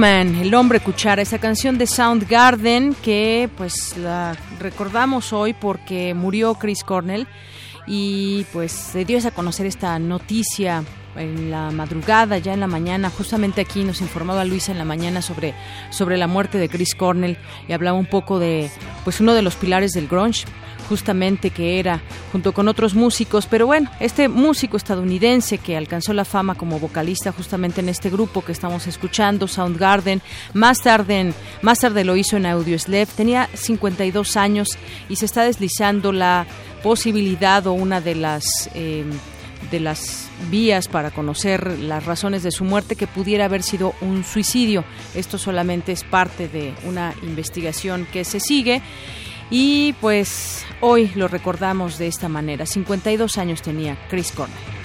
El hombre cuchara, esa canción de Soundgarden que pues la recordamos hoy porque murió Chris Cornell y pues se dio a conocer esta noticia en la madrugada, ya en la mañana, justamente aquí nos informaba Luisa en la mañana sobre, sobre la muerte de Chris Cornell y hablaba un poco de pues uno de los pilares del grunge justamente que era junto con otros músicos, pero bueno, este músico estadounidense que alcanzó la fama como vocalista justamente en este grupo que estamos escuchando, Soundgarden, más tarde, más tarde lo hizo en Audioslave, tenía 52 años y se está deslizando la posibilidad o una de las eh, de las vías para conocer las razones de su muerte que pudiera haber sido un suicidio. Esto solamente es parte de una investigación que se sigue. Y pues hoy lo recordamos de esta manera. 52 años tenía Chris Cornell.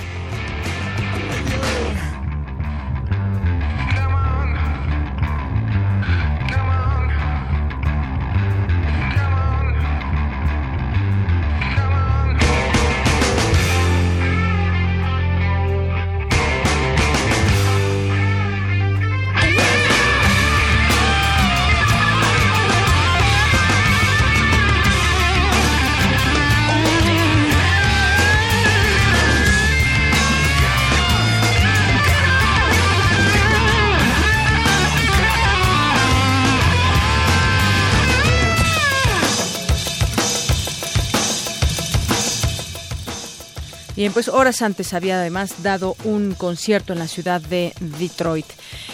Bien, pues horas antes había además dado un concierto en la ciudad de Detroit.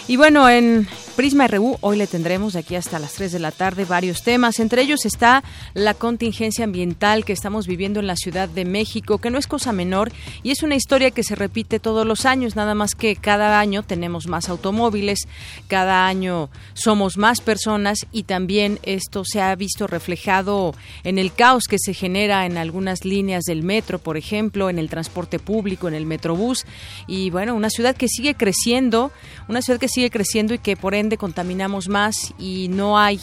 Y bueno, en Prisma RU hoy le tendremos de aquí hasta las 3 de la tarde varios temas. Entre ellos está la contingencia ambiental que estamos viviendo en la Ciudad de México, que no es cosa menor y es una historia que se repite todos los años, nada más que cada año tenemos más automóviles, cada año somos más personas y también esto se ha visto reflejado en el caos que se genera en algunas líneas del metro, por ejemplo, en el transporte público, en el metrobús. Y bueno, una ciudad que sigue creciendo, una ciudad que sigue creciendo y que por ende contaminamos más y no hay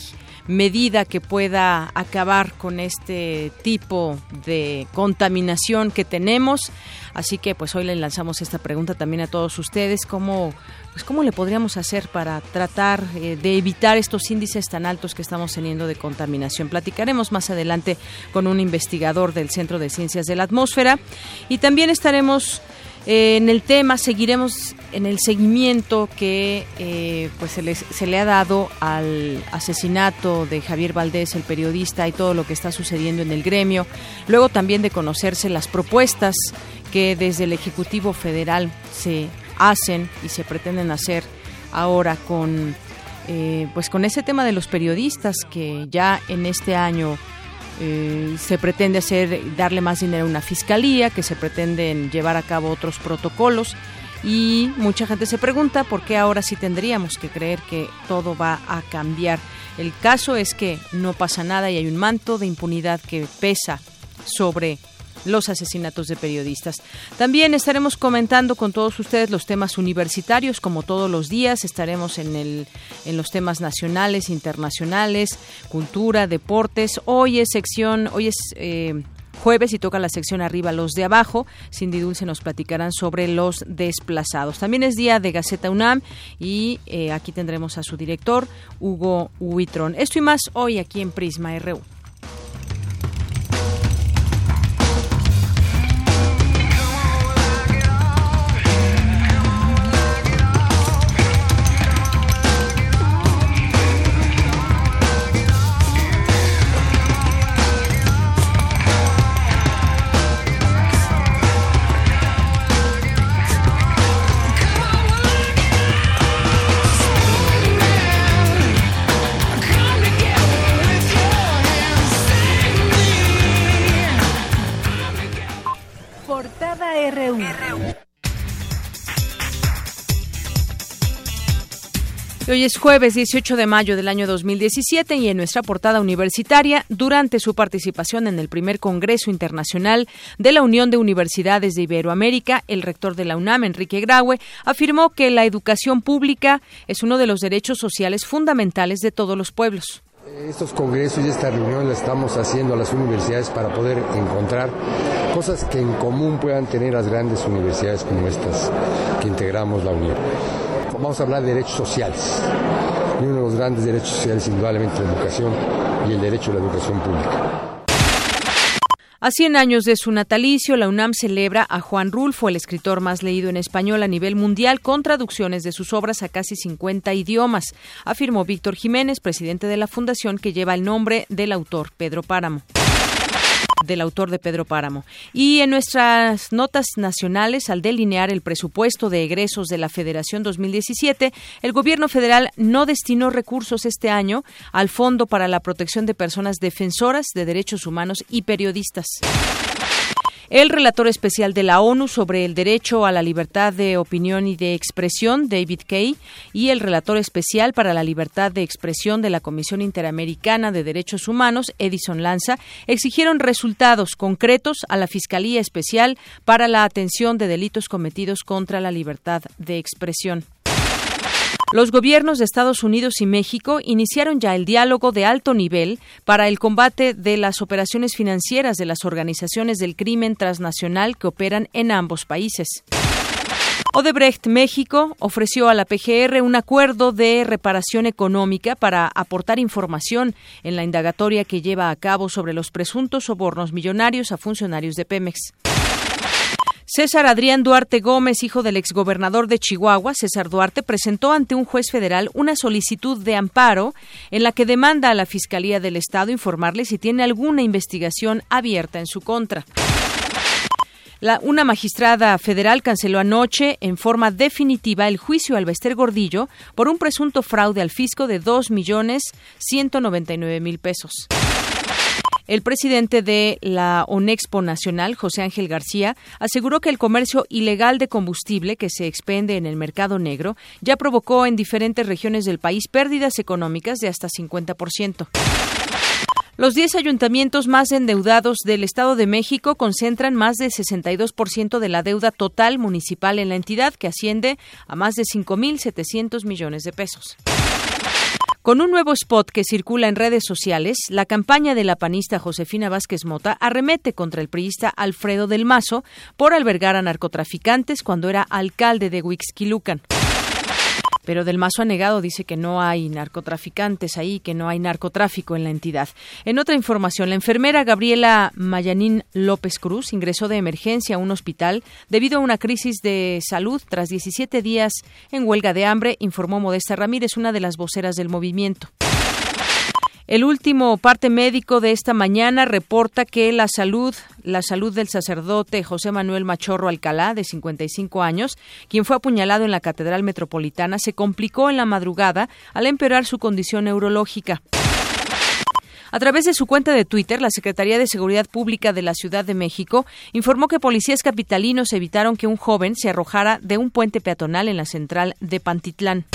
medida que pueda acabar con este tipo de contaminación que tenemos. Así que pues hoy le lanzamos esta pregunta también a todos ustedes, cómo pues cómo le podríamos hacer para tratar eh, de evitar estos índices tan altos que estamos teniendo de contaminación. Platicaremos más adelante con un investigador del Centro de Ciencias de la Atmósfera y también estaremos en el tema seguiremos en el seguimiento que eh, pues se, se, le ha dado al asesinato de Javier Valdés, el periodista, y todo lo que está sucediendo en el gremio. Luego también de conocerse las propuestas que desde el Ejecutivo Federal se hacen y se pretenden hacer ahora con eh, pues con ese tema de los periodistas que ya en este año eh, se pretende hacer darle más dinero a una fiscalía, que se pretenden llevar a cabo otros protocolos y mucha gente se pregunta por qué ahora sí tendríamos que creer que todo va a cambiar. El caso es que no pasa nada y hay un manto de impunidad que pesa sobre los asesinatos de periodistas. También estaremos comentando con todos ustedes los temas universitarios, como todos los días, estaremos en, el, en los temas nacionales, internacionales, cultura, deportes. Hoy es sección, hoy es... Eh, jueves y toca la sección arriba los de abajo. Cindy Dulce nos platicarán sobre los desplazados. También es día de Gaceta UNAM y eh, aquí tendremos a su director, Hugo Huitrón. Esto y más hoy aquí en Prisma RU. Hoy es jueves 18 de mayo del año 2017 y en nuestra portada universitaria, durante su participación en el primer Congreso Internacional de la Unión de Universidades de Iberoamérica, el rector de la UNAM, Enrique Graue, afirmó que la educación pública es uno de los derechos sociales fundamentales de todos los pueblos. Estos congresos y esta reunión la estamos haciendo a las universidades para poder encontrar cosas que en común puedan tener las grandes universidades como estas que integramos la Unión vamos a hablar de derechos sociales. Uno de los grandes derechos sociales, indudablemente, la educación y el derecho a la educación pública. A 100 años de su natalicio, la UNAM celebra a Juan Rulfo, el escritor más leído en español a nivel mundial, con traducciones de sus obras a casi 50 idiomas, afirmó Víctor Jiménez, presidente de la fundación que lleva el nombre del autor Pedro Páramo del autor de Pedro Páramo. Y en nuestras notas nacionales, al delinear el presupuesto de egresos de la Federación 2017, el Gobierno federal no destinó recursos este año al Fondo para la Protección de Personas Defensoras de Derechos Humanos y Periodistas. El relator especial de la ONU sobre el derecho a la libertad de opinión y de expresión, David Kay, y el relator especial para la libertad de expresión de la Comisión Interamericana de Derechos Humanos, Edison Lanza, exigieron resultados concretos a la Fiscalía Especial para la atención de delitos cometidos contra la libertad de expresión. Los gobiernos de Estados Unidos y México iniciaron ya el diálogo de alto nivel para el combate de las operaciones financieras de las organizaciones del crimen transnacional que operan en ambos países. Odebrecht México ofreció a la PGR un acuerdo de reparación económica para aportar información en la indagatoria que lleva a cabo sobre los presuntos sobornos millonarios a funcionarios de Pemex. César Adrián Duarte Gómez, hijo del exgobernador de Chihuahua, César Duarte, presentó ante un juez federal una solicitud de amparo en la que demanda a la Fiscalía del Estado informarle si tiene alguna investigación abierta en su contra. una magistrada federal canceló anoche en forma definitiva el juicio al Bester Gordillo por un presunto fraude al fisco de dos millones ciento noventa y nueve mil pesos. El presidente de la ONEXPO Nacional, José Ángel García, aseguró que el comercio ilegal de combustible que se expende en el mercado negro ya provocó en diferentes regiones del país pérdidas económicas de hasta 50%. Los 10 ayuntamientos más endeudados del Estado de México concentran más del 62% de la deuda total municipal en la entidad, que asciende a más de 5.700 millones de pesos. Con un nuevo spot que circula en redes sociales, la campaña de la panista Josefina Vázquez Mota arremete contra el priista Alfredo del Mazo por albergar a narcotraficantes cuando era alcalde de Huixquilucan. Pero Del Mazo ha negado, dice que no hay narcotraficantes ahí, que no hay narcotráfico en la entidad. En otra información, la enfermera Gabriela Mayanín López Cruz ingresó de emergencia a un hospital debido a una crisis de salud tras 17 días en huelga de hambre, informó Modesta Ramírez, una de las voceras del movimiento. El último parte médico de esta mañana reporta que la salud, la salud del sacerdote José Manuel Machorro Alcalá, de 55 años, quien fue apuñalado en la Catedral Metropolitana, se complicó en la madrugada al empeorar su condición neurológica. A través de su cuenta de Twitter, la Secretaría de Seguridad Pública de la Ciudad de México informó que policías capitalinos evitaron que un joven se arrojara de un puente peatonal en la central de Pantitlán.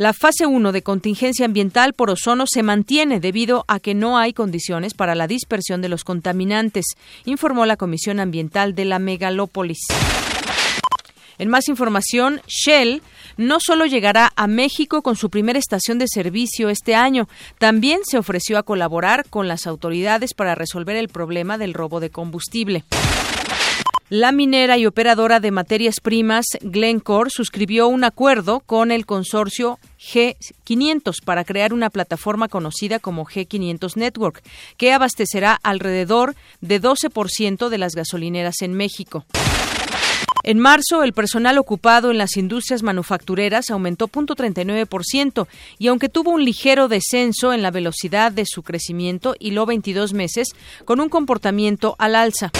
La fase 1 de contingencia ambiental por ozono se mantiene debido a que no hay condiciones para la dispersión de los contaminantes, informó la Comisión Ambiental de la Megalópolis. En más información, Shell no solo llegará a México con su primera estación de servicio este año, también se ofreció a colaborar con las autoridades para resolver el problema del robo de combustible. La minera y operadora de materias primas Glencore suscribió un acuerdo con el consorcio G500 para crear una plataforma conocida como G500 Network, que abastecerá alrededor de 12% de las gasolineras en México. En marzo, el personal ocupado en las industrias manufactureras aumentó 0.39% y aunque tuvo un ligero descenso en la velocidad de su crecimiento, hiló 22 meses con un comportamiento al alza.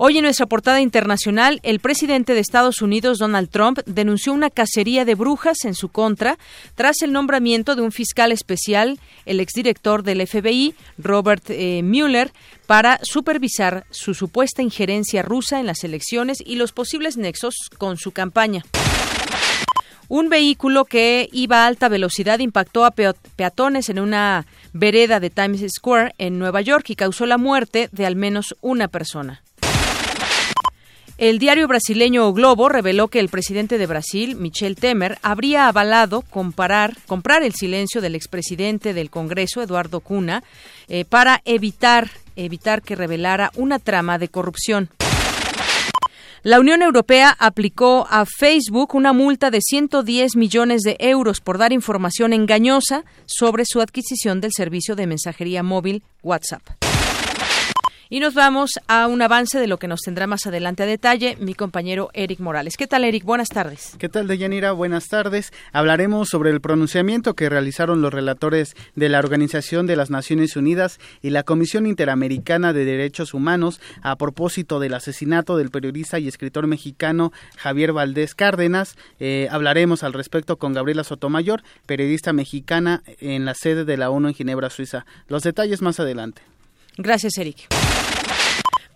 Hoy en nuestra portada internacional, el presidente de Estados Unidos, Donald Trump, denunció una cacería de brujas en su contra tras el nombramiento de un fiscal especial, el exdirector del FBI, Robert eh, Mueller, para supervisar su supuesta injerencia rusa en las elecciones y los posibles nexos con su campaña. Un vehículo que iba a alta velocidad impactó a peatones en una vereda de Times Square en Nueva York y causó la muerte de al menos una persona. El diario brasileño Globo reveló que el presidente de Brasil, Michel Temer, habría avalado comparar, comprar el silencio del expresidente del Congreso, Eduardo Cuna, eh, para evitar, evitar que revelara una trama de corrupción. La Unión Europea aplicó a Facebook una multa de 110 millones de euros por dar información engañosa sobre su adquisición del servicio de mensajería móvil WhatsApp. Y nos vamos a un avance de lo que nos tendrá más adelante a detalle mi compañero Eric Morales. ¿Qué tal, Eric? Buenas tardes. ¿Qué tal, Deyanira? Buenas tardes. Hablaremos sobre el pronunciamiento que realizaron los relatores de la Organización de las Naciones Unidas y la Comisión Interamericana de Derechos Humanos a propósito del asesinato del periodista y escritor mexicano Javier Valdés Cárdenas. Eh, hablaremos al respecto con Gabriela Sotomayor, periodista mexicana en la sede de la ONU en Ginebra, Suiza. Los detalles más adelante. Gracias, Eric.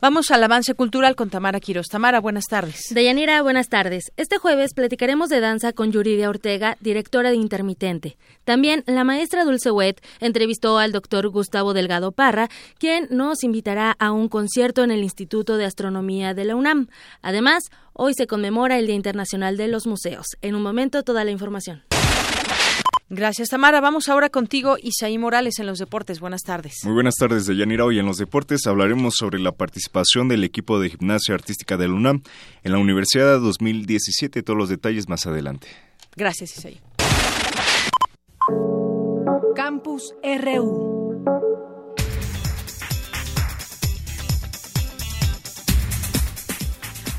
Vamos al avance cultural con Tamara Quiroz. Tamara, buenas tardes. Deyanira, buenas tardes. Este jueves platicaremos de danza con Yuridia Ortega, directora de Intermitente. También la maestra Dulce Wet entrevistó al doctor Gustavo Delgado Parra, quien nos invitará a un concierto en el Instituto de Astronomía de la UNAM. Además, hoy se conmemora el Día Internacional de los Museos. En un momento, toda la información. Gracias, Tamara. Vamos ahora contigo, Isaí Morales, en los deportes. Buenas tardes. Muy buenas tardes, Deyanira. Hoy en los deportes hablaremos sobre la participación del equipo de gimnasia artística del UNAM en la Universidad 2017. Todos los detalles más adelante. Gracias, Isaí. Campus RU.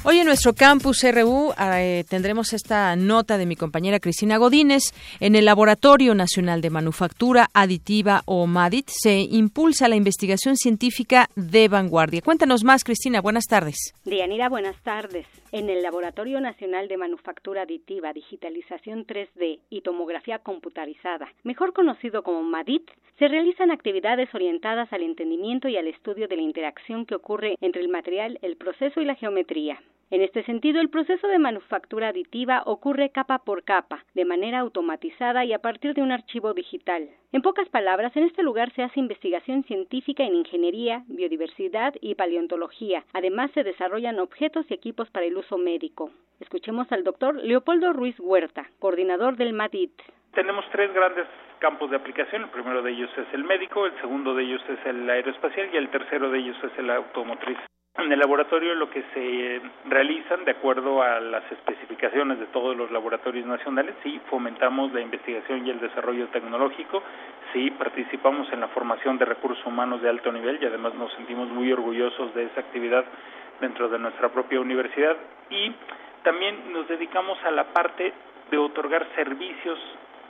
Hoy en nuestro campus RU eh, tendremos esta nota de mi compañera Cristina Godínez. En el Laboratorio Nacional de Manufactura Aditiva o MADIT se impulsa la investigación científica de vanguardia. Cuéntanos más, Cristina. Buenas tardes. Dianira, buenas tardes. En el Laboratorio Nacional de Manufactura Aditiva, Digitalización 3D y Tomografía Computarizada, mejor conocido como MADIT, se realizan actividades orientadas al entendimiento y al estudio de la interacción que ocurre entre el material, el proceso y la geometría. En este sentido, el proceso de manufactura aditiva ocurre capa por capa, de manera automatizada y a partir de un archivo digital. En pocas palabras, en este lugar se hace investigación científica en ingeniería, biodiversidad y paleontología. Además, se desarrollan objetos y equipos para el uso médico. Escuchemos al doctor Leopoldo Ruiz Huerta, coordinador del MADIT. Tenemos tres grandes campos de aplicación. El primero de ellos es el médico, el segundo de ellos es el aeroespacial y el tercero de ellos es el automotriz. En el laboratorio lo que se realizan de acuerdo a las especificaciones de todos los laboratorios nacionales, sí fomentamos la investigación y el desarrollo tecnológico, sí participamos en la formación de recursos humanos de alto nivel y además nos sentimos muy orgullosos de esa actividad dentro de nuestra propia universidad y también nos dedicamos a la parte de otorgar servicios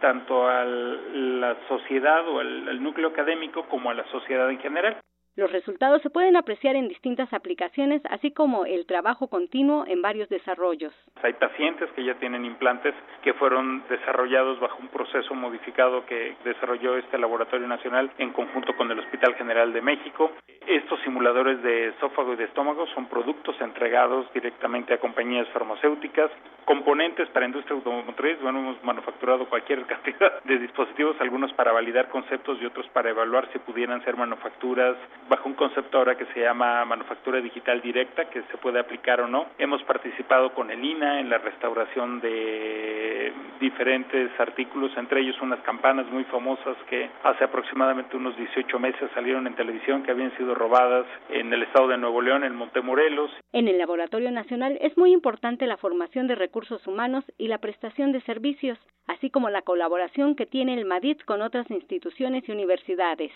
tanto a la sociedad o al núcleo académico como a la sociedad en general. Los resultados se pueden apreciar en distintas aplicaciones, así como el trabajo continuo en varios desarrollos. Hay pacientes que ya tienen implantes que fueron desarrollados bajo un proceso modificado que desarrolló este laboratorio nacional en conjunto con el Hospital General de México. Estos simuladores de esófago y de estómago son productos entregados directamente a compañías farmacéuticas, componentes para industria automotriz. Bueno, hemos manufacturado cualquier cantidad de dispositivos, algunos para validar conceptos y otros para evaluar si pudieran ser manufacturas bajo un concepto ahora que se llama manufactura digital directa, que se puede aplicar o no. Hemos participado con el INA en la restauración de diferentes artículos, entre ellos unas campanas muy famosas que hace aproximadamente unos 18 meses salieron en televisión que habían sido robadas en el estado de Nuevo León, en Montemorelos. En el Laboratorio Nacional es muy importante la formación de recursos humanos y la prestación de servicios, así como la colaboración que tiene el MADIT con otras instituciones y universidades.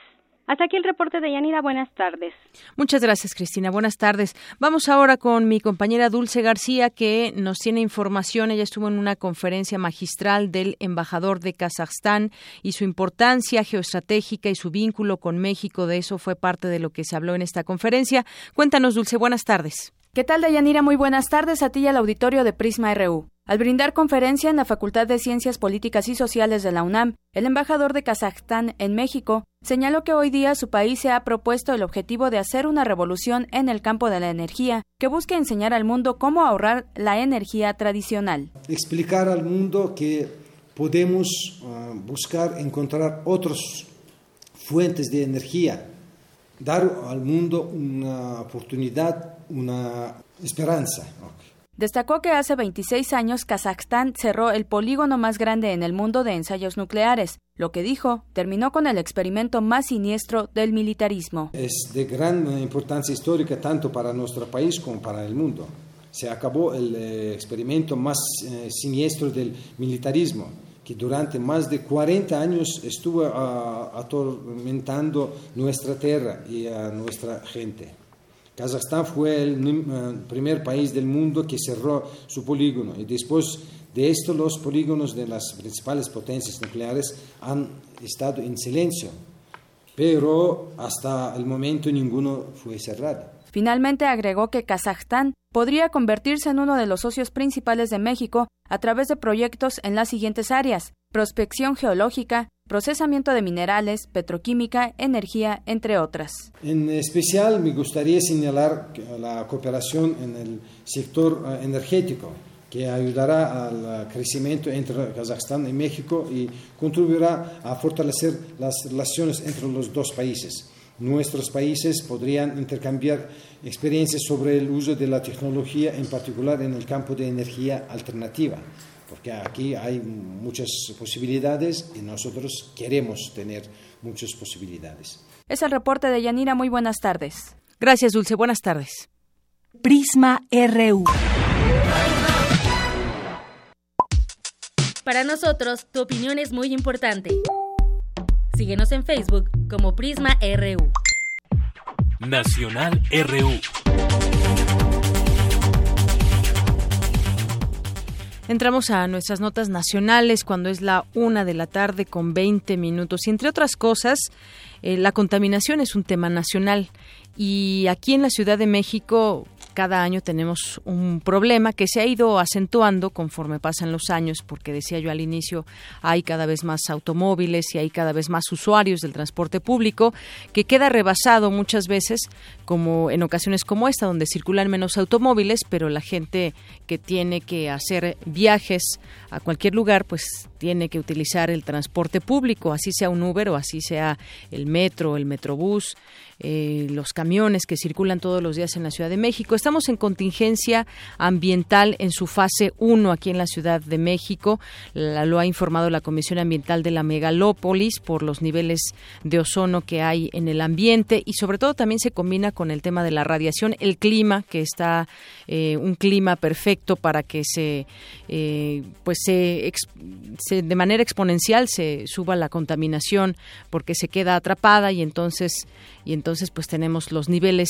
Hasta aquí el reporte de Yanira. Buenas tardes. Muchas gracias, Cristina. Buenas tardes. Vamos ahora con mi compañera Dulce García, que nos tiene información. Ella estuvo en una conferencia magistral del embajador de Kazajstán y su importancia geoestratégica y su vínculo con México. De eso fue parte de lo que se habló en esta conferencia. Cuéntanos, Dulce. Buenas tardes. ¿Qué tal, Dayanira? Muy buenas tardes a ti y al auditorio de Prisma RU. Al brindar conferencia en la Facultad de Ciencias Políticas y Sociales de la UNAM, el embajador de Kazajstán en México señaló que hoy día su país se ha propuesto el objetivo de hacer una revolución en el campo de la energía que busque enseñar al mundo cómo ahorrar la energía tradicional. Explicar al mundo que podemos ah, buscar encontrar otras fuentes de energía, dar al mundo una oportunidad, una esperanza. Destacó que hace 26 años Kazajstán cerró el polígono más grande en el mundo de ensayos nucleares, lo que dijo terminó con el experimento más siniestro del militarismo. Es de gran importancia histórica tanto para nuestro país como para el mundo. Se acabó el eh, experimento más eh, siniestro del militarismo, que durante más de 40 años estuvo ah, atormentando nuestra tierra y a nuestra gente. Kazajstán fue el eh, primer país del mundo que cerró su polígono y después de esto los polígonos de las principales potencias nucleares han estado en silencio, pero hasta el momento ninguno fue cerrado. Finalmente agregó que Kazajstán podría convertirse en uno de los socios principales de México a través de proyectos en las siguientes áreas: prospección geológica, procesamiento de minerales, petroquímica, energía, entre otras. En especial me gustaría señalar la cooperación en el sector eh, energético, que ayudará al crecimiento entre Kazajstán y México y contribuirá a fortalecer las relaciones entre los dos países. Nuestros países podrían intercambiar experiencias sobre el uso de la tecnología, en particular en el campo de energía alternativa aquí hay muchas posibilidades y nosotros queremos tener muchas posibilidades. Es el reporte de Yanira. Muy buenas tardes. Gracias, Dulce. Buenas tardes. Prisma RU. Para nosotros, tu opinión es muy importante. Síguenos en Facebook como Prisma RU. Nacional RU. Entramos a nuestras notas nacionales cuando es la una de la tarde con 20 minutos. Y entre otras cosas, eh, la contaminación es un tema nacional. Y aquí en la Ciudad de México, cada año tenemos un problema que se ha ido acentuando conforme pasan los años, porque decía yo al inicio, hay cada vez más automóviles y hay cada vez más usuarios del transporte público, que queda rebasado muchas veces, como en ocasiones como esta, donde circulan menos automóviles, pero la gente que tiene que hacer viajes a cualquier lugar, pues tiene que utilizar el transporte público, así sea un Uber o así sea el metro, el metrobús, eh, los camiones que circulan todos los días en la Ciudad de México. Estamos en contingencia ambiental en su fase 1 aquí en la Ciudad de México. lo ha informado la Comisión Ambiental de la Megalópolis por los niveles de ozono que hay en el ambiente y sobre todo también se combina con el tema de la radiación, el clima que está eh, un clima perfecto para que se eh, pues se de manera exponencial se suba la contaminación porque se queda atrapada y entonces pues tenemos los niveles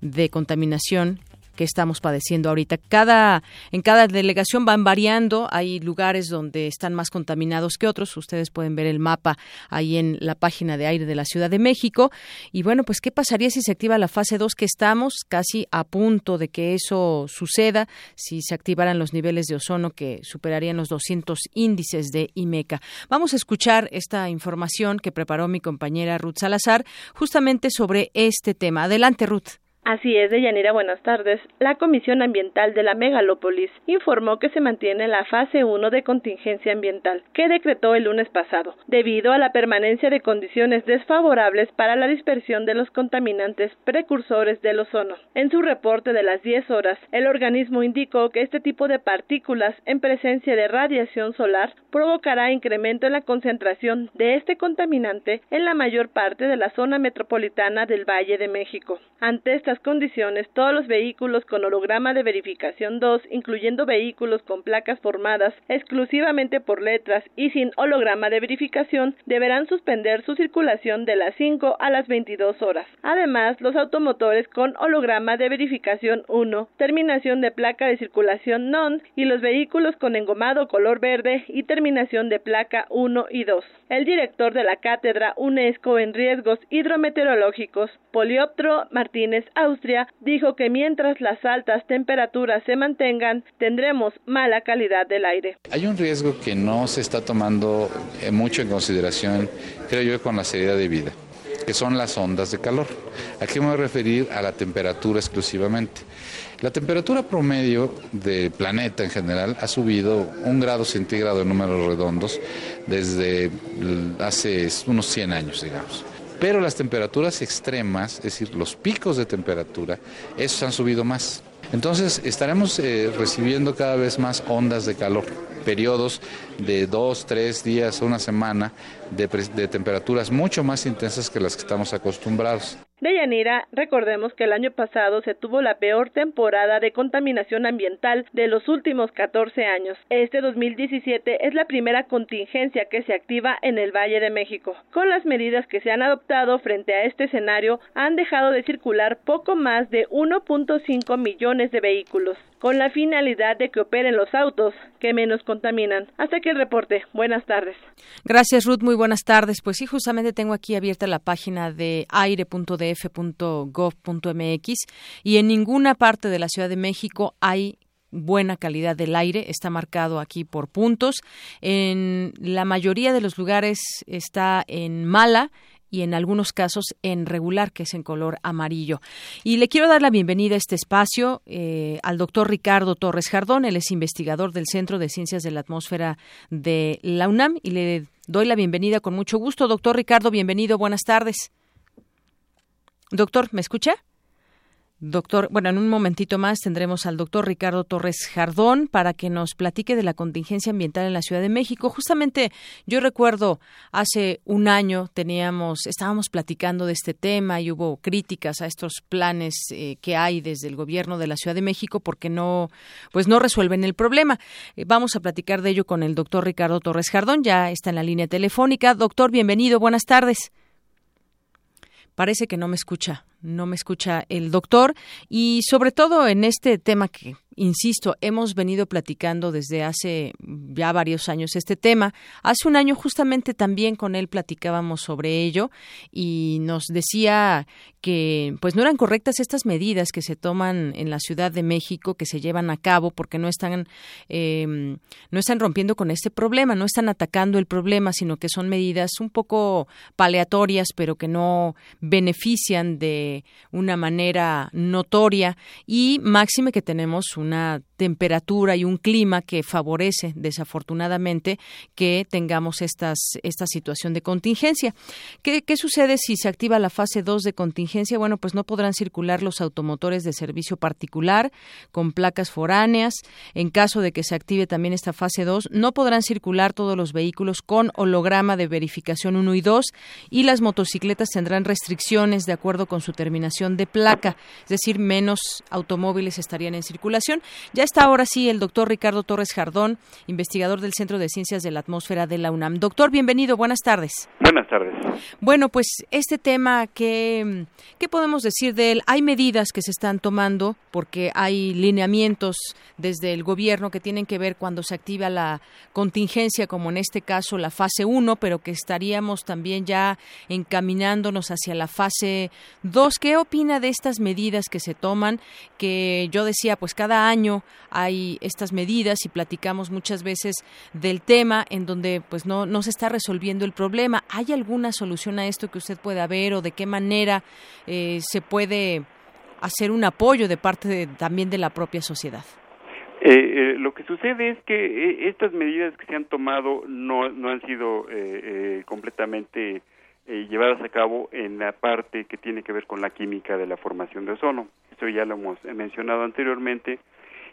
de contaminación que estamos padeciendo ahorita. Cada, en cada delegación van variando, hay lugares donde están más contaminados que otros, ustedes pueden ver el mapa ahí en la página de aire de la Ciudad de México. Y bueno, pues ¿qué pasaría si se activa la fase 2 que estamos casi a punto de que eso suceda, si se activaran los niveles de ozono que superarían los 200 índices de IMECA? Vamos a escuchar esta información que preparó mi compañera Ruth Salazar justamente sobre este tema. Adelante, Ruth. Así es, Deyanira, buenas tardes. La Comisión Ambiental de la Megalópolis informó que se mantiene la fase 1 de contingencia ambiental, que decretó el lunes pasado, debido a la permanencia de condiciones desfavorables para la dispersión de los contaminantes precursores del ozono. En su reporte de las 10 horas, el organismo indicó que este tipo de partículas en presencia de radiación solar provocará incremento en la concentración de este contaminante en la mayor parte de la zona metropolitana del Valle de México. Ante estas condiciones, todos los vehículos con holograma de verificación 2, incluyendo vehículos con placas formadas exclusivamente por letras y sin holograma de verificación, deberán suspender su circulación de las 5 a las 22 horas. Además, los automotores con holograma de verificación 1, terminación de placa de circulación NON y los vehículos con engomado color verde y terminación de placa 1 y 2. El director de la cátedra UNESCO en riesgos hidrometeorológicos, Polioptro Martínez Dijo que mientras las altas temperaturas se mantengan, tendremos mala calidad del aire. Hay un riesgo que no se está tomando eh, mucho en consideración, creo yo, con la seriedad de vida. que son las ondas de calor. ¿A qué me voy a referir? A la temperatura exclusivamente. La temperatura promedio del planeta en general ha subido un grado centígrado en números redondos desde hace unos 100 años, digamos. Pero las temperaturas extremas, es decir, los picos de temperatura, esos han subido más. Entonces estaremos eh, recibiendo cada vez más ondas de calor, periodos de dos, tres días, una semana de, de temperaturas mucho más intensas que las que estamos acostumbrados. De Yanira, recordemos que el año pasado se tuvo la peor temporada de contaminación ambiental de los últimos 14 años. Este 2017 es la primera contingencia que se activa en el Valle de México. Con las medidas que se han adoptado frente a este escenario, han dejado de circular poco más de 1.5 millones de vehículos, con la finalidad de que operen los autos que menos contaminan. Hasta aquí el reporte. Buenas tardes. Gracias, Ruth. Muy buenas tardes. Pues sí, justamente tengo aquí abierta la página de aire.de f.gov.mx y en ninguna parte de la Ciudad de México hay buena calidad del aire, está marcado aquí por puntos. En la mayoría de los lugares está en mala y en algunos casos en regular, que es en color amarillo. Y le quiero dar la bienvenida a este espacio eh, al doctor Ricardo Torres Jardón. Él es investigador del Centro de Ciencias de la Atmósfera de la UNAM y le doy la bienvenida con mucho gusto. Doctor Ricardo, bienvenido. Buenas tardes. Doctor, ¿me escucha? Doctor, bueno, en un momentito más tendremos al doctor Ricardo Torres Jardón para que nos platique de la contingencia ambiental en la Ciudad de México. Justamente yo recuerdo hace un año teníamos, estábamos platicando de este tema y hubo críticas a estos planes eh, que hay desde el gobierno de la Ciudad de México porque no, pues no resuelven el problema. Eh, vamos a platicar de ello con el doctor Ricardo Torres Jardón, ya está en la línea telefónica. Doctor, bienvenido, buenas tardes. Parece que no me escucha, no me escucha el doctor. Y sobre todo en este tema que insisto, hemos venido platicando desde hace ya varios años este tema. Hace un año justamente también con él platicábamos sobre ello y nos decía que pues no eran correctas estas medidas que se toman en la Ciudad de México, que se llevan a cabo porque no están em, no están rompiendo con este problema, no están atacando el problema, sino que son medidas un poco paleatorias, pero que no benefician de una manera notoria y máxime que tenemos un una temperatura y un clima que favorece desafortunadamente que tengamos estas, esta situación de contingencia. ¿Qué, sucede si se activa la fase 2 de contingencia? Bueno, pues no podrán circular los automotores de servicio particular con placas foráneas. En caso de que se active también esta fase 2, no podrán circular todos los vehículos con holograma de verificación 1 y 2 y las motocicletas tendrán restricciones de acuerdo con su terminación de placa, es decir, menos automóviles estarían en circulación. Ya está ahora sí el doctor Ricardo Torres Jardón, investigador del Centro de Ciencias de la Atmósfera de la UNAM. Doctor, bienvenido, buenas tardes. Buenas tardes. Bueno, pues este tema, ¿qué, ¿qué podemos decir de él? Hay medidas que se están tomando porque hay lineamientos desde el gobierno que tienen que ver cuando se activa la contingencia, como en este caso la fase 1, pero que estaríamos también ya encaminándonos hacia la fase 2. ¿Qué opina de estas medidas que se toman? Que yo decía, pues cada año hay estas medidas y platicamos muchas veces del tema en donde pues no, no se está resolviendo el problema. ¿Hay alguna solución a esto que usted pueda ver o de qué manera eh, se puede hacer un apoyo de parte también de la propia sociedad? Eh, eh, lo que sucede es que estas medidas que se han tomado no, no han sido completamente llevadas a cabo en la parte que tiene que ver con la química de la formación de ozono. Esto ya lo hemos mencionado anteriormente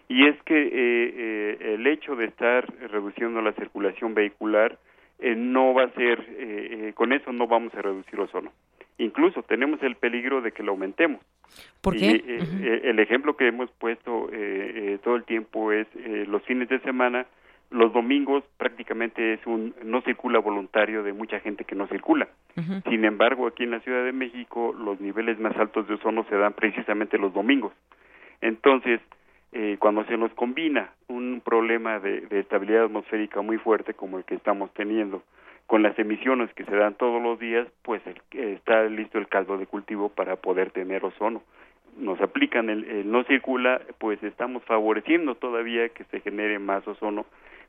y es que eh, eh, el hecho de estar reduciendo la circulación vehicular eh, no va a ser, eh, con eso no vamos a reducir ozono. Incluso tenemos el peligro de que lo aumentemos. ¿Por qué? el ejemplo que hemos puesto todo el tiempo es los fines de semana, los domingos prácticamente es un no circula voluntario de mucha gente que no circula. Sin embargo, aquí en la Ciudad de México los niveles más altos de ozono se dan precisamente los domingos. Entonces, eh, cuando se nos combina un problema de, estabilidad atmosférica muy fuerte como el que estamos teniendo con las emisiones que se dan todos los días, pues está listo el caldo de cultivo para poder tener ozono. Nos aplican el, no circula, pues estamos favoreciendo todavía que se genere más ozono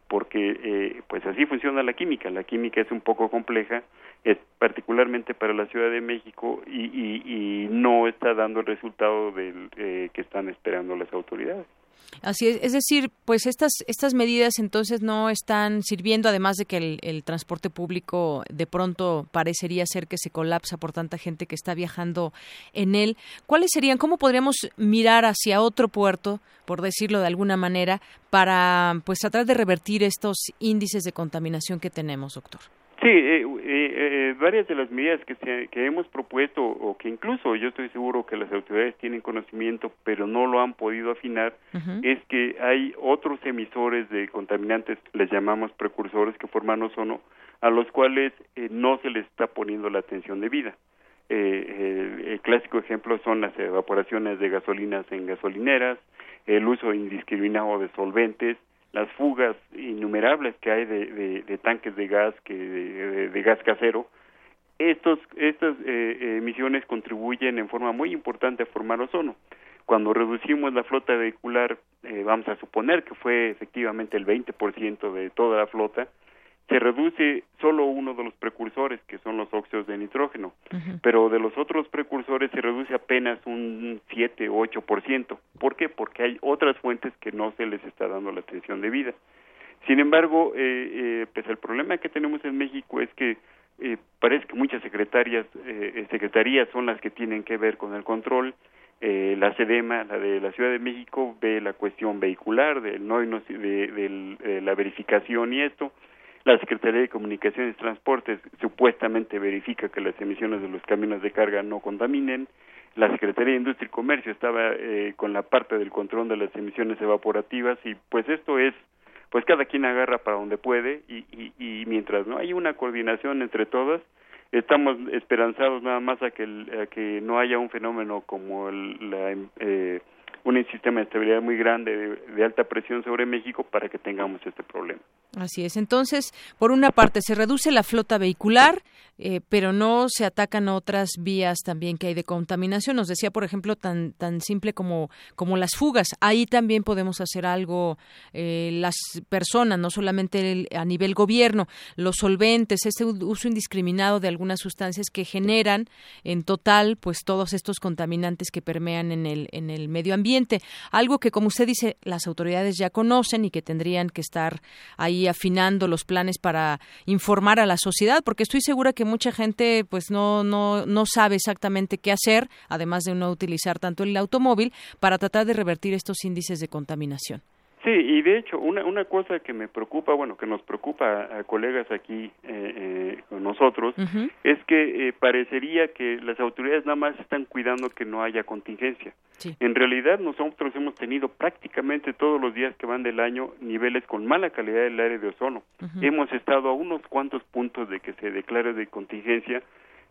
porque eh, pues así funciona la química. La química es un poco compleja, es particularmente para la Ciudad de México y, y, no está dando el resultado del, eh, que están esperando las autoridades. Así es, es decir, pues estas estas medidas entonces no están sirviendo, además de que el, transporte público de pronto parecería ser que se colapsa por tanta gente que está viajando en él. ¿Cuáles serían? ¿Cómo podríamos mirar hacia otro puerto, por decirlo de alguna manera, para pues tratar de revertir estos índices de contaminación que tenemos, doctor? Sí, eh, eh, eh, varias de las medidas que, que hemos propuesto o que incluso yo estoy seguro que las autoridades tienen conocimiento pero no lo han podido afinar es que hay otros emisores de contaminantes, les llamamos precursores que forman ozono, a los cuales no se les está poniendo la atención debida. el clásico ejemplo son las evaporaciones de gasolinas en gasolineras, el uso indiscriminado de solventes, las fugas innumerables que hay de, de, tanques de gas que de, gas casero estos estas eh, emisiones contribuyen en forma muy importante a formar ozono. Cuando reducimos la flota vehicular eh, vamos a suponer que fue efectivamente el 20% de toda la flota se reduce solo uno de los precursores, que son los óxidos de nitrógeno, pero de los otros precursores se reduce apenas un 7 o 8%. ¿Por qué? Porque hay otras fuentes que no se les está dando la atención debida. Sin embargo, eh, eh, pues el problema que tenemos en México es que eh, parece que muchas secretarias, eh, secretarías son las que tienen que ver con el control, eh, la SEDEMA, la de la Ciudad de México, ve la cuestión vehicular, del no, de, de, la verificación y esto, la Secretaría de Comunicaciones y Transportes supuestamente verifica que las emisiones de los camiones de carga no contaminen. La Secretaría de Industria y Comercio estaba eh, con la parte del control de las emisiones evaporativas y pues esto es, pues cada quien agarra para donde puede y, y, y mientras no hay una coordinación entre todas, estamos esperanzados nada más a que, a que no haya un fenómeno como el, la, eh, un sistema de estabilidad muy grande de, alta presión sobre México para que tengamos este problema. Así es. Entonces, por una parte, se reduce la flota vehicular, eh, pero no se atacan otras vías también que hay de contaminación. Nos decía, por ejemplo, tan tan simple como como las fugas. Ahí también podemos hacer algo eh, las personas, no solamente a nivel gobierno, los solventes, este uso indiscriminado de algunas sustancias que generan en total, pues todos estos contaminantes que permean en el en el medio ambiente algo que, como usted dice, las autoridades ya conocen y que tendrían que estar ahí afinando los planes para informar a la sociedad, porque estoy segura que mucha gente pues no, no, no sabe exactamente qué hacer, además de no utilizar tanto el automóvil, para tratar de revertir estos índices de contaminación. Sí, y de hecho, una, una cosa que me preocupa, bueno, que nos preocupa a, colegas aquí eh, eh, con nosotros, es que eh, parecería que las autoridades nada más están cuidando que no haya contingencia. En realidad, nosotros hemos tenido prácticamente todos los días que van del año niveles con mala calidad del aire de ozono. Hemos estado a unos cuantos puntos de que se declare de contingencia,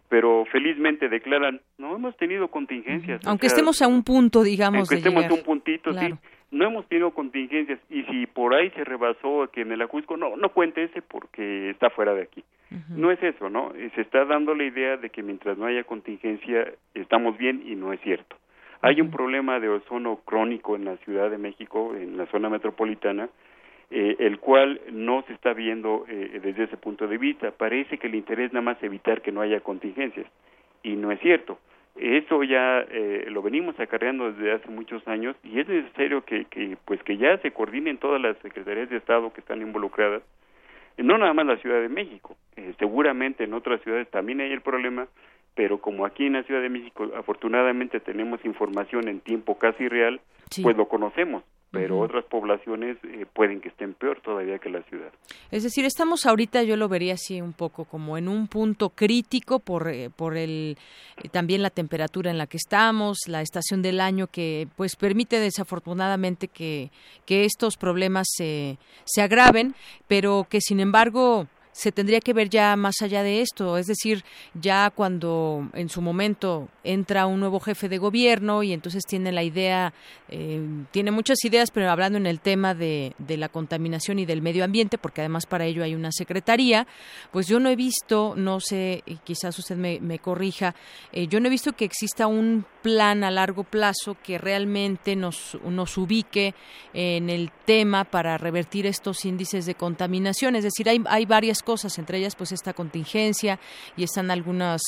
pero felizmente declaran, no hemos tenido contingencias. Aunque estemos a un punto, digamos. Aunque estemos a un puntito, sí no hemos tenido contingencias y si por ahí se rebasó que en el Ajusco, no, no cuente ese porque está fuera de aquí. No es eso, ¿no? Se está dando la idea de que mientras no haya contingencia estamos bien y no es cierto. Hay un problema de ozono crónico en la Ciudad de México, en la zona metropolitana, eh, el cual no se está viendo eh, desde ese punto de vista. Parece que el interés nada más evitar que no haya contingencias y no es cierto. Eso ya eh, lo venimos acarreando desde hace muchos años y es necesario que, que, pues que ya se coordinen todas las secretarías de Estado que están involucradas, no nada más la Ciudad de México, eh, seguramente en otras ciudades también hay el problema, pero como aquí en la Ciudad de México afortunadamente tenemos información en tiempo casi real, pues lo conocemos pero otras poblaciones eh, pueden que estén peor todavía que la ciudad. Es decir, estamos ahorita, yo lo vería así un poco como en un punto crítico por, eh, por el eh, también la temperatura en la que estamos, la estación del año que pues permite desafortunadamente que, que estos problemas se, se agraven, pero que sin embargo se tendría que ver ya más allá de esto, es decir, ya cuando en su momento entra un nuevo jefe de gobierno y entonces tiene la idea, eh, tiene muchas ideas, pero hablando en el tema de, de, la contaminación y del medio ambiente, porque además para ello hay una secretaría, pues yo no he visto, no sé, quizás usted me, me corrija, eh, yo no he visto que exista un plan a largo plazo que realmente nos, nos ubique en el tema para revertir estos índices de contaminación. Es decir, hay, hay varias cosas, entre ellas pues esta contingencia y están algunos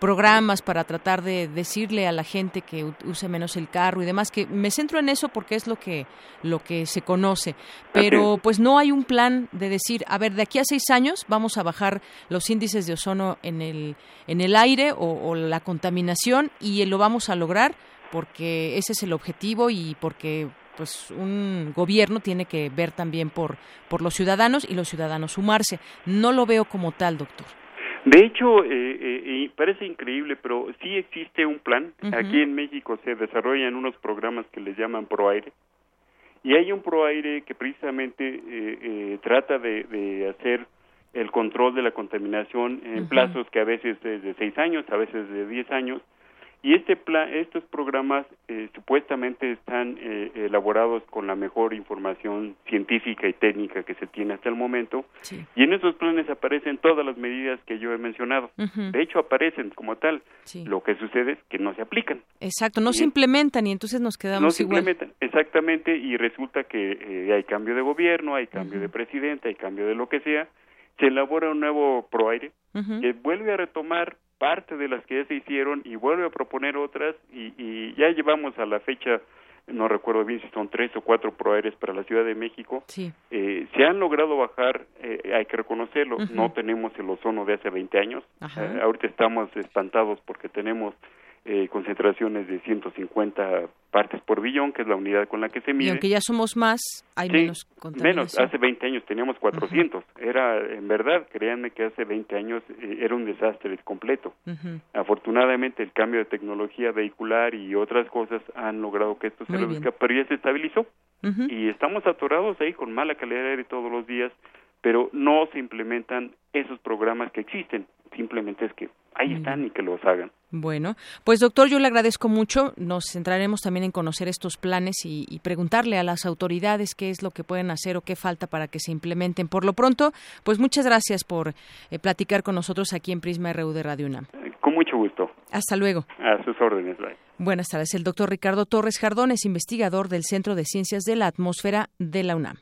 programas para tratar de decirle a la gente que use menos el carro y demás, que me centro en eso porque es lo que, lo que se conoce. Pero pues no hay un plan de decir, a ver, de aquí a seis años vamos a bajar los índices de ozono en el, en el aire o, o la contaminación y lo vamos a lograr porque ese es el objetivo y porque pues un gobierno tiene que ver también por por los ciudadanos y los ciudadanos sumarse. No lo veo como tal, doctor. De hecho, eh, eh, parece increíble, pero sí existe un plan. Aquí en México se desarrollan unos programas que les llaman ProAire. Y hay un ProAire que precisamente eh, eh, trata de, de, hacer el control de la contaminación en plazos que a veces es de seis años, a veces de diez años, y este plan, estos programas eh, supuestamente están eh, elaborados con la mejor información científica y técnica que se tiene hasta el momento. Sí. Y en esos planes aparecen todas las medidas que yo he mencionado. Uh -huh. De hecho, aparecen como tal. Sí. Lo que sucede es que no se aplican. Exacto, no se implementan y entonces nos quedamos no se igual. implementan, exactamente. Y resulta que eh, hay cambio de gobierno, hay cambio uh -huh. de presidente, hay cambio de lo que sea. Se elabora un nuevo ProAire uh -huh. que vuelve a retomar parte de las que ya se hicieron y vuelve a proponer otras y, y ya llevamos a la fecha no recuerdo bien si son tres o cuatro proaires para la Ciudad de México, sí. eh, se han logrado bajar, eh, hay que reconocerlo, uh -huh. no tenemos el ozono de hace 20 años, eh, ahorita estamos espantados porque tenemos eh, concentraciones de 150 partes por billón, que es la unidad con la que se mide. Y aunque ya somos más, hay sí, menos. Menos, hace 20 años teníamos 400. Uh -huh. Era, en verdad, créanme que hace 20 años eh, era un desastre completo. Uh -huh. Afortunadamente, el cambio de tecnología vehicular y otras cosas han logrado que esto se reduzca, pero ya se estabilizó. Uh -huh. Y estamos atorados ahí con mala calidad de aire todos los días, pero no se implementan esos programas que existen. Simplemente es que ahí están y que los hagan. Bueno, pues doctor, yo le agradezco mucho. Nos centraremos también en conocer estos planes y, y, preguntarle a las autoridades qué es lo que pueden hacer o qué falta para que se implementen. Por lo pronto, pues muchas gracias por eh, platicar con nosotros aquí en Prisma RU de Radio UNAM. Con mucho gusto. Hasta luego. A sus órdenes. Bye. Buenas tardes. El doctor Ricardo Torres Jardón es investigador del Centro de Ciencias de la Atmósfera de la UNAM.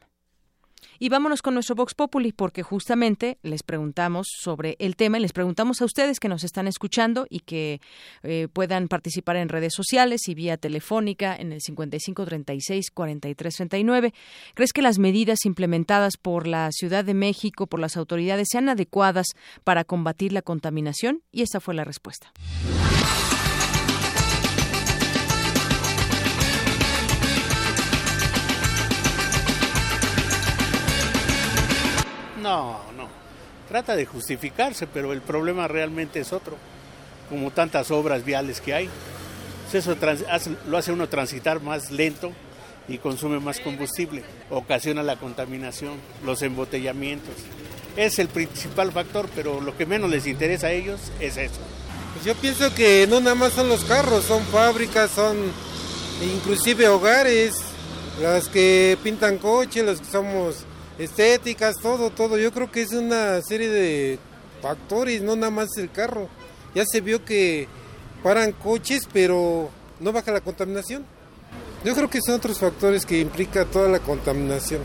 Y vámonos con nuestro Vox Populi, porque justamente les preguntamos sobre el tema y les preguntamos a ustedes que nos están escuchando y que eh, puedan participar en redes sociales y vía telefónica en el 5536-4339. ¿Crees que las medidas implementadas por la Ciudad de México, por las autoridades, sean adecuadas para combatir la contaminación? Y esta fue la respuesta. No, no. Trata de justificarse, pero el problema realmente es otro. Como tantas obras viales que hay. Eso lo hace uno transitar más lento y consume más combustible. Ocasiona la contaminación, los embotellamientos. Es el principal factor, pero lo que menos les interesa a ellos es eso. Pues yo pienso que no nada más son los carros, son fábricas, son inclusive hogares, las que pintan coches, los que somos estéticas, todo, todo. Yo creo que es una serie de factores, no nada más el carro. Ya se vio que paran coches, pero no baja la contaminación. Yo creo que son otros factores que implica toda la contaminación.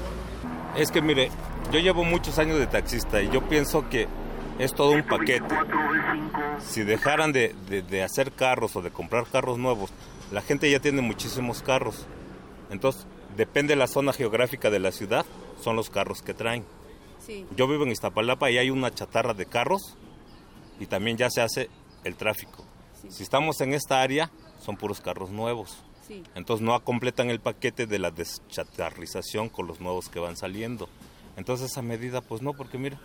Es que mire, yo llevo muchos años de taxista y yo pienso que es todo un paquete. Si dejaran de, de, de hacer carros o de comprar carros nuevos, la gente ya tiene muchísimos carros. Entonces, depende de la zona geográfica de la ciudad, son los carros que traen. Sí. Yo vivo en Iztapalapa y hay una chatarra de carros y también ya se hace el tráfico. Sí. Si estamos en esta área, son puros carros nuevos. Sí. Entonces no completan el paquete de la deschatarrización con los nuevos que van saliendo. Entonces esa medida, pues no, porque mira,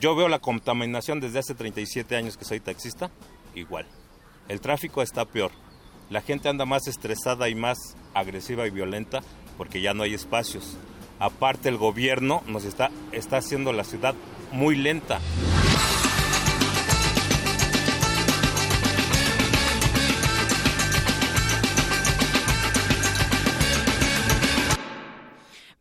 yo veo la contaminación desde hace 37 años que soy taxista, igual. El tráfico está peor. La gente anda más estresada y más agresiva y violenta porque ya no hay espacios. Aparte el gobierno nos está, está haciendo la ciudad muy lenta.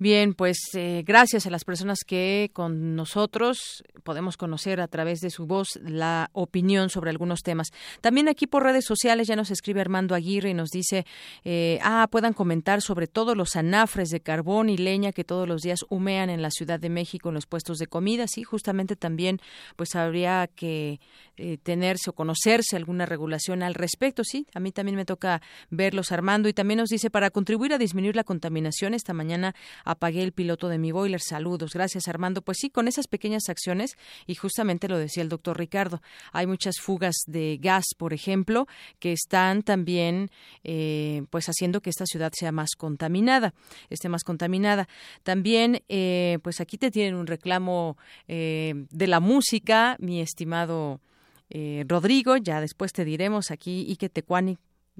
Bien, pues eh, gracias a las personas que con nosotros podemos conocer a través de su voz la opinión sobre algunos temas. También aquí por redes sociales ya nos escribe Armando Aguirre y nos dice, eh, ah, puedan comentar sobre todos los anafres de carbón y leña que todos los días humean en la Ciudad de México en los puestos de comida. Sí, justamente también pues habría que eh, tenerse o conocerse alguna regulación al respecto. Sí, a mí también me toca verlos, Armando. Y también nos dice, para contribuir a disminuir la contaminación, esta mañana apagué el piloto de mi boiler. Saludos. Gracias, Armando. Pues sí, con esas pequeñas acciones, y justamente lo decía el doctor Ricardo, hay muchas fugas de gas, por ejemplo, que están también eh, pues haciendo que esta ciudad sea más contaminada, esté más contaminada. También, eh, pues aquí te tienen un reclamo eh, de la música, mi estimado Rodrigo, ya después te diremos aquí Ike Tecuani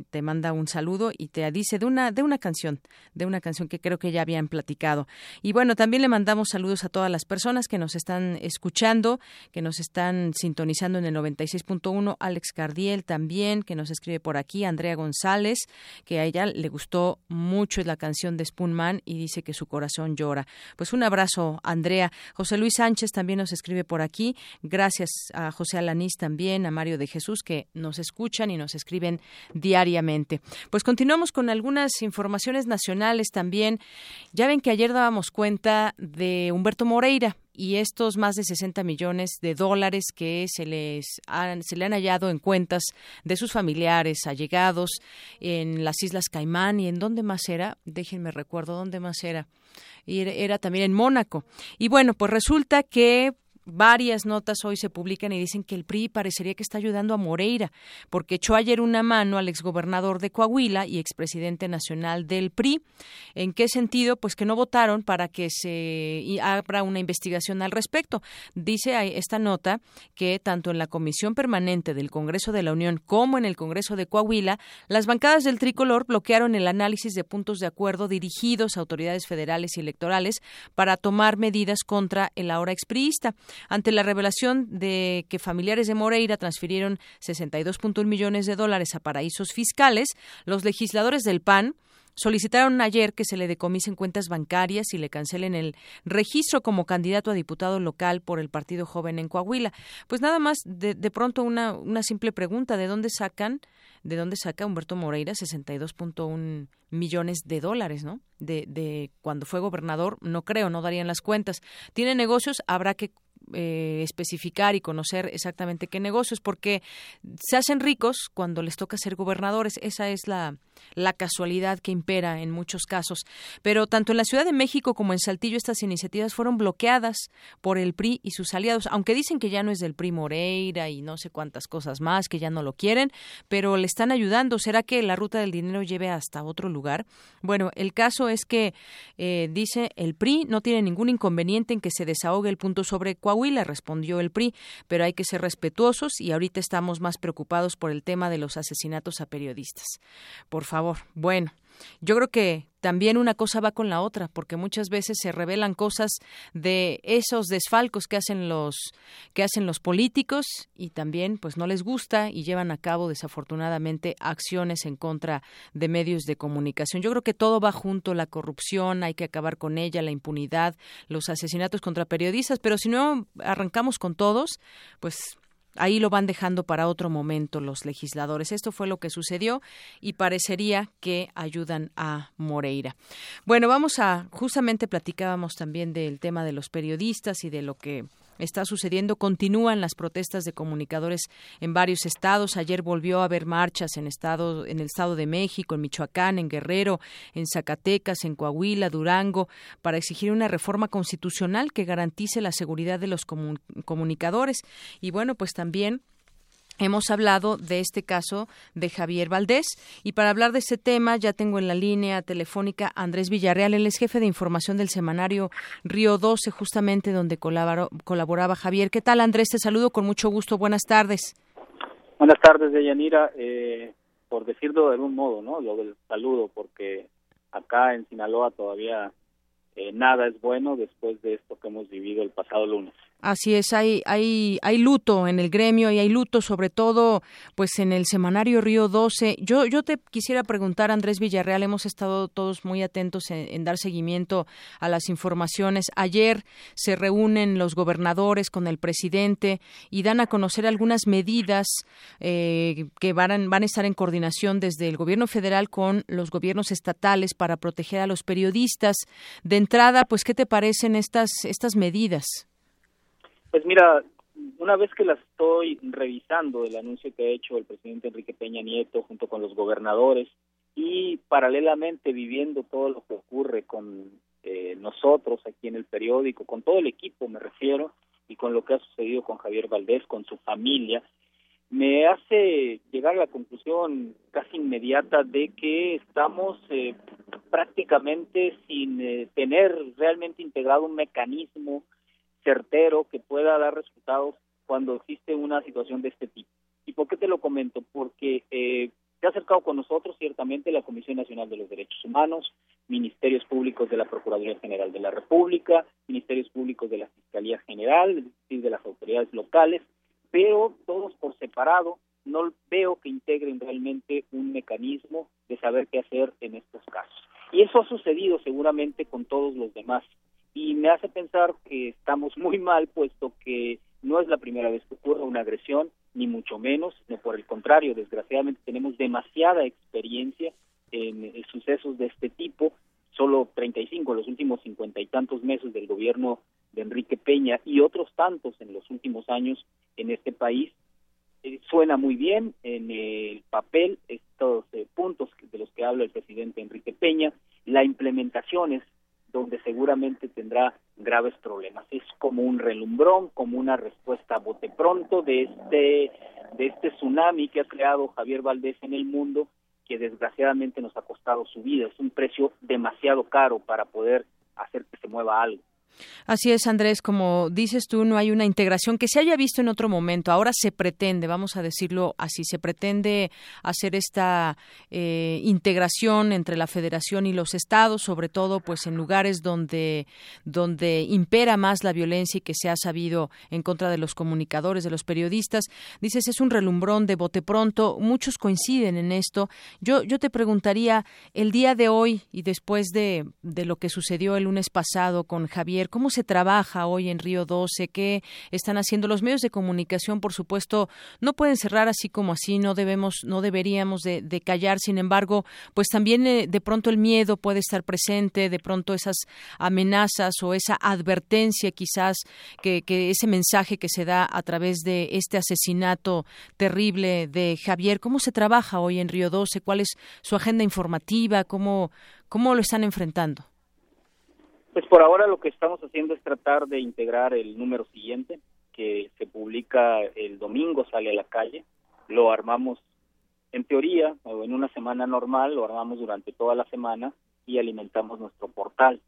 te manda un saludo y te dice de una de una canción, de una canción que creo que ya habían platicado. Y bueno, también le mandamos saludos a todas las personas que nos están escuchando, que nos están sintonizando en el 96.1, Alex Cardiel también, que nos escribe por aquí, Andrea González, que a ella le gustó mucho la canción de Spoonman y dice que su corazón llora. Pues un abrazo, Andrea. José Luis Sánchez también nos escribe por aquí. Gracias a José Alanís también, a Mario de Jesús que nos escuchan y nos escriben diariamente pues continuamos con algunas informaciones nacionales también. Ya ven que ayer dábamos cuenta de Humberto Moreira, y estos más de 60 millones de dólares que se les han, se le han hallado en cuentas de sus familiares allegados en las Islas Caimán y en dónde más era, déjenme recuerdo dónde más era, y era también en Mónaco. Y bueno, pues resulta que varias notas hoy se publican y dicen que el PRI parecería que está ayudando a Moreira, porque echó ayer una mano al exgobernador de Coahuila y expresidente nacional del PRI. ¿En qué sentido? Pues que no votaron para que se abra una investigación al respecto. Dice esta nota que tanto en la Comisión Permanente del Congreso de la Unión como en el Congreso de Coahuila, las bancadas del tricolor bloquearon el análisis de puntos de acuerdo dirigidos a autoridades federales y electorales para tomar medidas contra el ahora expriista ante la revelación de que familiares de Moreira transfirieron 62.1 millones de dólares a paraísos fiscales, los legisladores del PAN solicitaron ayer que se le decomisen cuentas bancarias y le cancelen el registro como candidato a diputado local por el Partido Joven en Coahuila. Pues nada más, de, de pronto una, una simple pregunta, ¿de dónde sacan, de dónde saca Humberto Moreira 62.1 millones de dólares, ¿no? De, de cuando fue gobernador, no creo, no darían las cuentas. Tiene negocios, habrá que eh, especificar y conocer exactamente qué negocios, porque se hacen ricos cuando les toca ser gobernadores. Esa es la, la casualidad que impera en muchos casos. Pero tanto en la Ciudad de México como en Saltillo estas iniciativas fueron bloqueadas por el PRI y sus aliados, aunque dicen que ya no es del PRI Moreira y no sé cuántas cosas más, que ya no lo quieren, pero le están ayudando. ¿Será que la ruta del dinero lleve hasta otro lugar? Bueno, el caso es que eh, dice el PRI no tiene ningún inconveniente en que se desahogue el punto sobre Coahuila, respondió el PRI, pero hay que ser respetuosos y ahorita estamos más preocupados por el tema de los asesinatos a periodistas. Por favor, bueno, yo creo que también una cosa va con la otra, porque muchas veces se revelan cosas de esos desfalcos que hacen los que hacen los políticos y también pues no les gusta y llevan a cabo desafortunadamente acciones en contra de medios de comunicación. Yo creo que todo va junto, la corrupción, hay que acabar con ella, la impunidad, los asesinatos contra periodistas, pero si no arrancamos con todos, pues Ahí lo van dejando para otro momento los legisladores. Esto fue lo que sucedió y parecería que ayudan a Moreira. Bueno, vamos a, justamente platicábamos también del tema de los periodistas y de lo que está sucediendo. Continúan las protestas de comunicadores en varios estados. Ayer volvió a haber marchas en, estado, en el Estado de México, en Michoacán, en Guerrero, en Zacatecas, en Coahuila, Durango, para exigir una reforma constitucional que garantice la seguridad de los comunicadores. Y bueno, pues también Hemos hablado de este caso de Javier Valdés y para hablar de este tema ya tengo en la línea telefónica Andrés Villarreal, él es jefe de información del semanario Río 12, justamente donde colaboraba Javier. ¿Qué tal Andrés? Te saludo con mucho gusto. Buenas tardes. Buenas tardes, Deyanira. Eh, por decirlo de algún modo, ¿no? Lo del saludo, porque acá en Sinaloa todavía eh, nada es bueno después de esto que hemos vivido el pasado lunes. Así es, hay, hay, hay luto en el gremio y hay luto sobre todo pues en el semanario Río 12. Yo, yo te quisiera preguntar, Andrés Villarreal, hemos estado todos muy atentos en, dar seguimiento a las informaciones. Ayer se reúnen los gobernadores con el presidente y dan a conocer algunas medidas eh, que van, van a estar en coordinación desde el gobierno federal con los gobiernos estatales para proteger a los periodistas. De entrada, pues, ¿qué te parecen estas, estas medidas? Pues mira, una vez que las estoy revisando, el anuncio que ha hecho el presidente Enrique Peña Nieto junto con los gobernadores y paralelamente viviendo todo lo que ocurre con eh, nosotros aquí en el periódico, con todo el equipo me refiero, y con lo que ha sucedido con Javier Valdés, con su familia, me hace llegar a la conclusión casi inmediata de que estamos eh, prácticamente sin eh, tener realmente integrado un mecanismo certero que pueda dar resultados cuando existe una situación de este tipo. ¿Y por qué te lo comento? Porque eh, se ha acercado con nosotros ciertamente la Comisión Nacional de los Derechos Humanos, ministerios públicos de la Procuraduría General de la República, ministerios públicos de la Fiscalía General, es decir, de las autoridades locales, pero todos por separado no veo que integren realmente un mecanismo de saber qué hacer en estos casos. Y eso ha sucedido seguramente con todos los demás y me hace pensar que estamos muy mal puesto que no es la primera vez que ocurre una agresión, ni mucho menos, sino por el contrario, desgraciadamente tenemos demasiada experiencia en, sucesos de este tipo, solo 35 en los últimos cincuenta y tantos meses del gobierno de Enrique Peña y otros tantos en los últimos años en este país. Eh, suena muy bien en el papel estos eh, puntos de los que habla el presidente Enrique Peña, la implementación es donde seguramente tendrá graves problemas. Es como un relumbrón, como una respuesta a bote pronto de este, de este tsunami que ha creado Javier Valdés en el mundo, que desgraciadamente nos ha costado su vida. Es un precio demasiado caro para poder hacer que se mueva algo. Así es, Andrés, como dices tú, no hay una integración que se haya visto en otro momento. Ahora se pretende, vamos a decirlo así, se pretende hacer esta eh, integración entre la Federación y los estados, sobre todo, pues en lugares donde donde impera más la violencia y que se ha sabido en contra de los comunicadores, de los periodistas. Dices es un relumbrón de bote pronto. Muchos coinciden en esto. Yo yo te preguntaría el día de hoy y después de de lo que sucedió el lunes pasado con Javier cómo se trabaja hoy en Río 12, qué están haciendo los medios de comunicación, por supuesto, no pueden cerrar así como así, no debemos, no deberíamos de, callar, sin embargo, pues también eh, de pronto el miedo puede estar presente, de pronto esas amenazas o esa advertencia quizás que, que ese mensaje que se da a través de este asesinato terrible de Javier, ¿cómo se trabaja hoy en Río 12? ¿Cuál es su agenda informativa? ¿Cómo, cómo lo están enfrentando? Pues por ahora lo que estamos haciendo es tratar de integrar el número siguiente, que se publica el domingo, sale a la calle. Lo armamos en teoría, o en una semana normal, lo armamos durante toda la semana y alimentamos nuestro portal.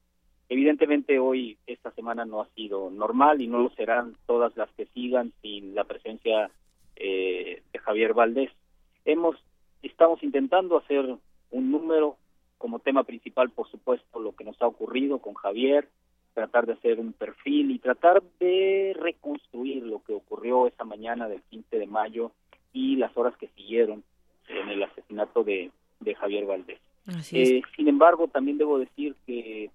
Evidentemente hoy, esta semana no ha sido normal y no lo serán todas las que sigan sin la presencia eh, de Javier Valdés. Hemos, estamos intentando hacer un número como tema principal, por supuesto, lo que nos ha ocurrido con Javier, tratar de hacer un perfil y tratar de reconstruir lo que ocurrió esa mañana del 15 de mayo y las horas que siguieron en el asesinato de, Javier Valdés. Eh, sin embargo, también debo decir que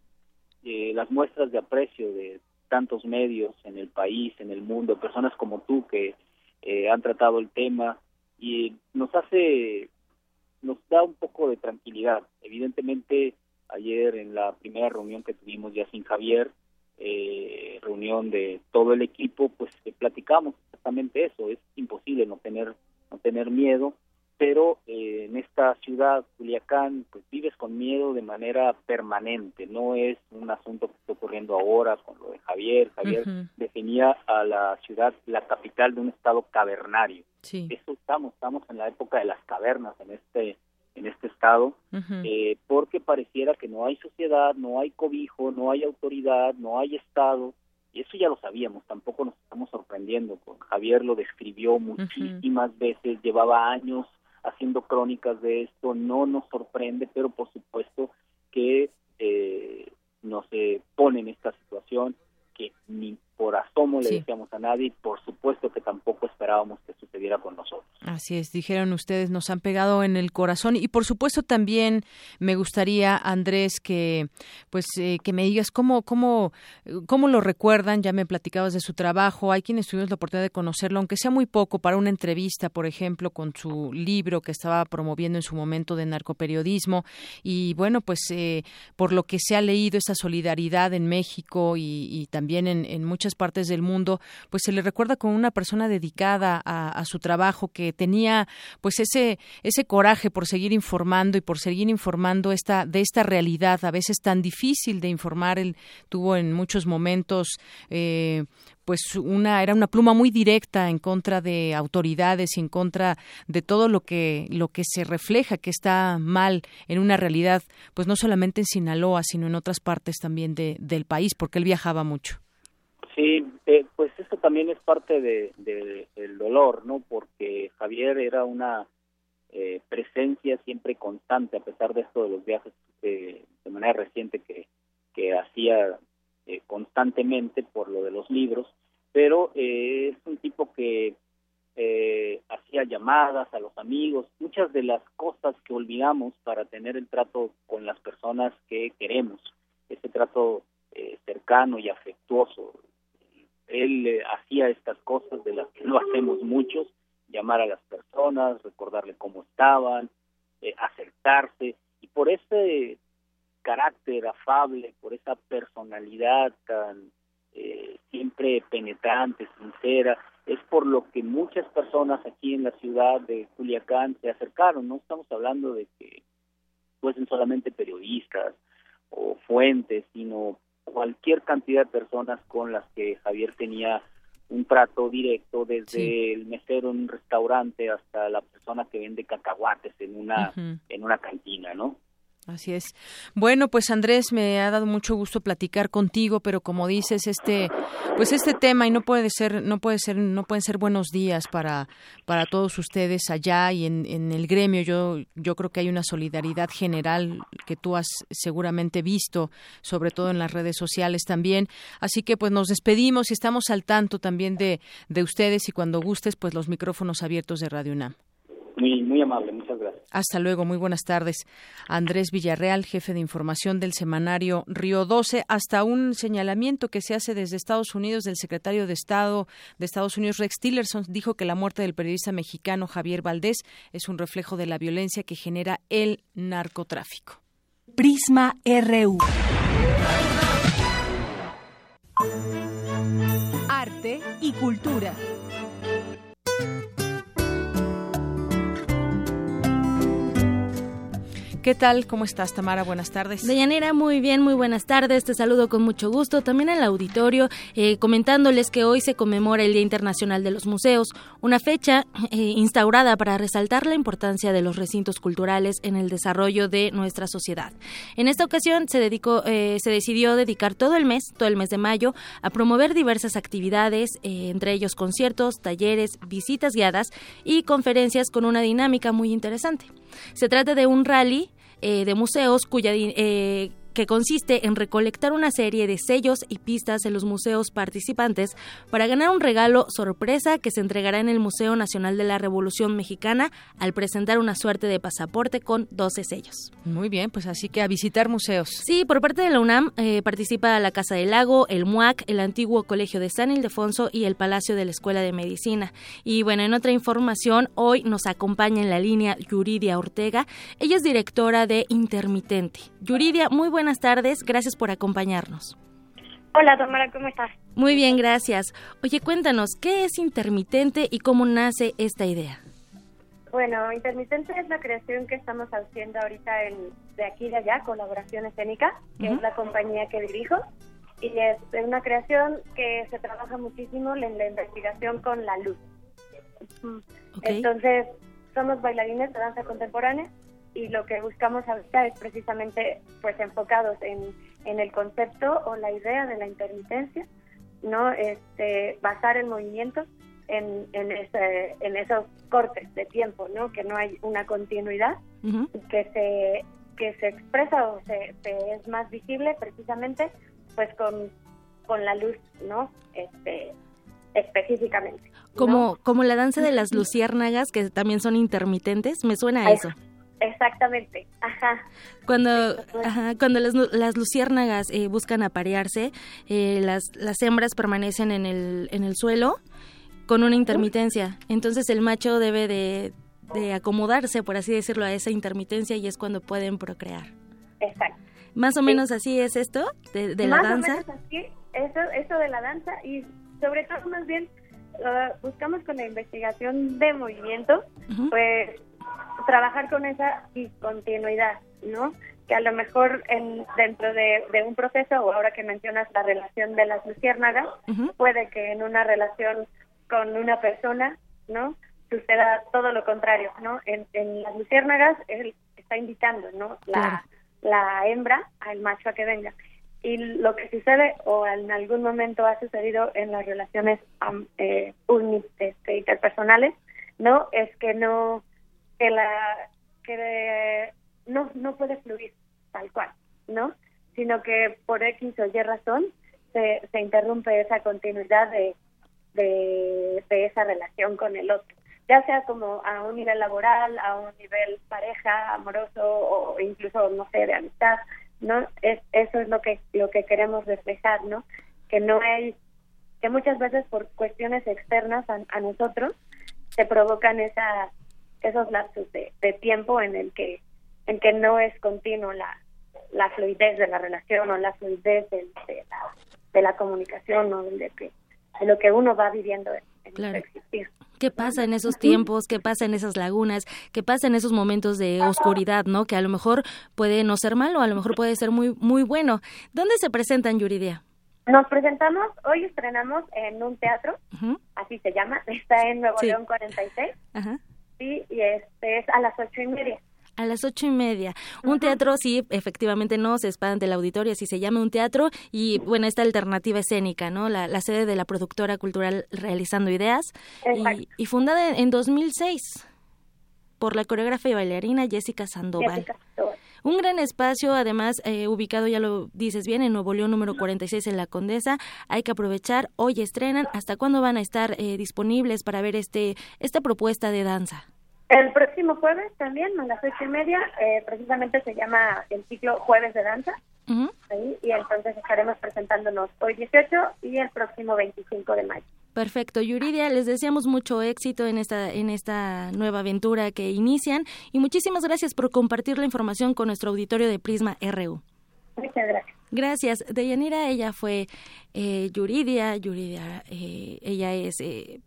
eh, las muestras de aprecio de tantos medios en el país, en el mundo, personas como tú que eh, han tratado el tema y nos hace nos da un poco de tranquilidad. Evidentemente, ayer en la primera reunión que tuvimos ya sin Javier, eh, reunión de todo el equipo, pues eh, platicamos exactamente eso. Es imposible no tener no tener miedo, pero eh, en esta ciudad, Culiacán, pues vives con miedo de manera permanente. No es un asunto que está ocurriendo ahora con lo de Javier. Javier definía a la ciudad la capital de un estado cavernario Sí. Eso estamos, estamos en la época de las cavernas en este en este estado, eh, porque pareciera que no hay sociedad, no hay cobijo, no hay autoridad, no hay estado, y eso ya lo sabíamos, tampoco nos estamos sorprendiendo. Javier lo describió muchísimas veces, llevaba años haciendo crónicas de esto, no nos sorprende, pero por supuesto que eh, nos eh, pone en esta situación que ni por asomo le decíamos a nadie, por supuesto que tampoco esperábamos que sucediera con nosotros. Así es, dijeron ustedes, nos han pegado en el corazón y por supuesto también me gustaría, Andrés, que pues eh, que me digas cómo cómo cómo lo recuerdan. Ya me platicabas de su trabajo. Hay quienes tuvimos la oportunidad de conocerlo, aunque sea muy poco, para una entrevista, por ejemplo, con su libro que estaba promoviendo en su momento de narcoperiodismo y bueno, pues eh, por lo que se ha leído esa solidaridad en México y, también en, en muchas partes del mundo, pues se le recuerda como una persona dedicada a, su trabajo que tenía pues ese ese coraje por seguir informando y por seguir informando esta de esta realidad a veces tan difícil de informar. Él tuvo en muchos momentos eh, pues una era una pluma muy directa en contra de autoridades y en contra de todo lo que lo que se refleja que está mal en una realidad pues no solamente en Sinaloa sino en otras partes también de, del país porque él viajaba mucho Sí, eh, pues esto también es parte de, del dolor, ¿no? Porque Javier era una eh, presencia siempre constante, a pesar de esto de los viajes de manera reciente que, que hacía eh, constantemente por lo de los libros, pero es un tipo que hacía llamadas a los amigos, muchas de las cosas que olvidamos para tener el trato con las personas que queremos, ese trato cercano y afectuoso él eh, hacía estas cosas de las que no hacemos muchos, llamar a las personas, recordarle cómo estaban, eh, acercarse, y por ese carácter afable, por esa personalidad tan eh, siempre penetrante, sincera, es por lo que muchas personas aquí en la ciudad de Culiacán se acercaron, no estamos hablando de que fuesen solamente periodistas o fuentes, sino cualquier cantidad de personas con las que Javier tenía un trato directo desde el mesero en un restaurante hasta la persona que vende cacahuates en una en una cantina, ¿no? Así es. Bueno, pues Andrés, me ha dado mucho gusto platicar contigo, pero como dices, este, pues este tema y no puede ser, no puede ser, no pueden ser buenos días para para todos ustedes allá y en, el gremio. Yo yo creo que hay una solidaridad general que tú has seguramente visto, sobre todo en las redes sociales también. Así que pues nos despedimos y estamos al tanto también de de ustedes y cuando gustes, pues los micrófonos abiertos de Radio UNAM. Muy, muy amable, muchas gracias. Hasta luego, muy buenas tardes. Andrés Villarreal, jefe de información del semanario Río 12, hasta un señalamiento que se hace desde Estados Unidos del secretario de Estado de Estados Unidos, Rex Tillerson, dijo que la muerte del periodista mexicano Javier Valdés es un reflejo de la violencia que genera el narcotráfico. Prisma RU. Arte y cultura. ¿Qué tal? ¿Cómo estás, Tamara? Buenas tardes. Deyanira, muy bien, muy buenas tardes. Te saludo con mucho gusto. También al auditorio, eh, comentándoles que hoy se conmemora el Día Internacional de los Museos, una fecha eh, instaurada para resaltar la importancia de los recintos culturales en el desarrollo de nuestra sociedad. En esta ocasión se, dedicó, eh, se decidió dedicar todo el mes, todo el mes de mayo, a promover diversas actividades, entre ellos conciertos, talleres, visitas guiadas y conferencias con una dinámica muy interesante. Se trata de un rally eh, de museos cuya eh, que consiste en recolectar una serie de sellos y pistas en los museos participantes para ganar un regalo sorpresa que se entregará en el Museo Nacional de la Revolución Mexicana al presentar una suerte de pasaporte con 12 sellos. Muy bien, pues así que a visitar museos. Sí, por parte de la UNAM eh, participa la Casa del Lago, el MUAC, el antiguo Colegio de San Ildefonso y el Palacio de la Escuela de Medicina. Y bueno, en otra información, hoy nos acompaña en la línea Yuridia Ortega. Ella es directora de Intermitente. Yuridia, muy buena buenas tardes. Gracias por acompañarnos. Hola, Tamara, ¿cómo estás? Muy bien, gracias. Oye, cuéntanos, ¿qué es intermitente y cómo nace esta idea? Bueno, Intermitente es la creación que estamos haciendo ahorita en, de aquí y de allá, Colaboración Escénica, que es la compañía que dirijo. Y es una creación que se trabaja muchísimo en la investigación con la luz. Entonces, somos bailarines de danza contemporánea y lo que buscamos ahorita es precisamente pues enfocados en, en el concepto o la idea de la intermitencia, ¿no? Este, basar el movimiento en, en, ese, en esos cortes de tiempo, ¿no? Que no hay una continuidad, que se que se expresa o se, es más visible precisamente pues con, con la luz, ¿no? Este, específicamente. Como, como la danza de las luciérnagas, que también son intermitentes, me suena a eso. Exactamente, ajá. Cuando, cuando las, las luciérnagas eh, buscan aparearse, eh, las, las hembras permanecen en el, en el suelo con una intermitencia. Entonces el macho debe de, de acomodarse, por así decirlo, a esa intermitencia y es cuando pueden procrear. Exacto. Más o menos así es esto de, de la danza. Más o menos así, eso, eso de la danza y sobre todo más bien buscamos con la investigación de movimiento, pues trabajar con esa discontinuidad, ¿no? Que a lo mejor en, dentro de, un proceso, o ahora que mencionas la relación de las luciérnagas, puede que en una relación con una persona, ¿no? Suceda todo lo contrario, ¿no? En, las luciérnagas él está invitando, ¿no? La, la hembra al macho a que venga y lo que sucede o en algún momento ha sucedido en las relaciones eh, este, interpersonales no es que no que la que no no puede fluir tal cual no sino que por x o y razón se, se interrumpe esa continuidad de, de, de esa relación con el otro. Ya sea como a un nivel laboral a un nivel pareja amoroso o incluso no sé de amistad no es eso es lo que lo que queremos reflejar no que no hay que muchas veces por cuestiones externas a, nosotros se provocan esas esos lapsos de, tiempo en el que en que no es continuo la, la fluidez de la relación o la fluidez de, la, de la comunicación o de, que, de lo que uno va viviendo en, en existir. ¿Qué pasa en esos tiempos? ¿Qué pasa en esas lagunas? ¿Qué pasa en esos momentos de oscuridad, no? Que a lo mejor puede no ser malo, a lo mejor puede ser muy muy bueno. ¿Dónde se presentan Yuridia? Nos presentamos, hoy estrenamos en un teatro, así se llama, está en Nuevo León 46, y este es a las ocho y media a las ocho y media. Un teatro, sí, efectivamente no se espanta el auditorio, así se llama un teatro, y bueno, esta alternativa escénica, ¿no? La, sede de la productora cultural Realizando Ideas, y, fundada en, 2006 por la coreógrafa y bailarina Jessica Sandoval. Un gran espacio, además, eh, ubicado, ya lo dices bien, en Nuevo León número 46 en La Condesa. Hay que aprovechar, hoy estrenan. ¿Hasta cuándo van a estar eh, disponibles para ver este esta propuesta de danza? El próximo jueves también, a las ocho y media, eh, precisamente se llama el ciclo Jueves de Danza. y entonces estaremos presentándonos hoy 18 y el próximo 25 de mayo. Perfecto, Yuridia, les deseamos mucho éxito en esta en esta nueva aventura que inician y muchísimas gracias por compartir la información con nuestro auditorio de Prisma RU. Muchas gracias. Gracias. Deyanira, ella fue eh, Yuridia, Yuridia, eh, ella es eh,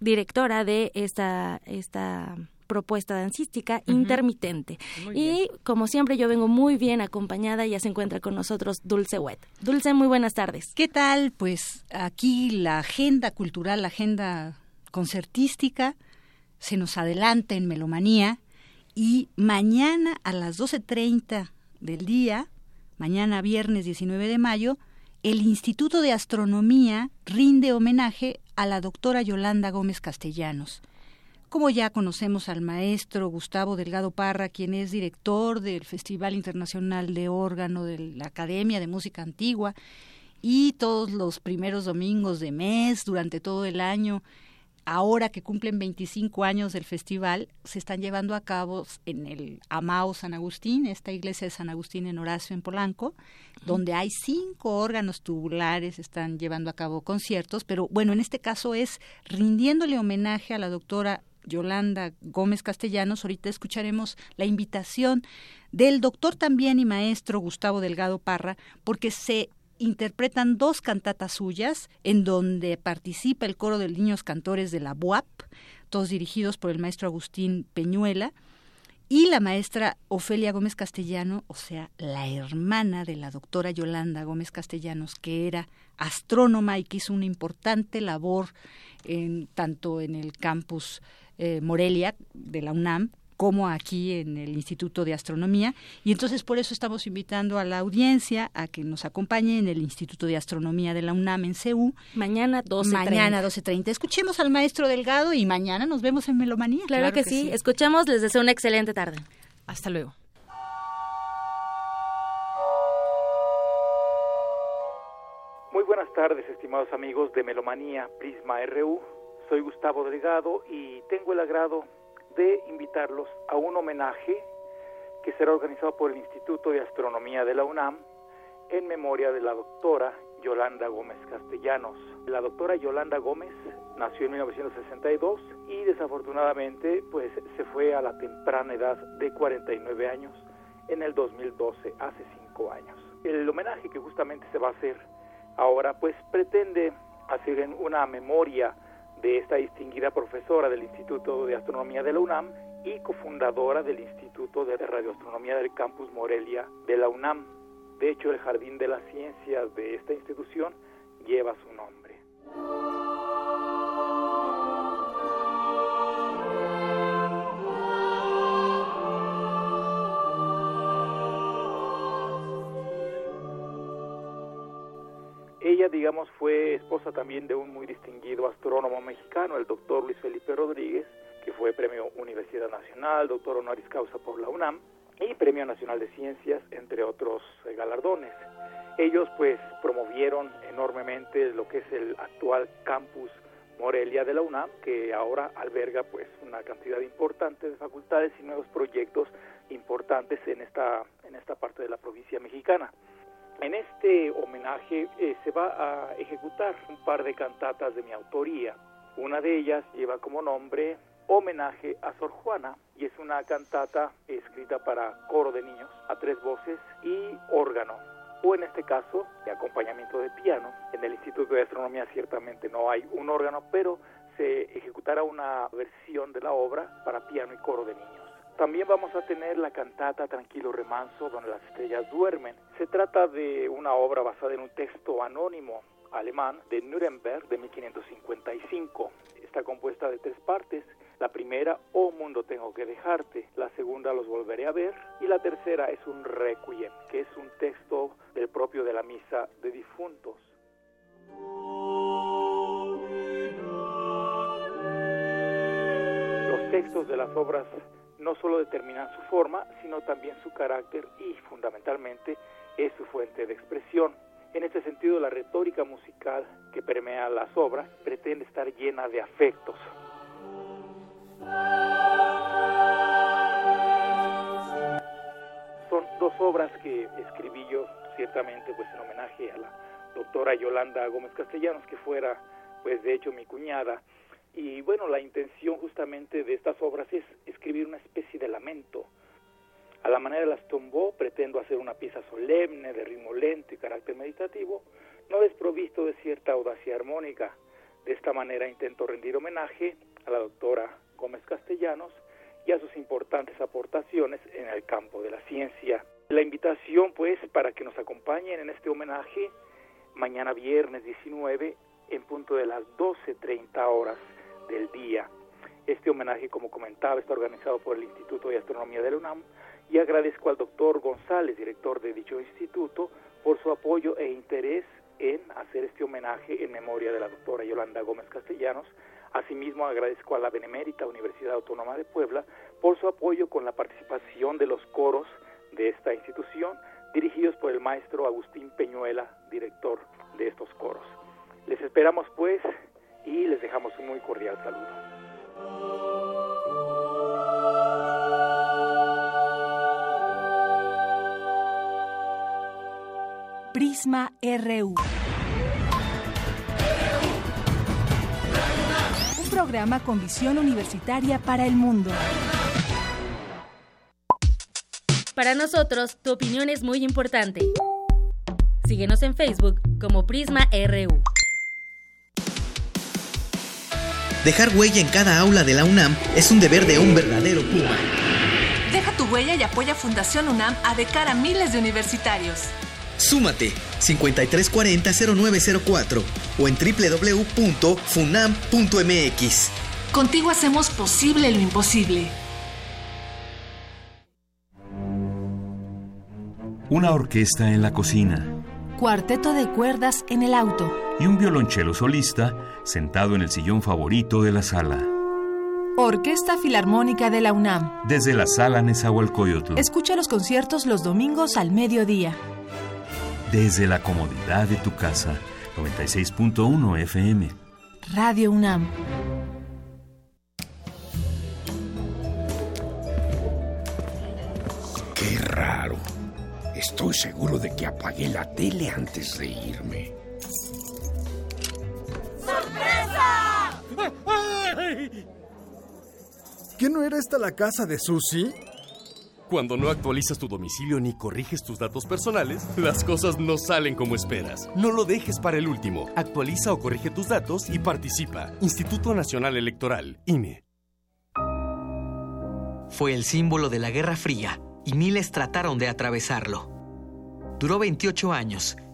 directora de esta, esta propuesta dancística intermitente. Y como siempre yo vengo muy bien acompañada, ya se encuentra con nosotros Dulce Wet. Dulce, muy buenas tardes. ¿Qué tal? Pues aquí la agenda cultural, la agenda concertística se nos adelanta en Melomanía y mañana a las 12.30 del día, mañana viernes 19 de mayo, el Instituto de Astronomía rinde homenaje a la doctora Yolanda Gómez Castellanos. Como ya conocemos al maestro Gustavo Delgado Parra, quien es director del Festival Internacional de Órgano de la Academia de Música Antigua, y todos los primeros domingos de mes, durante todo el año, ahora que cumplen 25 años del festival, se están llevando a cabo en el Amao San Agustín, esta iglesia de San Agustín en Horacio, en Polanco, donde hay cinco órganos tubulares, están llevando a cabo conciertos, pero bueno, en este caso es rindiéndole homenaje a la doctora Yolanda Gómez Castellanos. Ahorita escucharemos la invitación del doctor también y maestro Gustavo Delgado Parra, porque se interpretan dos cantatas suyas en donde participa el coro de niños cantores de la BUAP, todos dirigidos por el maestro Agustín Peñuela, y la maestra Ofelia Gómez Castellano, o sea, la hermana de la doctora Yolanda Gómez Castellanos, que era astrónoma y que hizo una importante labor en, tanto en el campus eh, Morelia de la UNAM como aquí en el Instituto de Astronomía. Y entonces por eso estamos invitando a la audiencia a que nos acompañe en el Instituto de Astronomía de la UNAM en CEU. Mañana 12.30. Mañana 12.30. Escuchemos al maestro Delgado y mañana nos vemos en Melomanía. Claro, que, sí. sí. Escuchamos, les deseo una excelente tarde. Hasta luego. Muy buenas tardes, estimados amigos de Melomanía Prisma RU. Soy Gustavo Delgado y tengo el agrado de invitarlos a un homenaje que será organizado por el Instituto de Astronomía de la UNAM en memoria de la doctora Yolanda Gómez Castellanos. La doctora Yolanda Gómez nació en 1962 y desafortunadamente pues se fue a la temprana edad de 49 años en el 2012, hace cinco años. El homenaje que justamente se va a hacer ahora pues pretende hacer una memoria de esta distinguida profesora del Instituto de Astronomía de la UNAM y cofundadora del Instituto de Radioastronomía del Campus Morelia de la UNAM. De hecho, el Jardín de las Ciencias de esta institución lleva su nombre. Digamos, fue esposa también de un muy distinguido astrónomo mexicano, el doctor Luis Felipe Rodríguez, que fue premio Universidad Nacional, doctor honoris causa por la UNAM y premio Nacional de Ciencias, entre otros eh, galardones. Ellos pues promovieron enormemente lo que es el actual campus Morelia de la UNAM, que ahora alberga pues una cantidad importante de facultades y nuevos proyectos importantes en esta, en esta parte de la provincia mexicana. En este homenaje eh, se va a ejecutar un par de cantatas de mi autoría. Una de ellas lleva como nombre Homenaje a Sor Juana y es una cantata escrita para coro de niños a tres voces y órgano o en este caso de acompañamiento de piano. En el Instituto de Astronomía ciertamente no hay un órgano, pero se ejecutará una versión de la obra para piano y coro de niños. También vamos a tener la cantata Tranquilo Remanso, donde las estrellas duermen. Se trata de una obra basada en un texto anónimo alemán de Nuremberg de 1555. Está compuesta de tres partes. La primera, Oh mundo tengo que dejarte. La segunda, Los volveré a ver. Y la tercera es un requiem, que es un texto del propio de la misa de difuntos. Los textos de las obras no solo determinan su forma, sino también su carácter y fundamentalmente es su fuente de expresión. En este sentido, la retórica musical que permea las obras pretende estar llena de afectos. Son dos obras que escribí yo ciertamente pues en homenaje a la doctora Yolanda Gómez Castellanos, que fuera pues de hecho mi cuñada, y bueno, la intención justamente de estas obras es escribir una especie de lamento. A la manera de las tombó, pretendo hacer una pieza solemne, de ritmo lento y carácter meditativo, no desprovisto de cierta audacia armónica. De esta manera intento rendir homenaje a la doctora Gómez Castellanos y a sus importantes aportaciones en el campo de la ciencia. La invitación, pues, para que nos acompañen en este homenaje mañana viernes 19 en punto de las 12.30 horas del día. Este homenaje, como comentaba, está organizado por el Instituto de Astronomía de la UNAM y agradezco al doctor González, director de dicho instituto, por su apoyo e interés en hacer este homenaje en memoria de la doctora Yolanda Gómez Castellanos. Asimismo, agradezco a la Benemérita Universidad Autónoma de Puebla por su apoyo con la participación de los coros de esta institución, dirigidos por el maestro Agustín Peñuela, director de estos coros. Les esperamos pues y les dejamos un muy cordial saludo. Prisma RU. Un programa con visión universitaria para el mundo. Para nosotros, tu opinión es muy importante. Síguenos en Facebook como Prisma RU. Dejar huella en cada aula de la UNAM es un deber de un verdadero Puma. Deja tu huella y apoya Fundación UNAM a de cara a miles de universitarios. Súmate 5340-0904 o en www.funam.mx. Contigo hacemos posible lo imposible. Una orquesta en la cocina. Cuarteto de cuerdas en el auto. Y un violonchelo solista sentado en el sillón favorito de la sala. Orquesta Filarmónica de la UNAM. Desde la sala Nezahualcóyotl. Escucha los conciertos los domingos al mediodía. Desde la comodidad de tu casa, 96.1 FM. Radio UNAM. Qué raro. Estoy seguro de que apagué la tele antes de irme. ¿Qué no era esta la casa de Susie? Cuando no actualizas tu domicilio ni corriges tus datos personales, las cosas no salen como esperas. No lo dejes para el último. Actualiza o corrige tus datos y participa. Instituto Nacional Electoral, INE. Fue el símbolo de la Guerra Fría y miles trataron de atravesarlo. Duró 28 años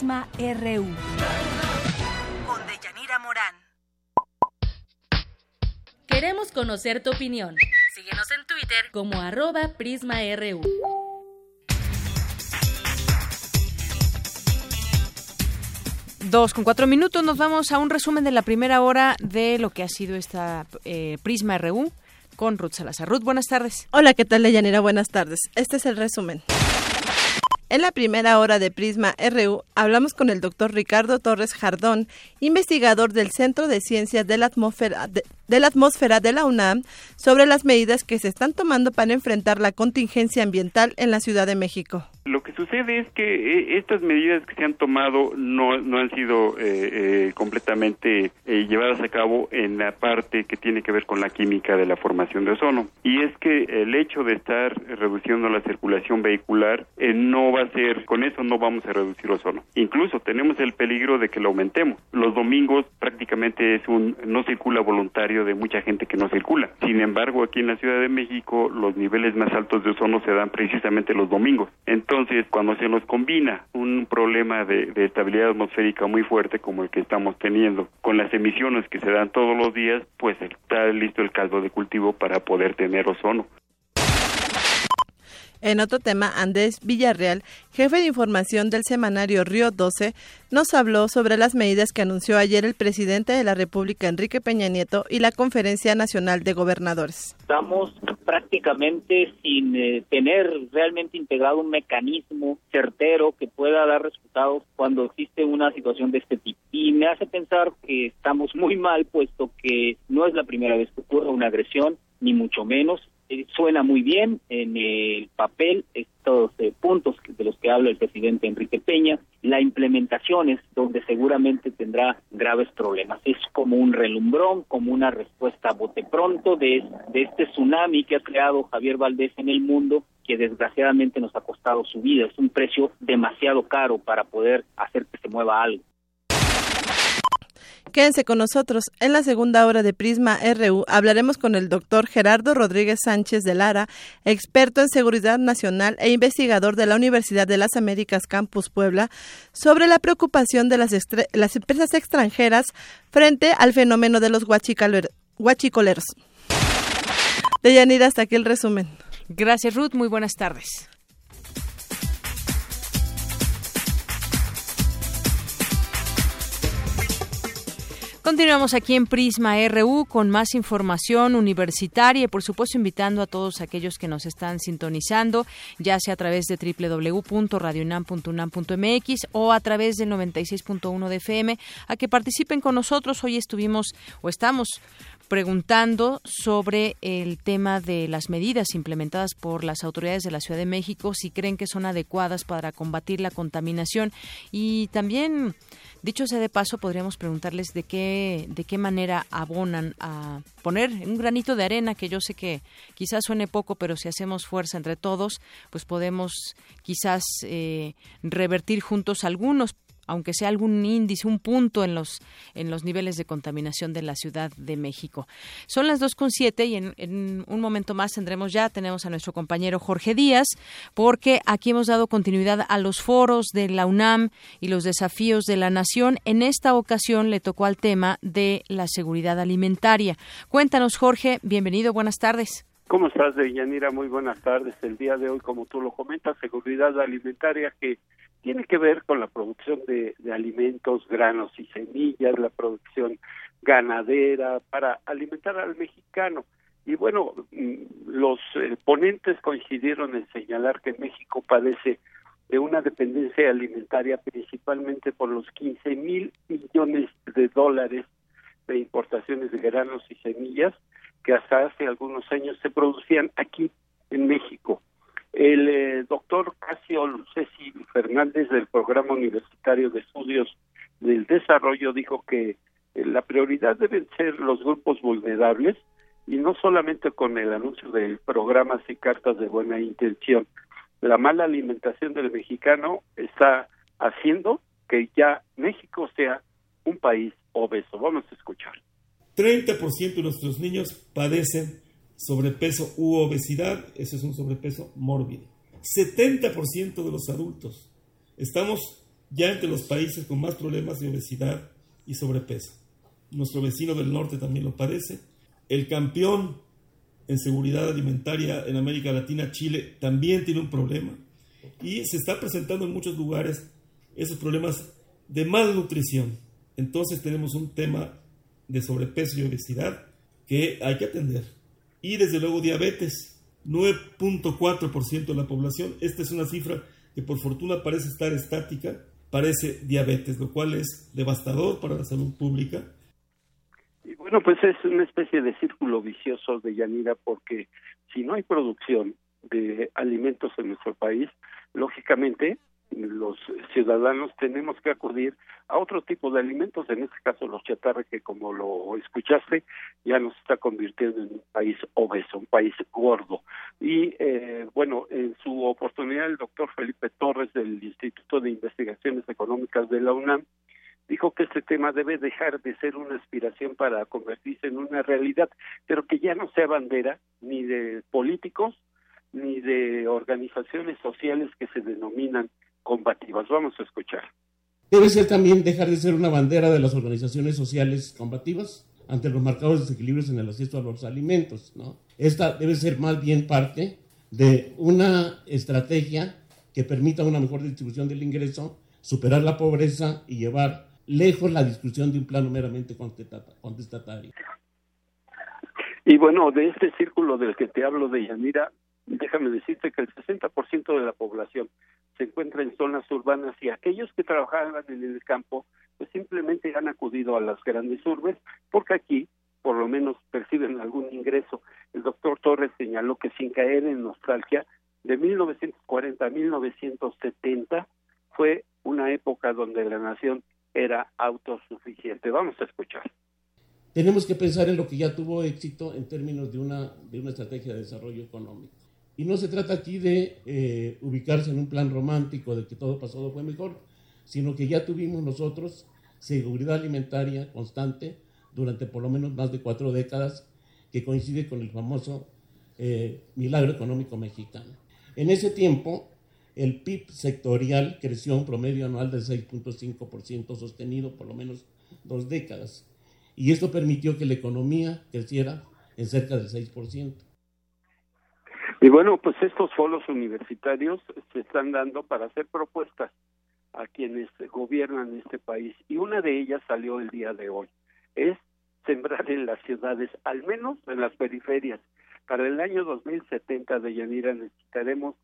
Prisma RU. Con Deyanira Morán. Queremos conocer tu opinión. Síguenos en Twitter como arroba PrismaRU. Dos con cuatro minutos, nos vamos a un resumen de la primera hora de lo que ha sido esta eh, Prisma RU con Ruth Salazar. Ruth, buenas tardes. Hola, ¿qué tal, Leyanera? Buenas tardes. Este es el resumen. En la primera hora de Prisma RU hablamos con el doctor Ricardo Torres Jardón, investigador del Centro de Ciencias de la Atmósfera de, de la Atmósfera de la UNAM, sobre las medidas que se están tomando para enfrentar la contingencia ambiental en la Ciudad de México. Lo que sucede es que eh, estas medidas que se han tomado no, no han sido eh, eh, completamente eh, llevadas a cabo en la parte que tiene que ver con la química de la formación de ozono. Y es que el hecho de estar reduciendo la circulación vehicular eh, no va a ser, con eso no vamos a reducir ozono. Incluso tenemos el peligro de que lo aumentemos. Los domingos prácticamente es un no circula voluntario de mucha gente que no circula. Sin embargo, aquí en la Ciudad de México los niveles más altos de ozono se dan precisamente los domingos. Entonces, cuando se nos combina un problema de, de, estabilidad atmosférica muy fuerte como el que estamos teniendo con las emisiones que se dan todos los días, pues está listo el caldo de cultivo para poder tener ozono. En otro tema, Andrés Villarreal, jefe de información del semanario Río 12, nos habló sobre las medidas que anunció ayer el presidente de la República, Enrique Peña Nieto, y la Conferencia Nacional de Gobernadores. Estamos prácticamente sin eh, tener realmente integrado un mecanismo certero que pueda dar resultados cuando existe una situación de este tipo. Y me hace pensar que estamos muy mal, puesto que no es la primera vez que ocurre una agresión, ni mucho menos eh, suena muy bien en el papel estos eh, puntos de los que habla el presidente Enrique Peña. La implementación es donde seguramente tendrá graves problemas. Es como un relumbrón, como una respuesta a bote pronto de, de este tsunami que ha creado Javier Valdés en el mundo que desgraciadamente nos ha costado su vida. Es un precio demasiado caro para poder hacer que se mueva algo. Quédense con nosotros. En la segunda hora de Prisma RU hablaremos con el doctor Gerardo Rodríguez Sánchez de Lara, experto en seguridad nacional e investigador de la Universidad de las Américas Campus Puebla, sobre la preocupación de las, las empresas extranjeras frente al fenómeno de los huachicoleros. De Yanira, hasta aquí el resumen. Gracias, Ruth. Muy buenas tardes. Continuamos aquí en Prisma RU con más información universitaria y por supuesto invitando a todos aquellos que nos están sintonizando, ya sea a través de www.radionam.unam.mx o a través del 96.1 de FM, a que participen con nosotros. Hoy estuvimos o estamos preguntando sobre el tema de las medidas implementadas por las autoridades de la Ciudad de México, si creen que son adecuadas para combatir la contaminación. Y también Dicho sea de paso, podríamos preguntarles de qué, de qué manera abonan a poner un granito de arena, que yo sé que quizás suene poco, pero si hacemos fuerza entre todos, pues podemos quizás eh, revertir juntos algunos aunque sea algún índice, un punto en los, en los niveles de contaminación de la Ciudad de México. Son las 2.7 y en, en un momento más tendremos ya, tenemos a nuestro compañero Jorge Díaz, porque aquí hemos dado continuidad a los foros de la UNAM y los desafíos de la nación. En esta ocasión le tocó al tema de la seguridad alimentaria. Cuéntanos, Jorge, bienvenido, buenas tardes. ¿Cómo estás, Deyanira? Muy buenas tardes. El día de hoy, como tú lo comentas, seguridad alimentaria que tiene que ver con la producción de, alimentos, granos y semillas, la producción ganadera para alimentar al mexicano. Y bueno, mm, los eh, ponentes coincidieron en señalar que México padece de una dependencia alimentaria principalmente por los 15 mil millones de dólares de importaciones de granos y semillas que hasta hace algunos años se producían aquí en México. El eh, doctor Casio Lucesi Fernández del Programa Universitario de Estudios del Desarrollo dijo que eh, la prioridad deben ser los grupos vulnerables y no solamente con el anuncio de programas y cartas de buena intención. La mala alimentación del mexicano está haciendo que ya México sea un país obeso. Vamos a escuchar. 30% de nuestros niños padecen sobrepeso u obesidad, ese es un sobrepeso mórbido. 70% de los adultos estamos ya entre los países con más problemas de obesidad y sobrepeso. Nuestro vecino del norte también lo padece. El campeón en seguridad alimentaria en América Latina, Chile, también tiene un problema. Y se está presentando en muchos lugares esos problemas de malnutrición. Entonces tenemos un tema de sobrepeso y obesidad que hay que atender. Y desde luego diabetes, 9.4% de la población. Esta es una cifra que por fortuna parece estar estática, parece diabetes, lo cual es devastador para la salud pública. Y bueno, pues es una especie de círculo vicioso de Yanira porque si no hay producción de alimentos en nuestro país, lógicamente los ciudadanos tenemos que acudir a otro tipo de alimentos, en este caso los chatarra, que como lo escuchaste, ya nos está convirtiendo en un país obeso, un país gordo. Y eh, bueno, en su oportunidad el doctor Felipe Torres del Instituto de Investigaciones Económicas de la UNAM dijo que este tema debe dejar de ser una aspiración para convertirse en una realidad, pero que ya no sea bandera ni de políticos ni de organizaciones sociales que se denominan combativas. Vamos a escuchar. Debe ser también dejar de ser una bandera de las organizaciones sociales combativas ante los marcados desequilibrios en el acceso a los alimentos. ¿no? Esta debe ser más bien parte de una estrategia que permita una mejor distribución del ingreso, superar la pobreza y llevar lejos la discusión de un plano meramente contestatario. Y bueno, de este círculo del que te hablo de Yanira, déjame decirte que el 60% de la población se encuentra en zonas urbanas y aquellos que trabajaban en el campo pues simplemente han acudido a las grandes urbes porque aquí por lo menos perciben algún ingreso. El doctor Torres señaló que sin caer en nostalgia, de 1940 a 1970 fue una época donde la nación era autosuficiente. Vamos a escuchar. Tenemos que pensar en lo que ya tuvo éxito en términos de una, de una estrategia de desarrollo económico. Y no se trata aquí de eh, ubicarse en un plan romántico de que todo pasado fue mejor, sino que ya tuvimos nosotros seguridad alimentaria constante durante por lo menos más de cuatro décadas, que coincide con el famoso eh, milagro económico mexicano. En ese tiempo, el PIB sectorial creció un promedio anual del 6.5% sostenido por lo menos dos décadas. Y esto permitió que la economía creciera en cerca del 6%. Y bueno, pues estos foros universitarios se están dando para hacer propuestas a quienes gobiernan este país y una de ellas salió el día de hoy. Es sembrar en las ciudades, al menos en las periferias. Para el año 2070 de Yanira necesitaremos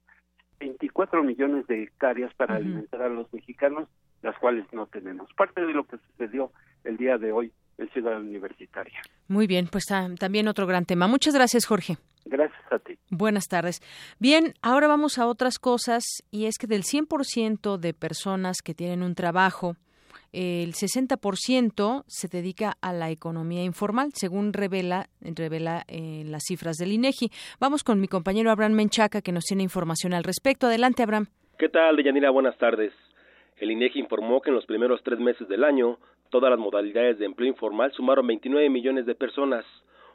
24 millones de hectáreas para alimentar a los mexicanos, las cuales no tenemos. Parte de lo que sucedió el día de hoy en Ciudad Universitaria. Muy bien, pues también otro gran tema. Muchas gracias, Jorge. Gracias a ti. Buenas tardes. Bien, ahora vamos a otras cosas y es que del 100% de personas que tienen un trabajo, el 60% se dedica a la economía informal, según revela, revela eh, las cifras del INEGI. Vamos con mi compañero Abraham Menchaca, que nos tiene información al respecto. Adelante, Abraham. ¿Qué tal, Deyanira? Buenas tardes. El INEGI informó que en los primeros tres meses del año, todas las modalidades de empleo informal sumaron 29 millones de personas,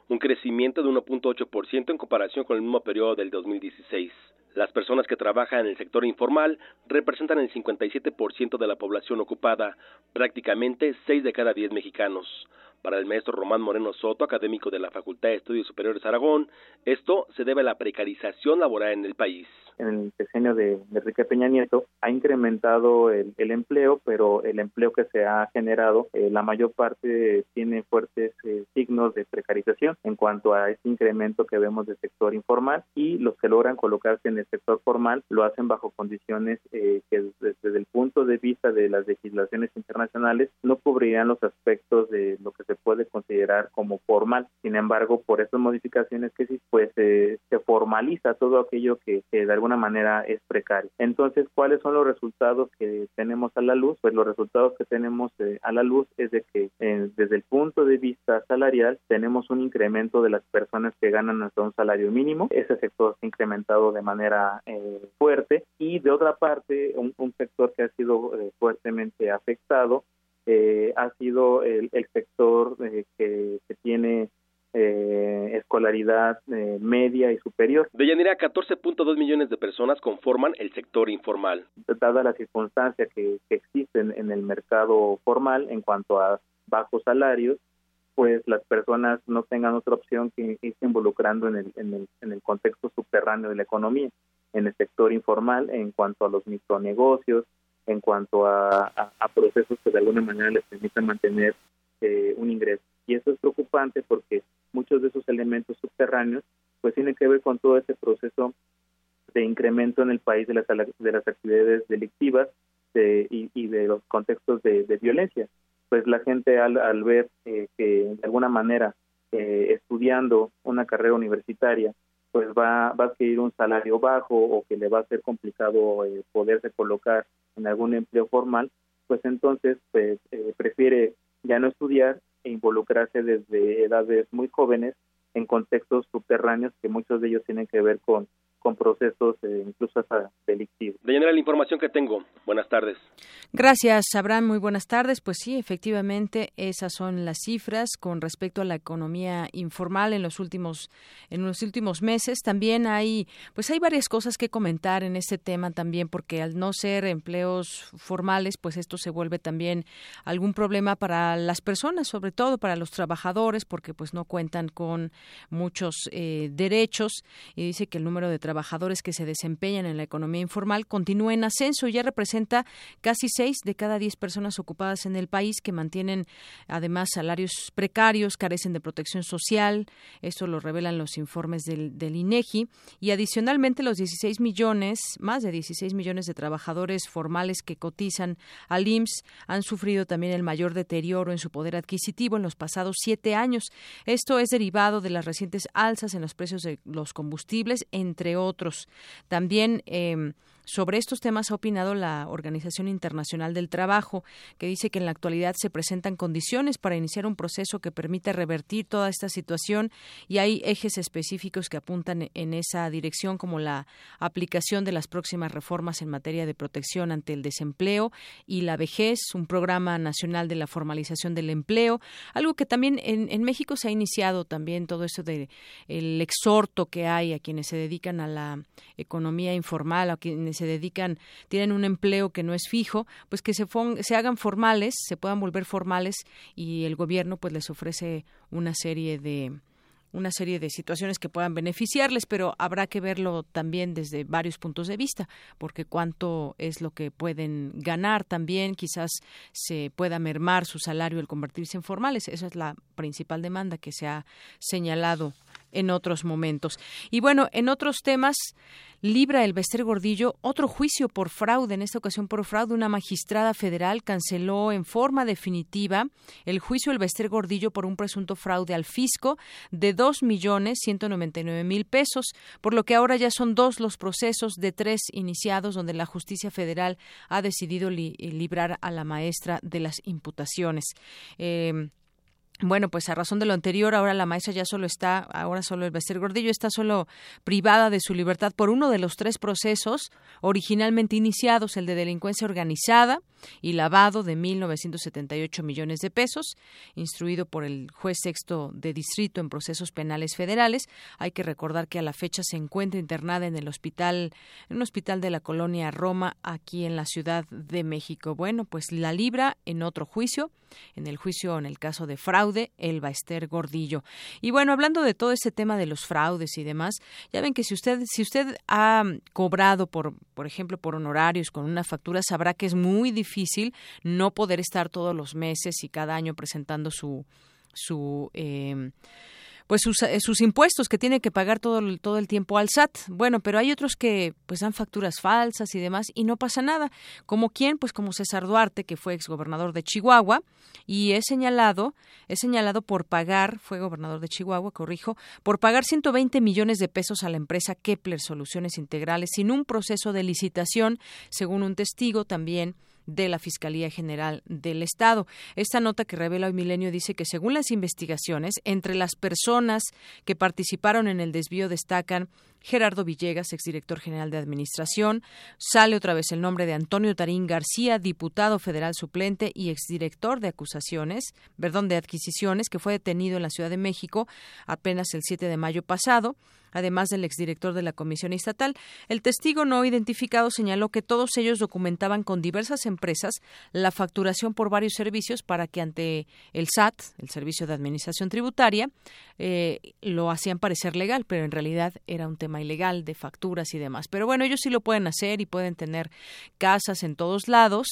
un crecimiento de 1.8% en comparación con el mismo periodo del 2016. Las personas que trabajan en el sector informal representan el 57% de la población ocupada, prácticamente 6 de cada 10 mexicanos. Para el maestro Román Moreno Soto, académico de la Facultad de Estudios Superiores Aragón, esto se debe a la precarización laboral en el país. En el sexenio de, Enrique Peña Nieto ha incrementado el, empleo, pero el empleo que se ha generado, eh, la mayor parte tiene fuertes eh, signos de precarización en cuanto a ese incremento que vemos del sector informal y los que logran colocarse en el sector formal lo hacen bajo condiciones eh, que desde, el punto de vista de las legislaciones internacionales no cubrirían los aspectos de lo que se puede considerar como formal. Sin embargo, por estas modificaciones que sí, pues se formaliza todo aquello que, que de alguna manera es precario. Entonces, ¿cuáles son los resultados que tenemos a la luz? Pues los resultados que tenemos eh, a la luz es de que eh, desde el punto de vista salarial tenemos un incremento de las personas que ganan hasta un salario mínimo. Ese sector se ha incrementado de manera eh, fuerte y de otra parte un, sector que ha sido fuertemente afectado ha sido el, sector que, que tiene eh, escolaridad eh, media y superior. De Yanira, 14.2 millones de personas conforman el sector informal. Dada la circunstancia que, existen en el mercado formal en cuanto a bajos salarios, pues las personas no tengan otra opción que irse involucrando en el, en el, en el contexto subterráneo de la economía, en el sector informal, en cuanto a los micronegocios, en cuanto a, procesos que de alguna manera les permitan mantener eh, un ingreso. Y eso es preocupante porque muchos de esos elementos subterráneos pues tienen que ver con todo ese proceso de incremento en el país de las, de las actividades delictivas y, de los contextos de, violencia. Pues la gente al, al ver eh, que de alguna manera eh, estudiando una carrera universitaria pues va, va a adquirir un salario bajo o que le va a ser complicado eh, poderse colocar en algún empleo formal, pues entonces pues prefiere ya no estudiar e involucrarse desde edades muy jóvenes en contextos subterráneos que muchos de ellos tienen que ver con con procesos eh, incluso hasta delictivos. De la información que tengo. Buenas tardes. Gracias, Abraham. Muy buenas tardes. Pues sí, efectivamente, esas son las cifras con respecto a la economía informal en los últimos en los últimos meses. También hay pues hay varias cosas que comentar en este tema también porque al no ser empleos formales, pues esto se vuelve también algún problema para las personas, sobre todo para los trabajadores, porque pues no cuentan con muchos eh, derechos y dice que el número de trabajadores que se desempeñan en la economía informal continúa en ascenso y ya representa casi seis de cada diez personas ocupadas en el país que mantienen además salarios precarios, carecen de protección social. Esto lo revelan los informes del, INEGI. Y adicionalmente, los 16 millones, más de 16 millones de trabajadores formales que cotizan al IMSS han sufrido también el mayor deterioro en su poder adquisitivo en los pasados siete años. Esto es derivado de las recientes alzas en los precios de los combustibles, entre otros. También eh, sobre estos temas ha opinado la Organización Internacional del Trabajo, que dice que en la actualidad se presentan condiciones para iniciar un proceso que permita revertir toda esta situación y hay ejes específicos que apuntan en esa dirección, como la aplicación de las próximas reformas en materia de protección ante el desempleo y la vejez, un programa nacional de la formalización del empleo, algo que también en, en México se ha iniciado también todo eso de el exhorto que hay a quienes se dedican a la economía informal, a quienes se dedican, tienen un empleo que no es fijo, pues que se, se hagan formales, se puedan volver formales y el gobierno pues les ofrece una serie de una serie de situaciones que puedan beneficiarles, pero habrá que verlo también desde varios puntos de vista, porque cuánto es lo que pueden ganar también, quizás se pueda mermar su salario al convertirse en formales. Esa es la principal demanda que se ha señalado en otros momentos. Y bueno, en otros temas, libra el Bester Gordillo otro juicio por fraude. En esta ocasión por fraude, una magistrada federal canceló en forma definitiva el juicio del Bester Gordillo por un presunto fraude al fisco de dos millones ciento noventa y nueve mil pesos, por lo que ahora ya son dos los procesos de tres iniciados donde la justicia federal ha decidido librar a la maestra de las imputaciones. Eh, bueno, pues a razón de lo anterior, ahora la maestra ya solo está, ahora solo el Bester Gordillo está solo privada de su libertad por uno de los tres procesos originalmente iniciados, el de delincuencia organizada y lavado de 1.978 millones de pesos, instruido por el juez sexto de distrito en procesos penales federales. Hay que recordar que a la fecha se encuentra internada en el hospital, en un hospital de la colonia Roma, aquí en la Ciudad de México. Bueno, pues la libra en otro juicio, en el juicio en el caso de fraude el Elba Gordillo. Y bueno, hablando de todo ese tema de los fraudes y demás, ya ven que si usted, si usted ha cobrado por, por ejemplo, por honorarios con una factura, sabrá que es muy difícil no poder estar todos los meses y cada año presentando su su eh, pues eh, sus, impuestos que tiene que pagar todo, todo el tiempo al SAT. Bueno, pero hay otros que pues dan facturas falsas y demás y no pasa nada. Como quién, pues como César Duarte, que fue exgobernador de Chihuahua y es señalado, es señalado por pagar, fue gobernador de Chihuahua, corrijo, por pagar 120 millones de pesos a la empresa Kepler Soluciones Integrales sin un proceso de licitación, según un testigo también de la Fiscalía General del Estado. Esta nota que revela hoy Milenio dice que según las investigaciones, entre las personas que participaron en el desvío destacan Gerardo Villegas, exdirector general de Administración, sale otra vez el nombre de Antonio Tarín García, diputado federal suplente y exdirector de acusaciones, perdón, de adquisiciones, que fue detenido en la Ciudad de México apenas el 7 de mayo pasado además del exdirector de la Comisión Estatal. El testigo no identificado señaló que todos ellos documentaban con diversas empresas la facturación por varios servicios para que ante el SAT, el Servicio de Administración Tributaria, eh, lo hacían parecer legal, pero en realidad era un tema ilegal de facturas y demás. Pero bueno, ellos sí lo pueden hacer y pueden tener casas en todos lados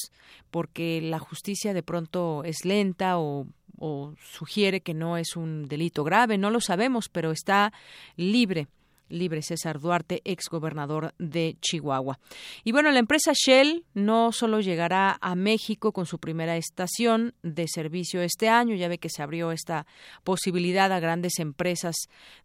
porque la justicia de pronto es lenta o o sugiere que no es un delito grave, no lo sabemos, pero está libre libre César Duarte, ex gobernador de Chihuahua. Y bueno, la empresa Shell no solo llegará a México con su primera estación de servicio este año, ya ve que se abrió esta posibilidad a grandes empresas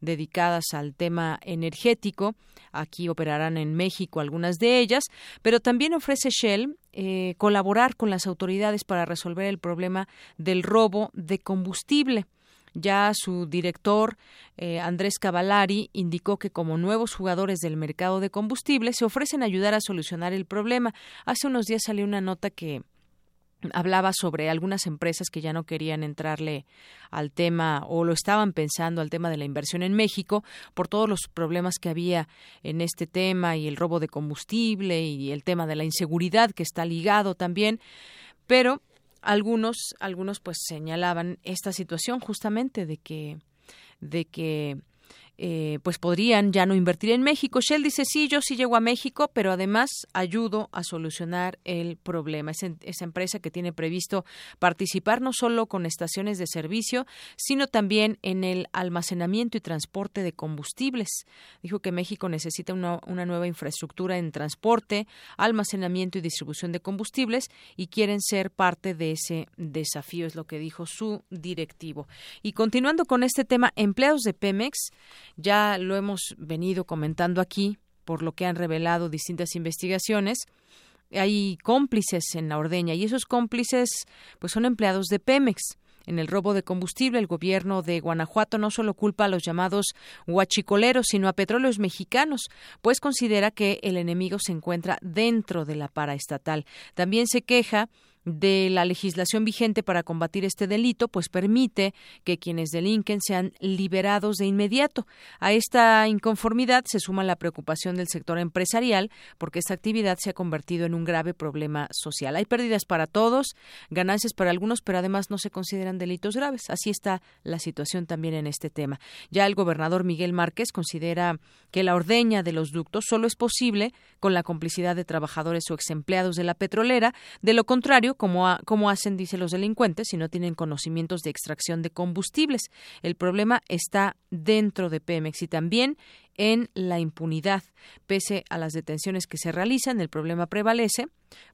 dedicadas al tema energético. Aquí operarán en México algunas de ellas, pero también ofrece Shell eh, colaborar con las autoridades para resolver el problema del robo de combustible. Ya su director, eh, Andrés Cavallari, indicó que como nuevos jugadores del mercado de combustible se ofrecen ayudar a solucionar el problema. Hace unos días salió una nota que hablaba sobre algunas empresas que ya no querían entrarle al tema o lo estaban pensando al tema de la inversión en México por todos los problemas que había en este tema y el robo de combustible y el tema de la inseguridad que está ligado también, pero algunos algunos pues señalaban esta situación justamente de que de que eh, pues podrían ya no invertir en México. Shell dice, sí, yo sí llego a México, pero además ayudo a solucionar el problema. Es esa empresa que tiene previsto participar no solo con estaciones de servicio, sino también en el almacenamiento y transporte de combustibles. Dijo que México necesita una, una nueva infraestructura en transporte, almacenamiento y distribución de combustibles y quieren ser parte de ese desafío, es lo que dijo su directivo. Y continuando con este tema, empleados de Pemex, ya lo hemos venido comentando aquí por lo que han revelado distintas investigaciones. Hay cómplices en la ordeña y esos cómplices pues son empleados de Pemex. En el robo de combustible, el gobierno de Guanajuato no solo culpa a los llamados huachicoleros, sino a petróleos mexicanos, pues considera que el enemigo se encuentra dentro de la paraestatal. También se queja de la legislación vigente para combatir este delito, pues permite que quienes delinquen sean liberados de inmediato. A esta inconformidad se suma la preocupación del sector empresarial porque esta actividad se ha convertido en un grave problema social. Hay pérdidas para todos, ganancias para algunos, pero además no se consideran delitos graves. Así está la situación también en este tema. Ya el gobernador Miguel Márquez considera que la ordeña de los ductos solo es posible con la complicidad de trabajadores o exempleados de la petrolera. De lo contrario, como, hacen, dice los delincuentes, si no tienen conocimientos de extracción de combustibles. El problema está dentro de Pemex y también en la impunidad. Pese a las detenciones que se realizan, el problema prevalece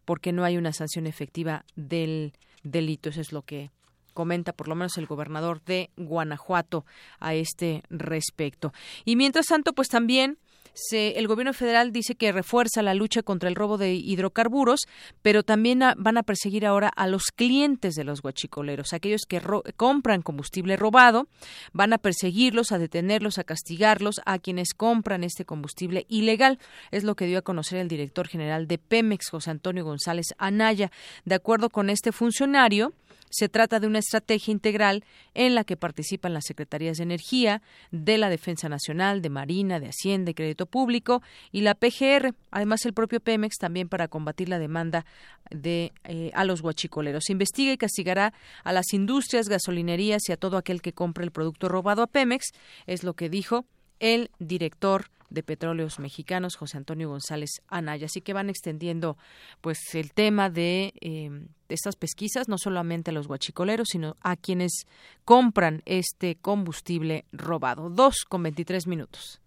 porque no hay una sanción efectiva del delito. Eso es lo que comenta por lo menos el gobernador de Guanajuato a este respecto. Y mientras tanto, pues también se, el gobierno federal dice que refuerza la lucha contra el robo de hidrocarburos, pero también van a perseguir ahora a los clientes de los guachicoleros, aquellos que compran combustible robado, van a perseguirlos, a detenerlos, a castigarlos, a quienes compran este combustible ilegal. Es lo que dio a conocer el director general de Pemex, José Antonio González Anaya. De acuerdo con este funcionario, se trata de una estrategia integral en la que participan las Secretarías de Energía, de la Defensa Nacional, de Marina, de Hacienda y Crédito Público y la PGR, además el propio Pemex también para combatir la demanda de eh, a los guachicoleros. Se investiga y castigará a las industrias, gasolinerías y a todo aquel que compre el producto robado a Pemex, es lo que dijo el director de Petróleos Mexicanos, José Antonio González Anaya. Así que van extendiendo pues el tema de, em, estas pesquisas, no solamente a los guachicoleros, sino a quienes compran este combustible robado. Dos con veintitrés minutos.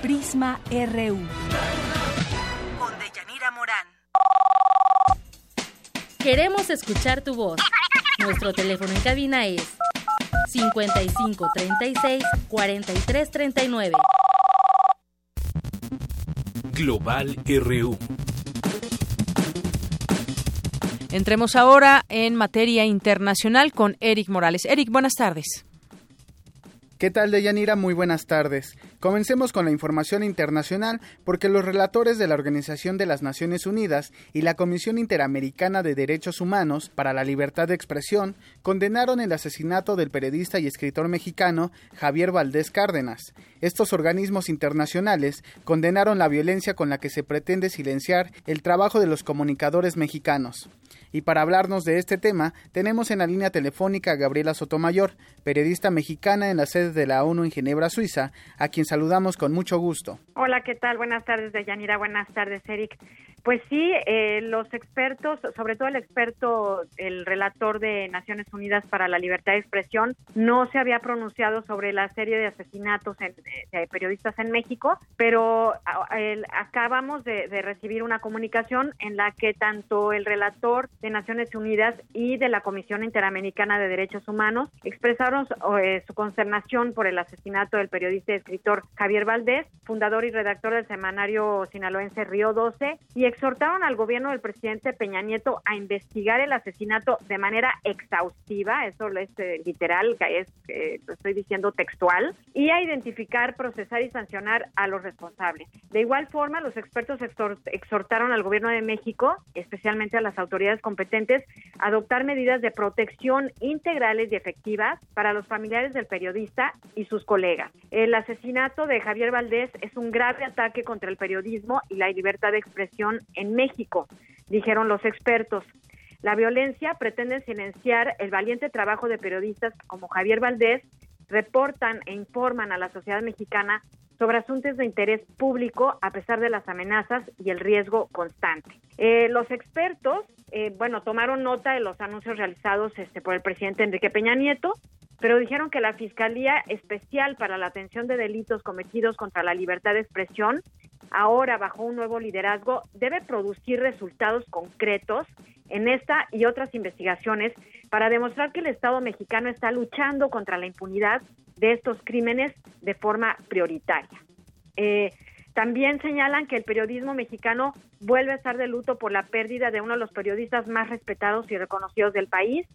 Prisma RU. Con Deyanira Morán. Queremos escuchar tu voz. Nuestro teléfono en cabina es 55 36 43 39. Global RU. Entremos ahora en materia internacional con Eric Morales. Eric, buenas tardes. ¿Qué tal, Deyanira? Muy buenas tardes. Comencemos con la información internacional porque los relatores de la Organización de las Naciones Unidas y la Comisión Interamericana de Derechos Humanos para la Libertad de Expresión condenaron el asesinato del periodista y escritor mexicano Javier Valdés Cárdenas. Estos organismos internacionales condenaron la violencia con la que se pretende silenciar el trabajo de los comunicadores mexicanos. Y para hablarnos de este tema, tenemos en la línea telefónica a Gabriela Sotomayor, periodista mexicana en la sede de la ONU en Ginebra, Suiza, a quien saludamos con mucho gusto. Hola, ¿qué tal? Buenas tardes, Deyanira. Buenas tardes, Eric. Pues sí, eh, los expertos, sobre todo el experto, el relator de Naciones Unidas para la Libertad de Expresión, no se había pronunciado sobre la serie de asesinatos de periodistas en México, pero acabamos de, recibir una comunicación en la que tanto el relator de Naciones Unidas y de la Comisión Interamericana de Derechos Humanos expresaron eh, su consternación por el asesinato del periodista y escritor Javier Valdés, fundador y redactor del semanario sinaloense Río 12, y exhortaron al gobierno del presidente Peña Nieto a investigar el asesinato de manera exhaustiva, eso es eh, literal, que es, eh, lo estoy diciendo textual, y a identificar, procesar y sancionar a los responsables. De igual forma, los expertos exhortaron al gobierno de México, especialmente a las autoridades competentes, a adoptar medidas de protección integrales y efectivas para los familiares del periodista y sus colegas. El asesinato de Javier Valdés es un grave ataque contra el periodismo y la libertad de expresión en México, dijeron los expertos. La violencia pretende silenciar el valiente trabajo de periodistas como Javier Valdés, reportan e informan a la sociedad mexicana sobre asuntos de interés público a pesar de las amenazas y el riesgo constante. Eh, los expertos, eh, bueno, tomaron nota de los anuncios realizados este, por el presidente Enrique Peña Nieto, pero dijeron que la Fiscalía Especial para la Atención de Delitos Cometidos contra la Libertad de Expresión, ahora bajo un nuevo liderazgo, debe producir resultados concretos en esta y otras investigaciones para demostrar que el Estado mexicano está luchando contra la impunidad de estos crímenes de forma prioritaria. Eh, también señalan que el periodismo mexicano vuelve a estar de luto por la pérdida de uno de los periodistas más respetados y reconocidos del país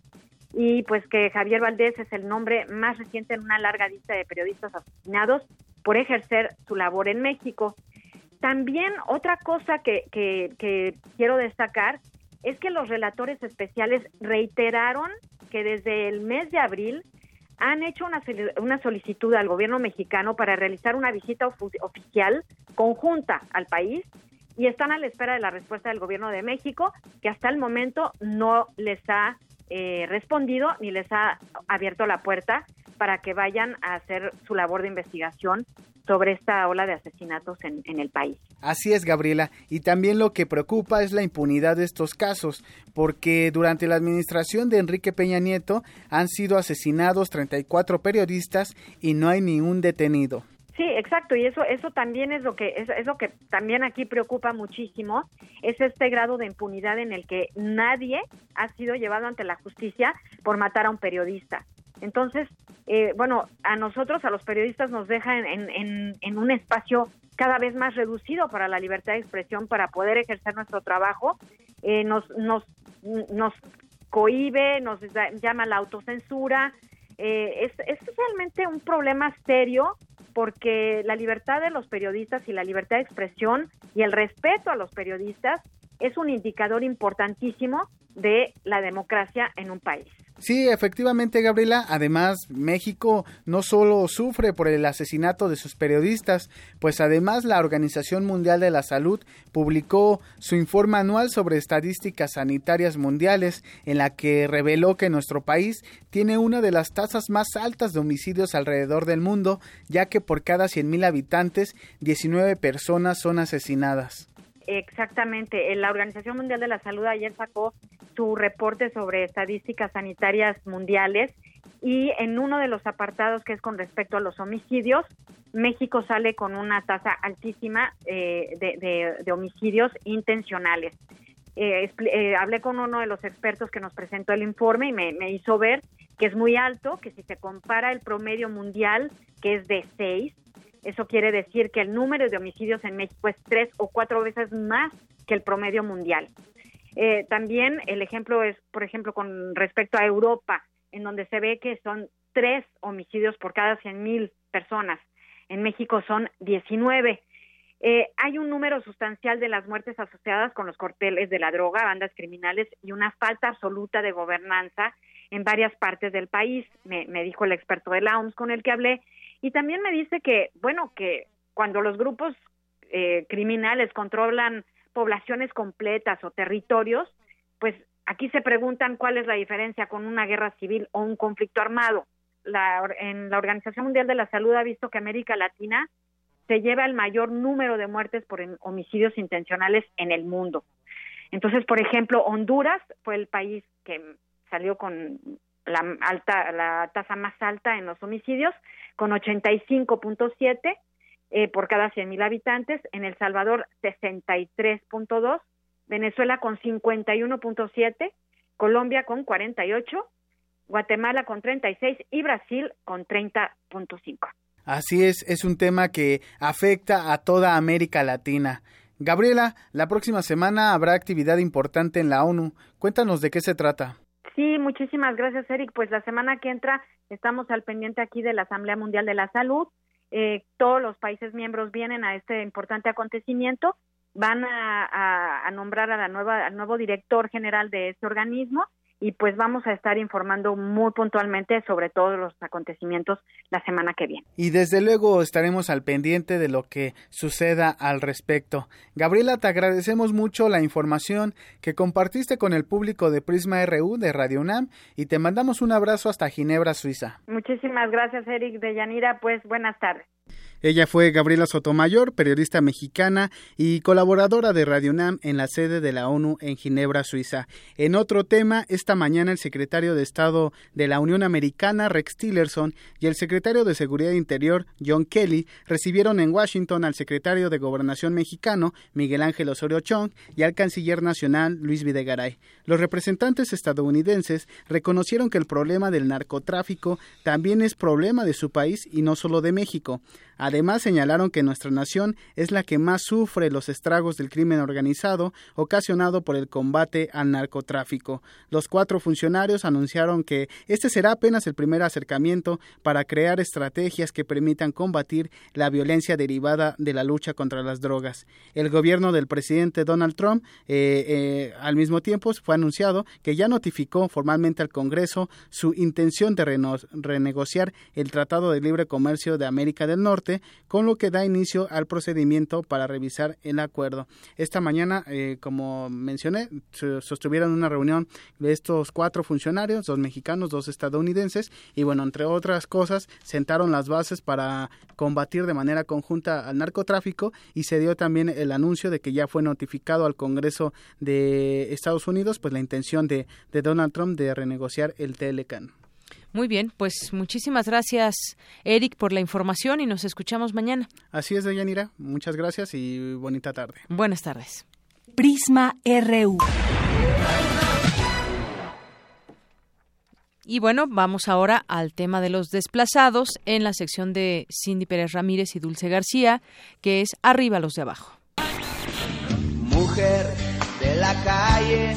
y pues que Javier Valdés es el nombre más reciente en una larga lista de periodistas asesinados por ejercer su labor en México. También otra cosa que, que quiero destacar es que los relatores especiales reiteraron que desde el mes de abril han hecho una, una solicitud al gobierno mexicano para realizar una visita oficial conjunta al país y están a la espera de la respuesta del gobierno de México, que hasta el momento no les ha eh, respondido ni les ha abierto la puerta para que vayan a hacer su labor de investigación sobre esta ola de asesinatos en, en, el país. Así es, Gabriela. Y también lo que preocupa es la impunidad de estos casos, porque durante la administración de Enrique Peña Nieto han sido asesinados 34 periodistas y no hay ni un detenido. Sí, exacto, y eso eso también es lo que es, lo que también aquí preocupa muchísimo, es este grado de impunidad en el que nadie ha sido llevado ante la justicia por matar a un periodista. Entonces, eh, bueno, a nosotros, a los periodistas, nos deja en, en, en, un espacio cada vez más reducido para la libertad de expresión, para poder ejercer nuestro trabajo. Eh, nos, nos, nos cohibe, nos llama la autocensura. Eh, es, es realmente un problema serio porque la libertad de los periodistas y la libertad de expresión y el respeto a los periodistas es un indicador importantísimo de la democracia en un país. Sí, efectivamente, Gabriela. Además, México no solo sufre por el asesinato de sus periodistas, pues además la Organización Mundial de la Salud publicó su informe anual sobre estadísticas sanitarias mundiales, en la que reveló que nuestro país tiene una de las tasas más altas de homicidios alrededor del mundo, ya que por cada 100.000 habitantes, 19 personas son asesinadas. Exactamente. La Organización Mundial de la Salud ayer sacó su reporte sobre estadísticas sanitarias mundiales y en uno de los apartados que es con respecto a los homicidios, México sale con una tasa altísima eh, de, homicidios intencionales. Eh, eh, hablé con uno de los expertos que nos presentó el informe y me, me hizo ver que es muy alto, que si se compara el promedio mundial, que es de 6, eso quiere decir que el número de homicidios en México es tres o cuatro veces más que el promedio mundial. Eh, también el ejemplo es, por ejemplo, con respecto a Europa, en donde se ve que son tres homicidios por cada 100 mil personas. En México son 19. Eh, hay un número sustancial de las muertes asociadas con los corteles de la droga, bandas criminales y una falta absoluta de gobernanza en varias partes del país, me, me dijo el experto de la OMS con el que hablé, y también me dice que, bueno, que cuando los grupos eh, criminales controlan poblaciones completas o territorios, pues aquí se preguntan cuál es la diferencia con una guerra civil o un conflicto armado. La, en la Organización Mundial de la Salud ha visto que América Latina se lleva el mayor número de muertes por homicidios intencionales en el mundo. Entonces, por ejemplo, Honduras fue el país que salió con la alta la tasa más alta en los homicidios con 85.7 eh, por cada 100.000 habitantes, en El Salvador 63.2, Venezuela con 51.7, Colombia con 48, Guatemala con 36 y Brasil con 30.5. Así es, es un tema que afecta a toda América Latina. Gabriela, la próxima semana habrá actividad importante en la ONU. Cuéntanos de qué se trata. Sí, muchísimas gracias, Eric. Pues la semana que entra estamos al pendiente aquí de la Asamblea Mundial de la Salud. Eh, todos los países miembros vienen a este importante acontecimiento. Van a, nombrar a la nueva, al nuevo director general de este organismo y pues vamos a estar informando muy puntualmente sobre todos los acontecimientos la semana que viene. Y desde luego estaremos al pendiente de lo que suceda al respecto. Gabriela, te agradecemos mucho la información que compartiste con el público de Prisma RU de Radio UNAM y te mandamos un abrazo hasta Ginebra, Suiza. Muchísimas gracias, Eric de Yanira. Pues buenas tardes. Ella fue Gabriela Sotomayor, periodista mexicana y colaboradora de Radio UNAM en la sede de la ONU en Ginebra, Suiza. En otro tema, esta mañana el secretario de Estado de la Unión Americana, Rex Tillerson, y el secretario de Seguridad Interior, John Kelly, recibieron en Washington al secretario de Gobernación mexicano, Miguel Ángel Osorio Chong, y al canciller nacional, Luis Videgaray. Los representantes estadounidenses reconocieron que el problema del narcotráfico también es problema de su país y no solo de México. Además, señalaron que nuestra nación es la que más sufre los estragos del crimen organizado ocasionado por el combate al narcotráfico. Los cuatro funcionarios anunciaron que este será apenas el primer acercamiento para crear estrategias que permitan combatir la violencia derivada de la lucha contra las drogas. El gobierno del presidente Donald Trump, eh, eh, al mismo tiempo, fue anunciado que ya notificó formalmente al Congreso su intención de renegociar el Tratado de Libre Comercio de América del Norte con lo que da inicio al procedimiento para revisar el acuerdo. Esta mañana, eh, como mencioné, sostuvieron una reunión de estos cuatro funcionarios, dos mexicanos, dos estadounidenses, y bueno, entre otras cosas, sentaron las bases para combatir de manera conjunta al narcotráfico y se dio también el anuncio de que ya fue notificado al Congreso de Estados Unidos pues la intención de, de Donald Trump de renegociar el TLCAN. Muy bien, pues muchísimas gracias, Eric, por la información y nos escuchamos mañana. Así es, Deyanira. Muchas gracias y bonita tarde. Buenas tardes. Prisma RU. Y bueno, vamos ahora al tema de los desplazados en la sección de Cindy Pérez Ramírez y Dulce García, que es Arriba los de abajo. Mujer de la calle.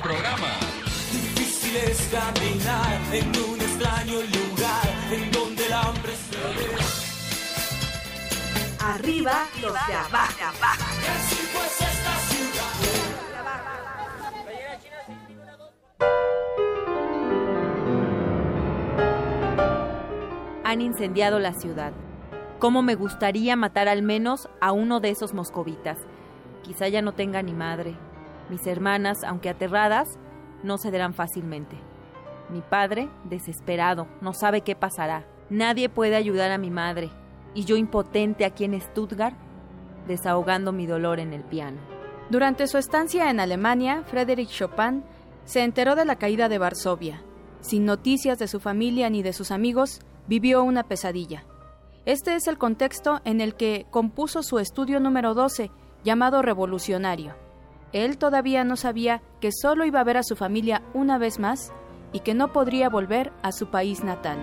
Programa. Difícil es caminar en un extraño lugar en donde el hambre se ve. Arriba los de abajo. Así pues esta ciudad. Han incendiado la ciudad. ¿Cómo me gustaría matar al menos a uno de esos moscovitas? Quizá ya no tenga ni madre. Mis hermanas, aunque aterradas, no cederán fácilmente. Mi padre, desesperado, no sabe qué pasará. Nadie puede ayudar a mi madre. Y yo impotente aquí en Stuttgart, desahogando mi dolor en el piano. Durante su estancia en Alemania, Frédéric Chopin se enteró de la caída de Varsovia. Sin noticias de su familia ni de sus amigos, vivió una pesadilla. Este es el contexto en el que compuso su estudio número 12, llamado Revolucionario. Él todavía no sabía que solo iba a ver a su familia una vez más y que no podría volver a su país natal.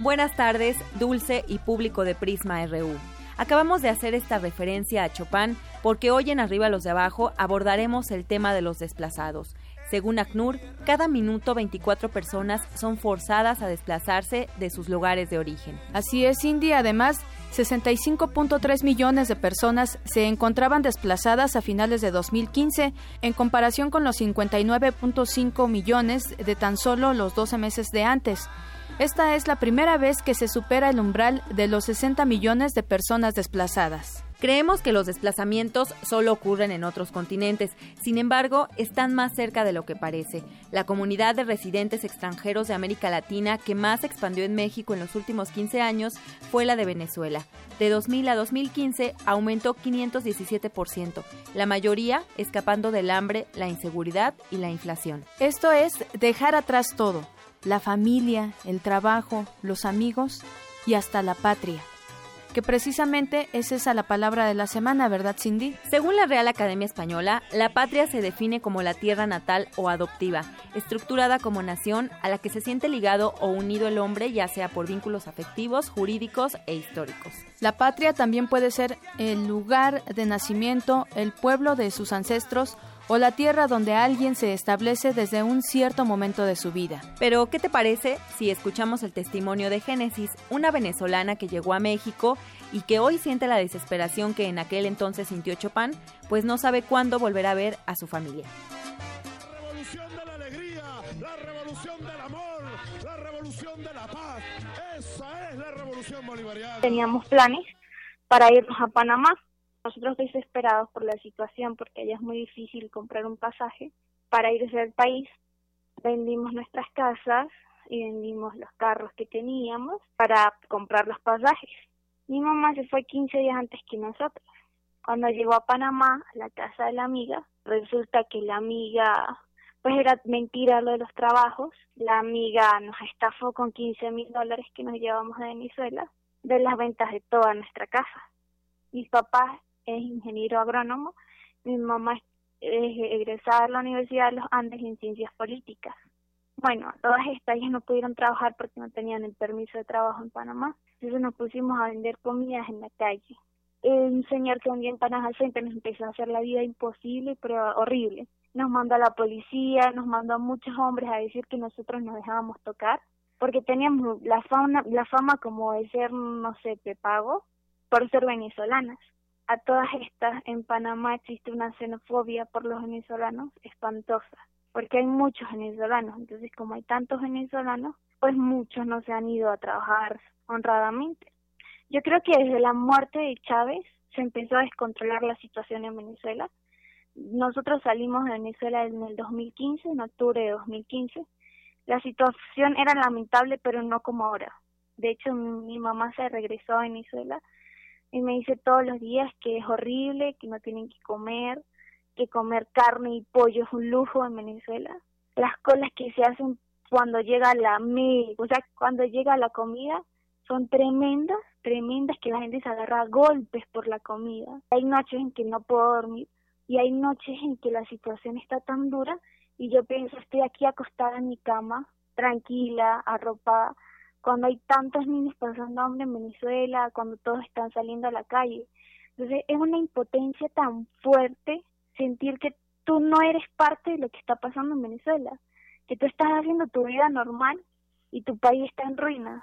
Buenas tardes, Dulce y público de Prisma RU. Acabamos de hacer esta referencia a Chopin porque hoy en Arriba los de Abajo abordaremos el tema de los desplazados. Según ACNUR, cada minuto 24 personas son forzadas a desplazarse de sus lugares de origen. Así es, Cindy. Además, 65.3 millones de personas se encontraban desplazadas a finales de 2015, en comparación con los 59.5 millones de tan solo los 12 meses de antes. Esta es la primera vez que se supera el umbral de los 60 millones de personas desplazadas. Creemos que los desplazamientos solo ocurren en otros continentes, sin embargo, están más cerca de lo que parece. La comunidad de residentes extranjeros de América Latina que más se expandió en México en los últimos 15 años fue la de Venezuela. De 2000 a 2015 aumentó 517%, la mayoría escapando del hambre, la inseguridad y la inflación. Esto es dejar atrás todo, la familia, el trabajo, los amigos y hasta la patria que precisamente es esa la palabra de la semana, ¿verdad, Cindy? Según la Real Academia Española, la patria se define como la tierra natal o adoptiva, estructurada como nación a la que se siente ligado o unido el hombre, ya sea por vínculos afectivos, jurídicos e históricos. La patria también puede ser el lugar de nacimiento, el pueblo de sus ancestros, o la tierra donde alguien se establece desde un cierto momento de su vida. Pero, ¿qué te parece si escuchamos el testimonio de Génesis, una venezolana que llegó a México y que hoy siente la desesperación que en aquel entonces sintió Chopin, pues no sabe cuándo volverá a ver a su familia? La revolución de la alegría, la revolución del amor, la revolución de la paz. Esa es la revolución bolivariana. Teníamos planes para irnos a Panamá nosotros desesperados por la situación, porque allá es muy difícil comprar un pasaje, para irse al país, vendimos nuestras casas y vendimos los carros que teníamos para comprar los pasajes. Mi mamá se fue 15 días antes que nosotros. Cuando llegó a Panamá, a la casa de la amiga, resulta que la amiga, pues era mentira lo de los trabajos. La amiga nos estafó con 15 mil dólares que nos llevamos de Venezuela de las ventas de toda nuestra casa. Mis papás es ingeniero agrónomo, mi mamá es egresada de la Universidad de los Andes en Ciencias Políticas. Bueno, todas estas ellas no pudieron trabajar porque no tenían el permiso de trabajo en Panamá, entonces nos pusimos a vender comidas en la calle. Un señor que vendía empanadas al frente nos empezó a hacer la vida imposible, pero horrible. Nos mandó a la policía, nos mandó a muchos hombres a decir que nosotros nos dejábamos tocar, porque teníamos la fama, la fama como de ser, no sé, pago por ser venezolanas a todas estas, en Panamá existe una xenofobia por los venezolanos espantosa, porque hay muchos venezolanos, entonces como hay tantos venezolanos, pues muchos no se han ido a trabajar honradamente. Yo creo que desde la muerte de Chávez se empezó a descontrolar la situación en Venezuela. Nosotros salimos de Venezuela en el 2015, en octubre de 2015. La situación era lamentable, pero no como ahora. De hecho, mi mamá se regresó a Venezuela y me dice todos los días que es horrible, que no tienen que comer, que comer carne y pollo es un lujo en Venezuela. Las colas que se hacen cuando llega la o sea, cuando llega la comida son tremendas, tremendas que la gente se agarra a golpes por la comida. Hay noches en que no puedo dormir y hay noches en que la situación está tan dura y yo pienso, estoy aquí acostada en mi cama, tranquila, arropada, cuando hay tantos niños pasando hambre en Venezuela, cuando todos están saliendo a la calle. Entonces es una impotencia tan fuerte sentir que tú no eres parte de lo que está pasando en Venezuela, que tú estás haciendo tu vida normal y tu país está en ruinas.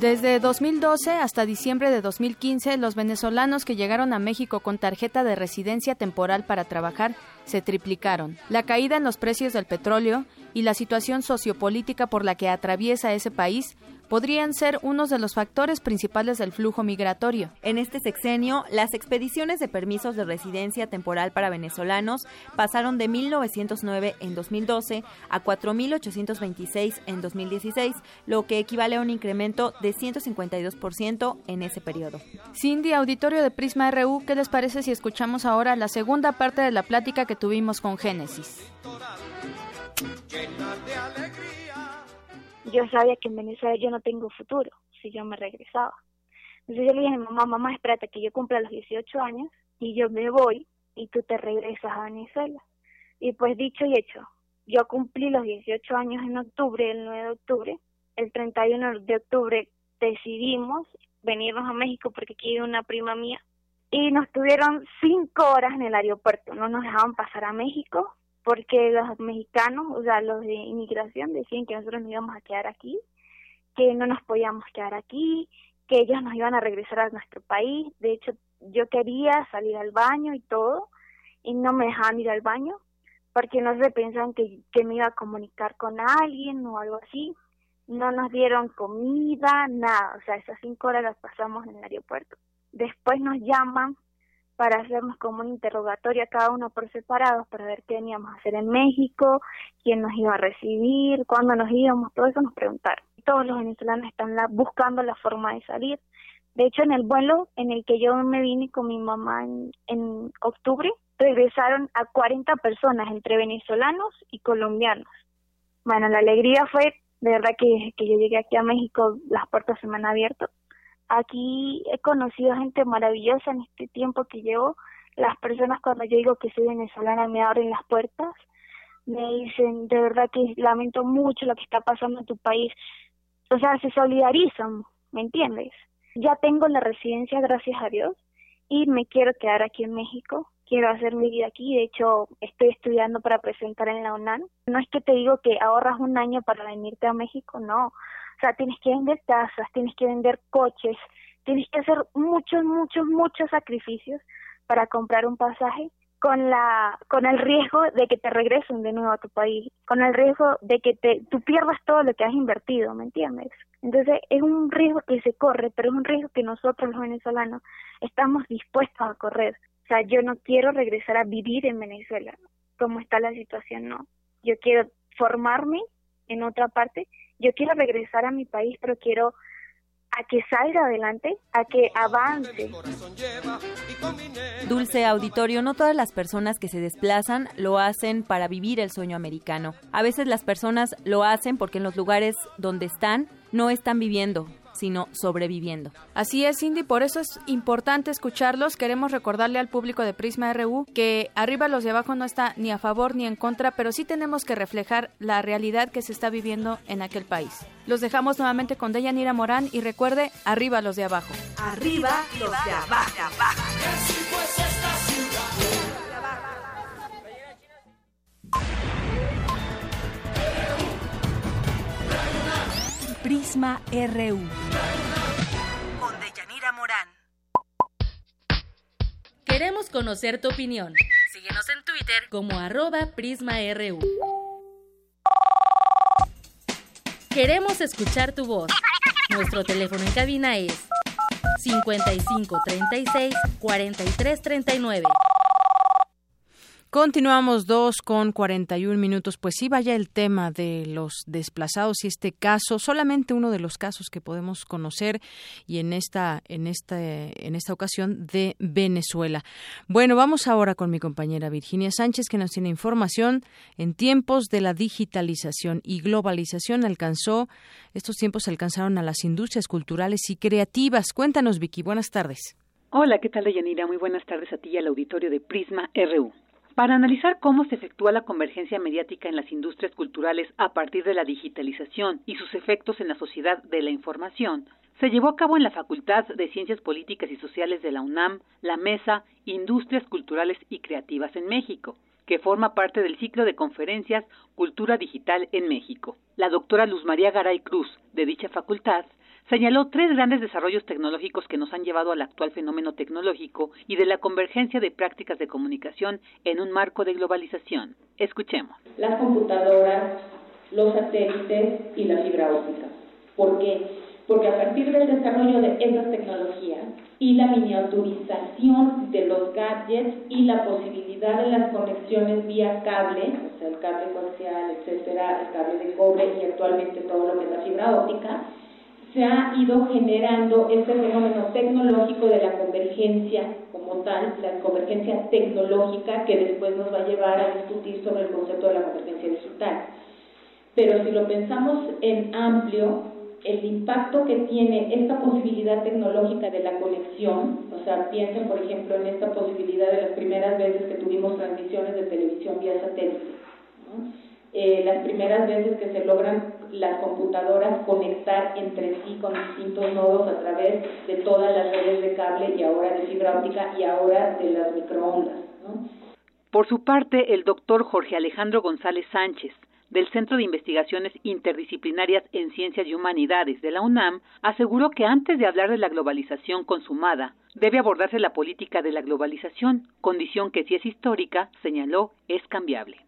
Desde 2012 hasta diciembre de 2015, los venezolanos que llegaron a México con tarjeta de residencia temporal para trabajar se triplicaron. La caída en los precios del petróleo y la situación sociopolítica por la que atraviesa ese país podrían ser unos de los factores principales del flujo migratorio. En este sexenio, las expediciones de permisos de residencia temporal para venezolanos pasaron de 1.909 en 2012 a 4.826 en 2016, lo que equivale a un incremento de 152% en ese periodo. Cindy, auditorio de Prisma RU, ¿qué les parece si escuchamos ahora la segunda parte de la plática que tuvimos con Génesis? Yo sabía que en Venezuela yo no tengo futuro si yo me regresaba. Entonces yo le dije a mi mamá, mamá, espérate que yo cumpla los 18 años y yo me voy y tú te regresas a Venezuela. Y pues dicho y hecho, yo cumplí los 18 años en octubre, el 9 de octubre, el 31 de octubre decidimos venirnos a México porque aquí hay una prima mía y nos tuvieron cinco horas en el aeropuerto, no nos dejaban pasar a México porque los mexicanos, o sea, los de inmigración decían que nosotros nos íbamos a quedar aquí, que no nos podíamos quedar aquí, que ellos nos iban a regresar a nuestro país. De hecho, yo quería salir al baño y todo, y no me dejaban ir al baño, porque no se pensaban que, que me iba a comunicar con alguien o algo así. No nos dieron comida, nada, o sea, esas cinco horas las pasamos en el aeropuerto. Después nos llaman para hacernos como un interrogatorio a cada uno por separado para ver qué veníamos a hacer en México, quién nos iba a recibir, cuándo nos íbamos, todo eso nos preguntaron. Todos los venezolanos están buscando la forma de salir. De hecho, en el vuelo en el que yo me vine con mi mamá en, en octubre, regresaron a 40 personas entre venezolanos y colombianos. Bueno, la alegría fue, de verdad que, que yo llegué aquí a México, las puertas se me han abierto Aquí he conocido gente maravillosa en este tiempo que llevo. Las personas cuando yo digo que soy venezolana me abren las puertas, me dicen de verdad que lamento mucho lo que está pasando en tu país. O sea, se solidarizan, ¿me entiendes? Ya tengo la residencia, gracias a Dios, y me quiero quedar aquí en México. Quiero hacer mi vida aquí. De hecho, estoy estudiando para presentar en la UNAM. No es que te digo que ahorras un año para venirte a México, no o sea, tienes que vender casas, tienes que vender coches, tienes que hacer muchos, muchos, muchos sacrificios para comprar un pasaje con la con el riesgo de que te regresen de nuevo a tu país, con el riesgo de que te tú pierdas todo lo que has invertido, ¿me entiendes? Entonces es un riesgo que se corre, pero es un riesgo que nosotros los venezolanos estamos dispuestos a correr. O sea, yo no quiero regresar a vivir en Venezuela, como está la situación, no. Yo quiero formarme en otra parte yo quiero regresar a mi país, pero quiero a que salga adelante, a que avance. Dulce auditorio, no todas las personas que se desplazan lo hacen para vivir el sueño americano. A veces las personas lo hacen porque en los lugares donde están no están viviendo, sino sobreviviendo. Así es, Cindy, por eso es importante escucharlos. Queremos recordarle al público de Prisma RU que arriba los de abajo no está ni a favor ni en contra, pero sí tenemos que reflejar la realidad que se está viviendo en aquel país. Los dejamos nuevamente con Deyanira Morán y recuerde, arriba los de abajo. Arriba los de abajo. Prisma RU. Con Deyanira Morán. Queremos conocer tu opinión. Síguenos en Twitter como arroba PrismaRU. Queremos escuchar tu voz. Nuestro teléfono en cabina es 5536 4339. Continuamos dos con 41 minutos. Pues sí, vaya el tema de los desplazados y este caso, solamente uno de los casos que podemos conocer y en esta, en esta, en esta ocasión de Venezuela. Bueno, vamos ahora con mi compañera Virginia Sánchez que nos tiene información en tiempos de la digitalización y globalización alcanzó, estos tiempos alcanzaron a las industrias culturales y creativas. Cuéntanos, Vicky, buenas tardes. Hola, ¿qué tal? Muy buenas tardes a ti y al auditorio de Prisma RU. Para analizar cómo se efectúa la convergencia mediática en las industrias culturales a partir de la digitalización y sus efectos en la sociedad de la información, se llevó a cabo en la Facultad de Ciencias Políticas y Sociales de la UNAM la Mesa Industrias Culturales y Creativas en México, que forma parte del ciclo de conferencias Cultura Digital en México. La doctora Luz María Garay Cruz, de dicha facultad, señaló tres grandes desarrollos tecnológicos que nos han llevado al actual fenómeno tecnológico y de la convergencia de prácticas de comunicación en un marco de globalización. Escuchemos. Las computadoras, los satélites y la fibra óptica. ¿Por qué? Porque a partir del desarrollo de esas tecnologías y la miniaturización de los gadgets y la posibilidad de las conexiones vía cable, o sea, el cable coaxial, etcétera, el cable de cobre y actualmente todo lo que es la fibra óptica, se ha ido generando este fenómeno tecnológico de la convergencia como tal, la convergencia tecnológica que después nos va a llevar a discutir sobre el concepto de la convergencia digital. Pero si lo pensamos en amplio, el impacto que tiene esta posibilidad tecnológica de la conexión, o sea, piensen por ejemplo en esta posibilidad de las primeras veces que tuvimos transmisiones de televisión vía satélite, eh, las primeras veces que se logran las computadoras conectar entre sí con distintos nodos a través de todas las redes de cable y ahora de fibra óptica y ahora de las microondas. Por su parte, el doctor Jorge Alejandro González Sánchez, del Centro de Investigaciones Interdisciplinarias en Ciencias y Humanidades de la UNAM, aseguró que antes de hablar de la globalización consumada, debe abordarse la política de la globalización, condición que si es histórica, señaló, es cambiable.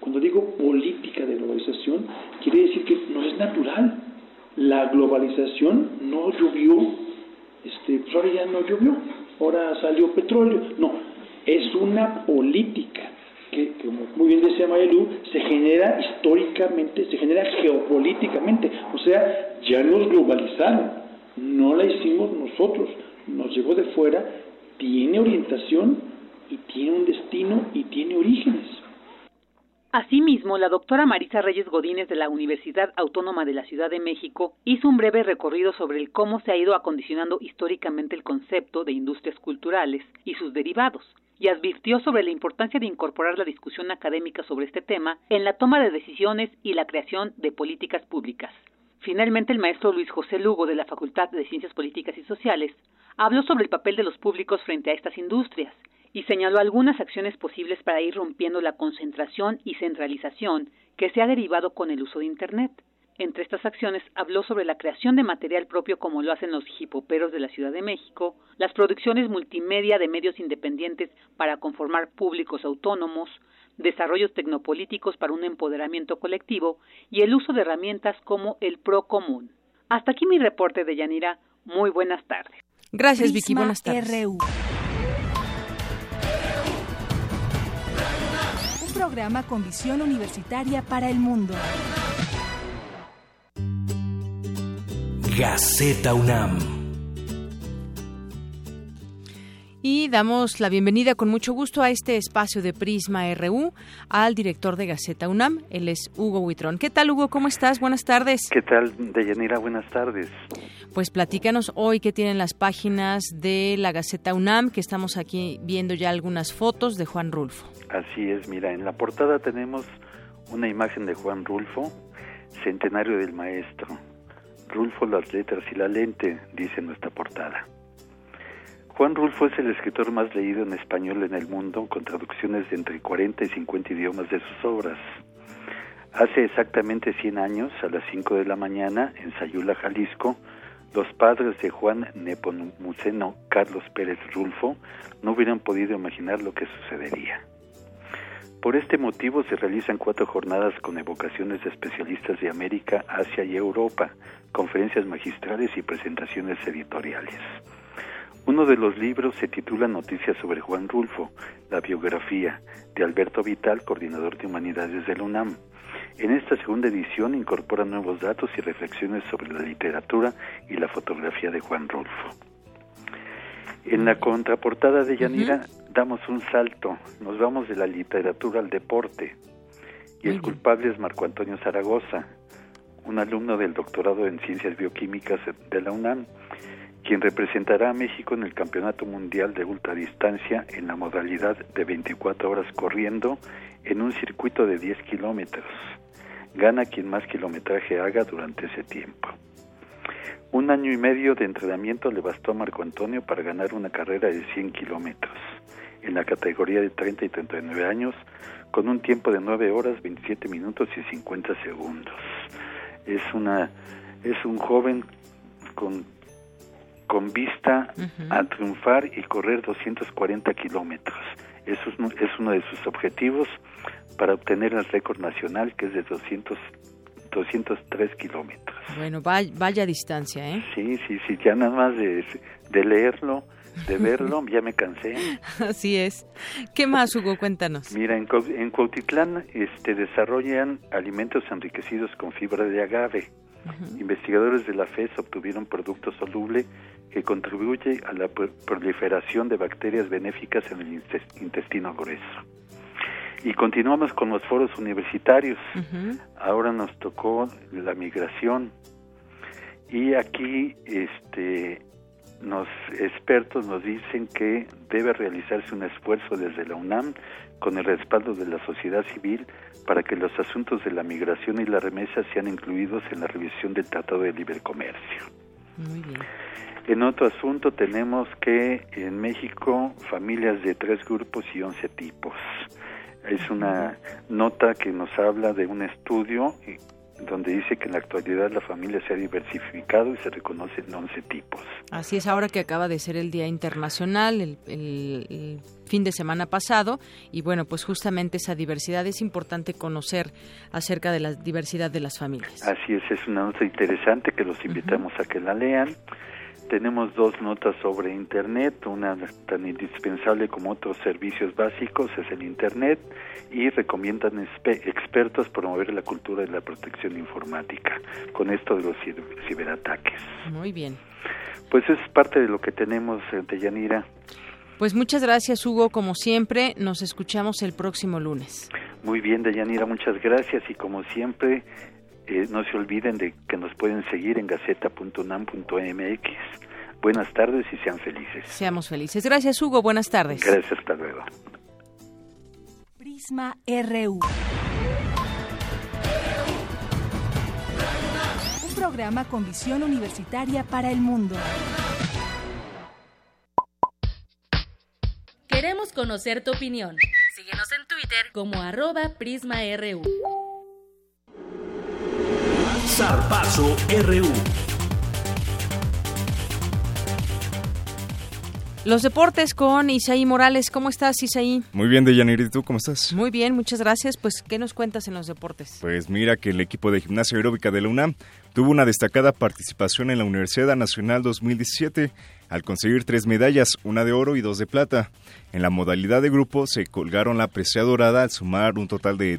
Cuando digo política de globalización, quiere decir que no es natural. La globalización no llovió, este, pues ahora ya no llovió, ahora salió petróleo. No, es una política que, como muy bien decía Mayelú, se genera históricamente, se genera geopolíticamente. O sea, ya nos globalizaron, no la hicimos nosotros, nos llegó de fuera, tiene orientación y tiene un destino y tiene orígenes. Asimismo, la doctora Marisa Reyes Godínez de la Universidad Autónoma de la Ciudad de México hizo un breve recorrido sobre el cómo se ha ido acondicionando históricamente el concepto de industrias culturales y sus derivados, y advirtió sobre la importancia de incorporar la discusión académica sobre este tema en la toma de decisiones y la creación de políticas públicas. Finalmente, el maestro Luis José Lugo de la Facultad de Ciencias Políticas y Sociales habló sobre el papel de los públicos frente a estas industrias y señaló algunas acciones posibles para ir rompiendo la concentración y centralización que se ha derivado con el uso de Internet. Entre estas acciones habló sobre la creación de material propio como lo hacen los hipoperos de la Ciudad de México, las producciones multimedia de medios independientes para conformar públicos autónomos, desarrollos tecnopolíticos para un empoderamiento colectivo y el uso de herramientas como el PRO común. Hasta aquí mi reporte de Yanira. Muy buenas tardes. Gracias, Vicky. Buenas tardes. Programa con visión universitaria para el mundo. Gaceta UNAM. Y damos la bienvenida con mucho gusto a este espacio de Prisma RU al director de Gaceta UNAM, él es Hugo Huitrón. ¿Qué tal, Hugo? ¿Cómo estás? Buenas tardes. ¿Qué tal, Deyanira? Buenas tardes. Pues platícanos hoy qué tienen las páginas de la Gaceta UNAM, que estamos aquí viendo ya algunas fotos de Juan Rulfo. Así es, mira, en la portada tenemos una imagen de Juan Rulfo, centenario del maestro. Rulfo, las letras y la lente, dice nuestra portada. Juan Rulfo es el escritor más leído en español en el mundo, con traducciones de entre 40 y 50 idiomas de sus obras. Hace exactamente 100 años, a las 5 de la mañana, en Sayula, Jalisco, los padres de Juan Nepomuceno, Carlos Pérez Rulfo, no hubieran podido imaginar lo que sucedería. Por este motivo se realizan cuatro jornadas con evocaciones de especialistas de América, Asia y Europa, conferencias magistrales y presentaciones editoriales. Uno de los libros se titula Noticias sobre Juan Rulfo, la biografía de Alberto Vital, coordinador de humanidades de la UNAM. En esta segunda edición incorpora nuevos datos y reflexiones sobre la literatura y la fotografía de Juan Rulfo. En la contraportada de Yanira damos un salto, nos vamos de la literatura al deporte. Y el culpable es Marco Antonio Zaragoza, un alumno del doctorado en Ciencias Bioquímicas de la UNAM, quien representará a México en el Campeonato Mundial de Ultradistancia en la modalidad de 24 horas corriendo en un circuito de 10 kilómetros. Gana quien más kilometraje haga durante ese tiempo. Un año y medio de entrenamiento le bastó a Marco Antonio para ganar una carrera de 100 kilómetros en la categoría de 30 y 39 años con un tiempo de 9 horas, 27 minutos y 50 segundos. Es una es un joven con con vista a triunfar y correr 240 kilómetros. Eso es, es uno de sus objetivos para obtener el récord nacional que es de 200 203 kilómetros. Bueno, vaya, vaya, distancia, ¿eh? Sí, sí, sí, ya nada más de, de leerlo, de verlo, ya me cansé. Así es. ¿Qué más, Hugo? Cuéntanos. Mira, en, en Cuautitlán este, desarrollan alimentos enriquecidos con fibra de agave. Investigadores de la FES obtuvieron producto soluble que contribuye a la proliferación de bacterias benéficas en el intestino grueso. Y continuamos con los foros universitarios. Ahora nos tocó la migración. Y aquí este los expertos nos dicen que debe realizarse un esfuerzo desde la UNAM con el respaldo de la sociedad civil para que los asuntos de la migración y la remesa sean incluidos en la revisión del Tratado de Libre Comercio. Muy bien. En otro asunto tenemos que en México familias de tres grupos y once tipos. Es una nota que nos habla de un estudio donde dice que en la actualidad la familia se ha diversificado y se reconocen 11 tipos. Así es, ahora que acaba de ser el Día Internacional, el, fin de semana pasado, y bueno, pues justamente esa diversidad es importante conocer acerca de la diversidad de las familias. Así es, es una nota interesante que los invitamos a que la lean tenemos dos notas sobre Internet, una tan indispensable como otros servicios básicos es el Internet y recomiendan expertos promover la cultura de la protección informática con esto de los ciberataques. Muy bien. Pues es parte de lo que tenemos, eh, Deyanira. Pues muchas gracias, Hugo. Como siempre, nos escuchamos el próximo lunes. Muy bien, Deyanira, muchas gracias. Y como siempre, eh, no se olviden de que nos pueden seguir en gaceta.unam.mx. Buenas tardes y sean felices. Seamos felices. Gracias, Hugo. Buenas tardes. Gracias, hasta luego. Prisma RU. Un programa con visión universitaria para el mundo. Queremos conocer tu opinión. Síguenos en Twitter como arroba PrismaRU. Zarpazo RU. Los deportes con Isaí Morales. ¿Cómo estás, Isaí? Muy bien, Deyanir. ¿Y tú cómo estás? Muy bien, muchas gracias. Pues, ¿qué nos cuentas en los deportes? Pues mira que el equipo de gimnasia aeróbica de la UNAM tuvo una destacada participación en la Universidad Nacional 2017 al conseguir tres medallas, una de oro y dos de plata. En la modalidad de grupo se colgaron la presea dorada al sumar un total de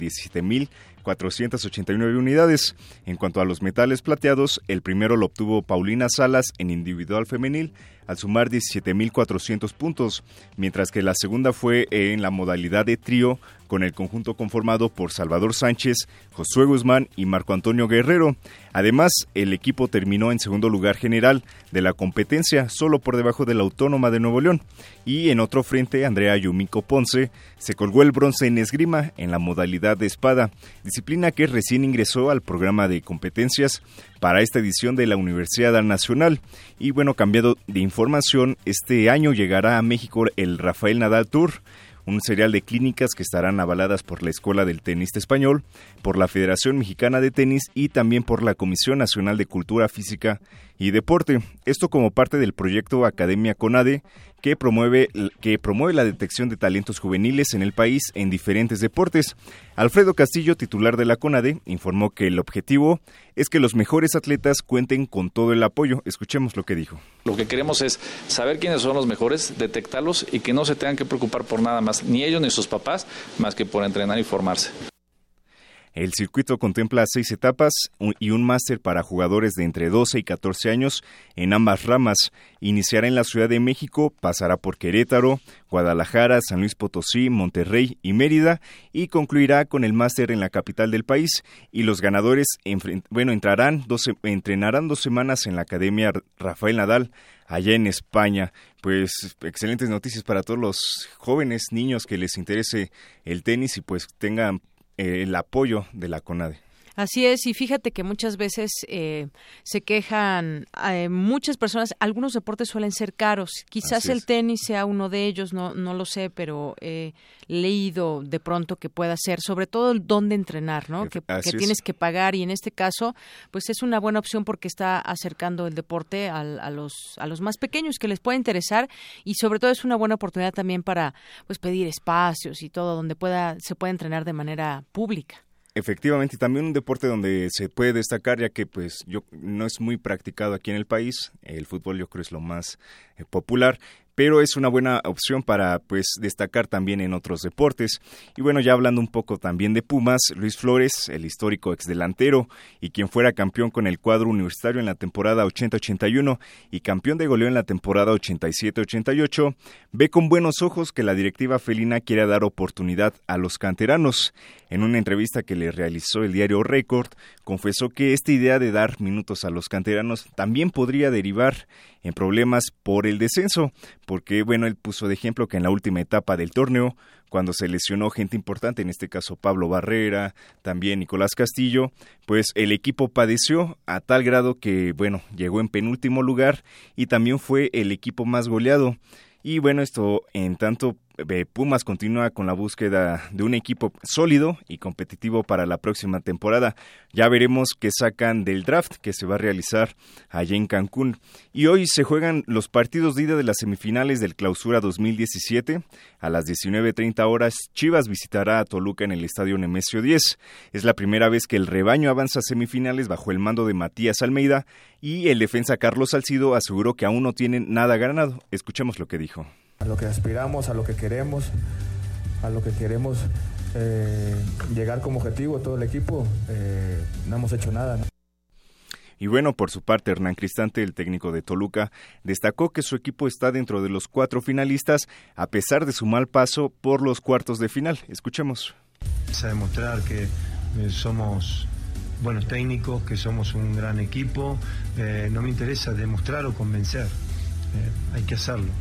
17.489 unidades. En cuanto a los metales plateados, el primero lo obtuvo Paulina Salas en individual femenil al sumar 17.400 puntos, mientras que la segunda fue en la modalidad de trío con el conjunto conformado por Salvador Sánchez, Josué Guzmán y Marco Antonio Guerrero. Además, el equipo terminó en segundo lugar general de la competencia, solo por debajo de la Autónoma de Nuevo León. Y en otro frente, Andrea Yumiko Ponce se colgó el bronce en esgrima en la modalidad de espada, disciplina que recién ingresó al programa de competencias para esta edición de la Universidad Nacional. Y bueno, cambiado de información, este año llegará a México el Rafael Nadal Tour un serial de clínicas que estarán avaladas por la Escuela del Tenista Español, por la Federación Mexicana de Tenis y también por la Comisión Nacional de Cultura Física y Deporte. Esto como parte del proyecto Academia CONADE, que promueve, que promueve la detección de talentos juveniles en el país en diferentes deportes. Alfredo Castillo, titular de la CONADE, informó que el objetivo es que los mejores atletas cuenten con todo el apoyo. Escuchemos lo que dijo. Lo que queremos es saber quiénes son los mejores, detectarlos y que no se tengan que preocupar por nada más, ni ellos ni sus papás, más que por entrenar y formarse. El circuito contempla seis etapas y un máster para jugadores de entre 12 y 14 años en ambas ramas. Iniciará en la Ciudad de México, pasará por Querétaro, Guadalajara, San Luis Potosí, Monterrey y Mérida y concluirá con el máster en la capital del país. Y los ganadores, bueno, entrarán entrenarán dos semanas en la Academia Rafael Nadal allá en España. Pues excelentes noticias para todos los jóvenes niños que les interese el tenis y pues tengan el apoyo de la CONADE. Así es, y fíjate que muchas veces eh, se quejan eh, muchas personas, algunos deportes suelen ser caros, quizás el tenis sea uno de ellos, no, no lo sé, pero he leído de pronto que pueda ser, sobre todo el dónde entrenar, ¿no? Que, tienes que pagar y en este caso, pues es una buena opción porque está acercando el deporte a, los, a los más pequeños que les pueda interesar y sobre todo es una buena oportunidad también para pues pedir espacios y todo donde pueda se pueda entrenar de manera pública. Efectivamente, también un deporte donde se puede destacar, ya que pues yo no es muy practicado aquí en el país, el fútbol yo creo es lo más eh, popular, pero es una buena opción para pues destacar también en otros deportes. Y bueno, ya hablando un poco también de Pumas, Luis Flores, el histórico exdelantero y quien fuera campeón con el cuadro universitario en la temporada 80-81 y campeón de goleo en la temporada 87-88, ve con buenos ojos que la directiva felina quiere dar oportunidad a los canteranos. En una entrevista que le realizó el diario Record, confesó que esta idea de dar minutos a los canteranos también podría derivar en problemas por el descenso, porque bueno, él puso de ejemplo que en la última etapa del torneo, cuando se lesionó gente importante, en este caso Pablo Barrera, también Nicolás Castillo, pues el equipo padeció a tal grado que bueno, llegó en penúltimo lugar y también fue el equipo más goleado. Y bueno, esto en tanto Pumas continúa con la búsqueda de un equipo sólido y competitivo para la próxima temporada. Ya veremos qué sacan del draft que se va a realizar allá en Cancún. Y hoy se juegan los partidos de ida de las semifinales del Clausura 2017. A las 19.30 horas, Chivas visitará a Toluca en el Estadio Nemesio 10. Es la primera vez que el rebaño avanza a semifinales bajo el mando de Matías Almeida y el defensa Carlos Salcido aseguró que aún no tienen nada ganado. Escuchemos lo que dijo a lo que aspiramos, a lo que queremos, a lo que queremos eh, llegar como objetivo todo el equipo, eh, no hemos hecho nada. Y bueno, por su parte, Hernán Cristante, el técnico de Toluca, destacó que su equipo está dentro de los cuatro finalistas a pesar de su mal paso por los cuartos de final. Escuchemos. A demostrar que eh, somos buenos técnicos, que somos un gran equipo. no me interesa demostrar o convencer, hay que hacerlo.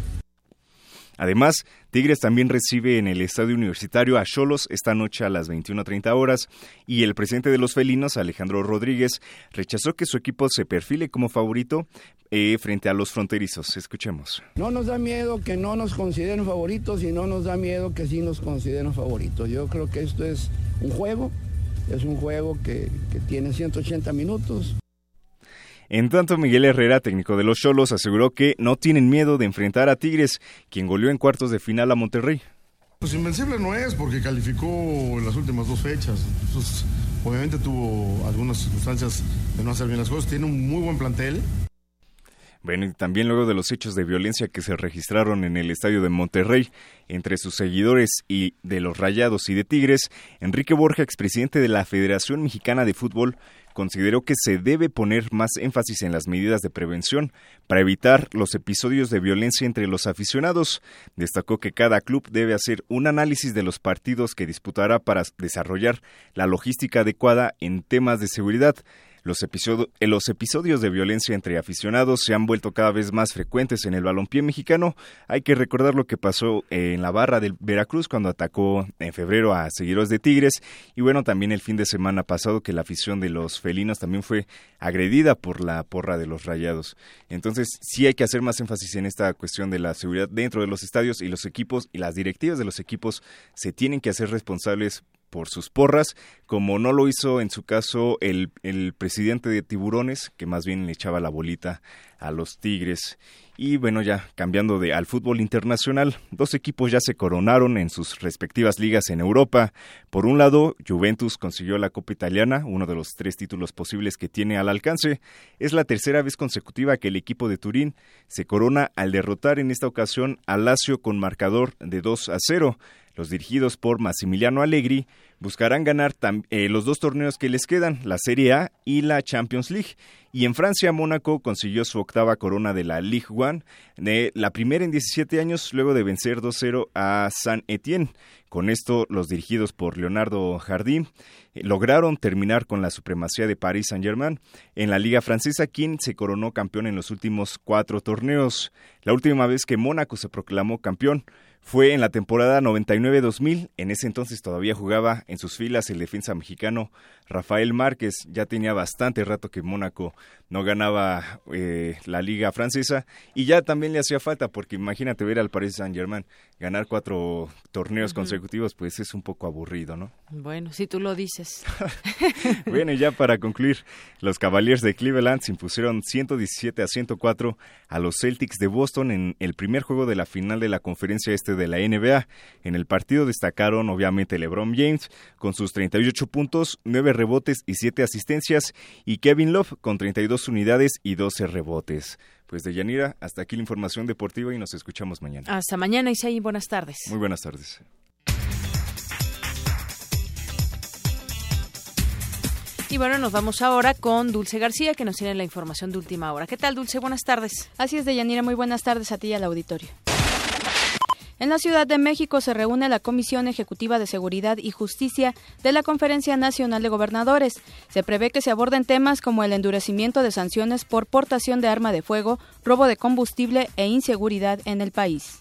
Además, Tigres también recibe en el Estadio Universitario a Cholos esta noche a las 21.30 horas y el presidente de los felinos, Alejandro Rodríguez, rechazó que su equipo se perfile como favorito eh, frente a los fronterizos. Escuchemos. No nos da miedo que no nos consideren favoritos y no nos da miedo que sí nos consideren favoritos. Yo creo que esto es un juego, es un juego que, que tiene 180 minutos. En tanto, Miguel Herrera, técnico de los Cholos, aseguró que no tienen miedo de enfrentar a Tigres, quien goleó en cuartos de final a Monterrey. Pues invencible no es porque calificó en las últimas dos fechas. obviamente tuvo algunas circunstancias de no hacer bien las cosas. Tiene un muy buen plantel. Bueno, también luego de los hechos de violencia que se registraron en el estadio de Monterrey entre sus seguidores y de los Rayados y de Tigres, Enrique Borja, expresidente de la Federación Mexicana de Fútbol, consideró que se debe poner más énfasis en las medidas de prevención para evitar los episodios de violencia entre los aficionados. Destacó que cada club debe hacer un análisis de los partidos que disputará para desarrollar la logística adecuada en temas de seguridad. Los, eh, los, episodios de violencia entre aficionados se han vuelto cada vez más frecuentes en el balompié mexicano. Hay que recordar lo que pasó en la barra del Veracruz cuando atacó en febrero a seguidores de Tigres y bueno, también el fin de semana pasado que la afición de los felinos también fue agredida por la porra de los Rayados. Entonces, sí hay que hacer más énfasis en esta cuestión de la seguridad dentro de los estadios y los equipos y las directivas de los equipos se tienen que hacer responsables por sus porras, como no lo hizo en su caso el, el presidente de Tiburones, que más bien le echaba la bolita a los Tigres. Y bueno, ya cambiando de al fútbol internacional, dos equipos ya se coronaron en sus respectivas ligas en Europa. Por un lado, Juventus consiguió la Copa Italiana, uno de los tres títulos posibles que tiene al alcance. Es la tercera vez consecutiva que el equipo de Turín se corona al derrotar en esta ocasión a Lazio con marcador de 2 a 0. Los dirigidos por Massimiliano Allegri buscarán ganar eh, los dos torneos que les quedan, la Serie A y la Champions League. Y en Francia, Mónaco consiguió su octava corona de la Ligue 1, de la primera en 17 años, luego de vencer 2-0 a Saint-Étienne. Con esto, los dirigidos por Leonardo Jardim eh, lograron terminar con la supremacía de Paris Saint-Germain. En la Liga Francesa, quien se coronó campeón en los últimos cuatro torneos. La última vez que Mónaco se proclamó campeón fue en la temporada 99-2000. En ese entonces todavía jugaba en sus filas el defensa mexicano Rafael Márquez. Ya tenía bastante rato que Mónaco no ganaba eh, la liga francesa y ya también le hacía falta porque imagínate ver al Paris Saint Germain ganar cuatro torneos consecutivos pues es un poco aburrido, ¿no? Bueno, si tú lo dices. bueno, y ya para concluir, los Cavaliers de Cleveland se impusieron 117 a 104 a los Celtics de Boston en el primer juego de la final de la conferencia este de la NBA. En el partido destacaron obviamente LeBron James con sus 38 puntos, 9 rebotes y 7 asistencias y Kevin Love con 32 unidades y 12 rebotes. Pues de Yanira, hasta aquí la información deportiva y nos escuchamos mañana. Hasta mañana, Isaí. Buenas tardes. Muy buenas tardes. Y bueno, nos vamos ahora con Dulce García, que nos tiene la información de última hora. ¿Qué tal, Dulce? Buenas tardes. Así es, Deyanira. Muy buenas tardes a ti y al auditorio. En la Ciudad de México se reúne la Comisión Ejecutiva de Seguridad y Justicia de la Conferencia Nacional de Gobernadores. Se prevé que se aborden temas como el endurecimiento de sanciones por portación de arma de fuego, robo de combustible e inseguridad en el país.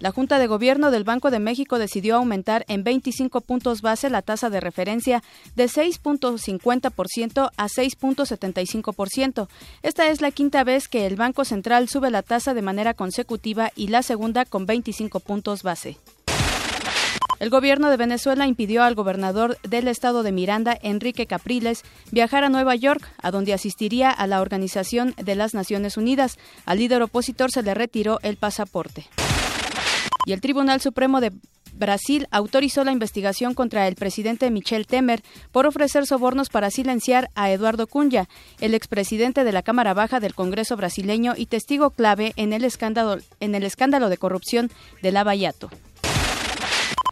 La Junta de Gobierno del Banco de México decidió aumentar en 25 puntos base la tasa de referencia de 6.50% a 6.75%. Esta es la quinta vez que el Banco Central sube la tasa de manera consecutiva y la segunda con 25 puntos base. El gobierno de Venezuela impidió al gobernador del estado de Miranda, Enrique Capriles, viajar a Nueva York, a donde asistiría a la Organización de las Naciones Unidas. Al líder opositor se le retiró el pasaporte. Y el Tribunal Supremo de Brasil autorizó la investigación contra el presidente Michel Temer por ofrecer sobornos para silenciar a Eduardo Cunha, el expresidente de la Cámara Baja del Congreso brasileño y testigo clave en el escándalo, en el escándalo de corrupción de Lavallato.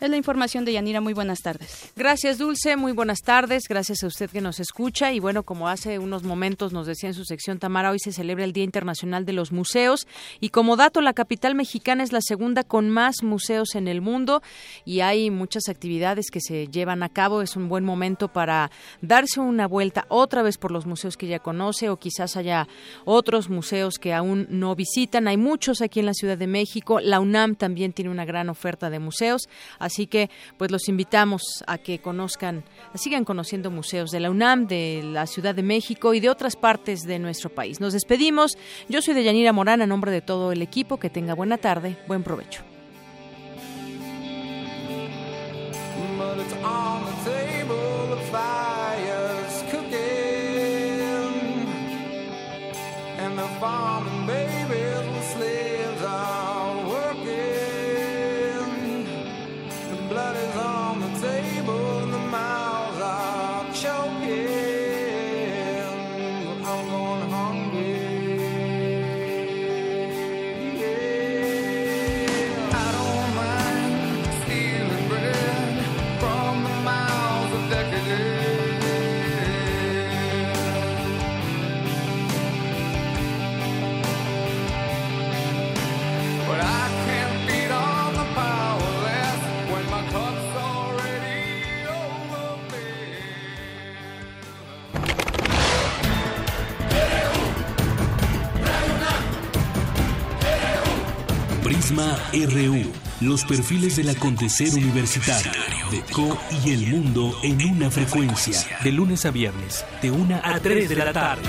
Es la información de Yanira. Muy buenas tardes. Gracias, Dulce. Muy buenas tardes. Gracias a usted que nos escucha. Y bueno, como hace unos momentos nos decía en su sección Tamara, hoy se celebra el Día Internacional de los Museos. Y como dato, la capital mexicana es la segunda con más museos en el mundo. Y hay muchas actividades que se llevan a cabo. Es un buen momento para darse una vuelta otra vez por los museos que ya conoce o quizás haya otros museos que aún no visitan. Hay muchos aquí en la Ciudad de México. La UNAM también tiene una gran oferta de museos. Así que, pues los invitamos a que conozcan, sigan conociendo museos de la UNAM, de la Ciudad de México y de otras partes de nuestro país. Nos despedimos. Yo soy Deyanira Morán, a nombre de todo el equipo. Que tenga buena tarde, buen provecho. RU. Los perfiles del acontecer universitario de Co y el mundo en una frecuencia. De lunes a viernes, de una a 3 de la tarde.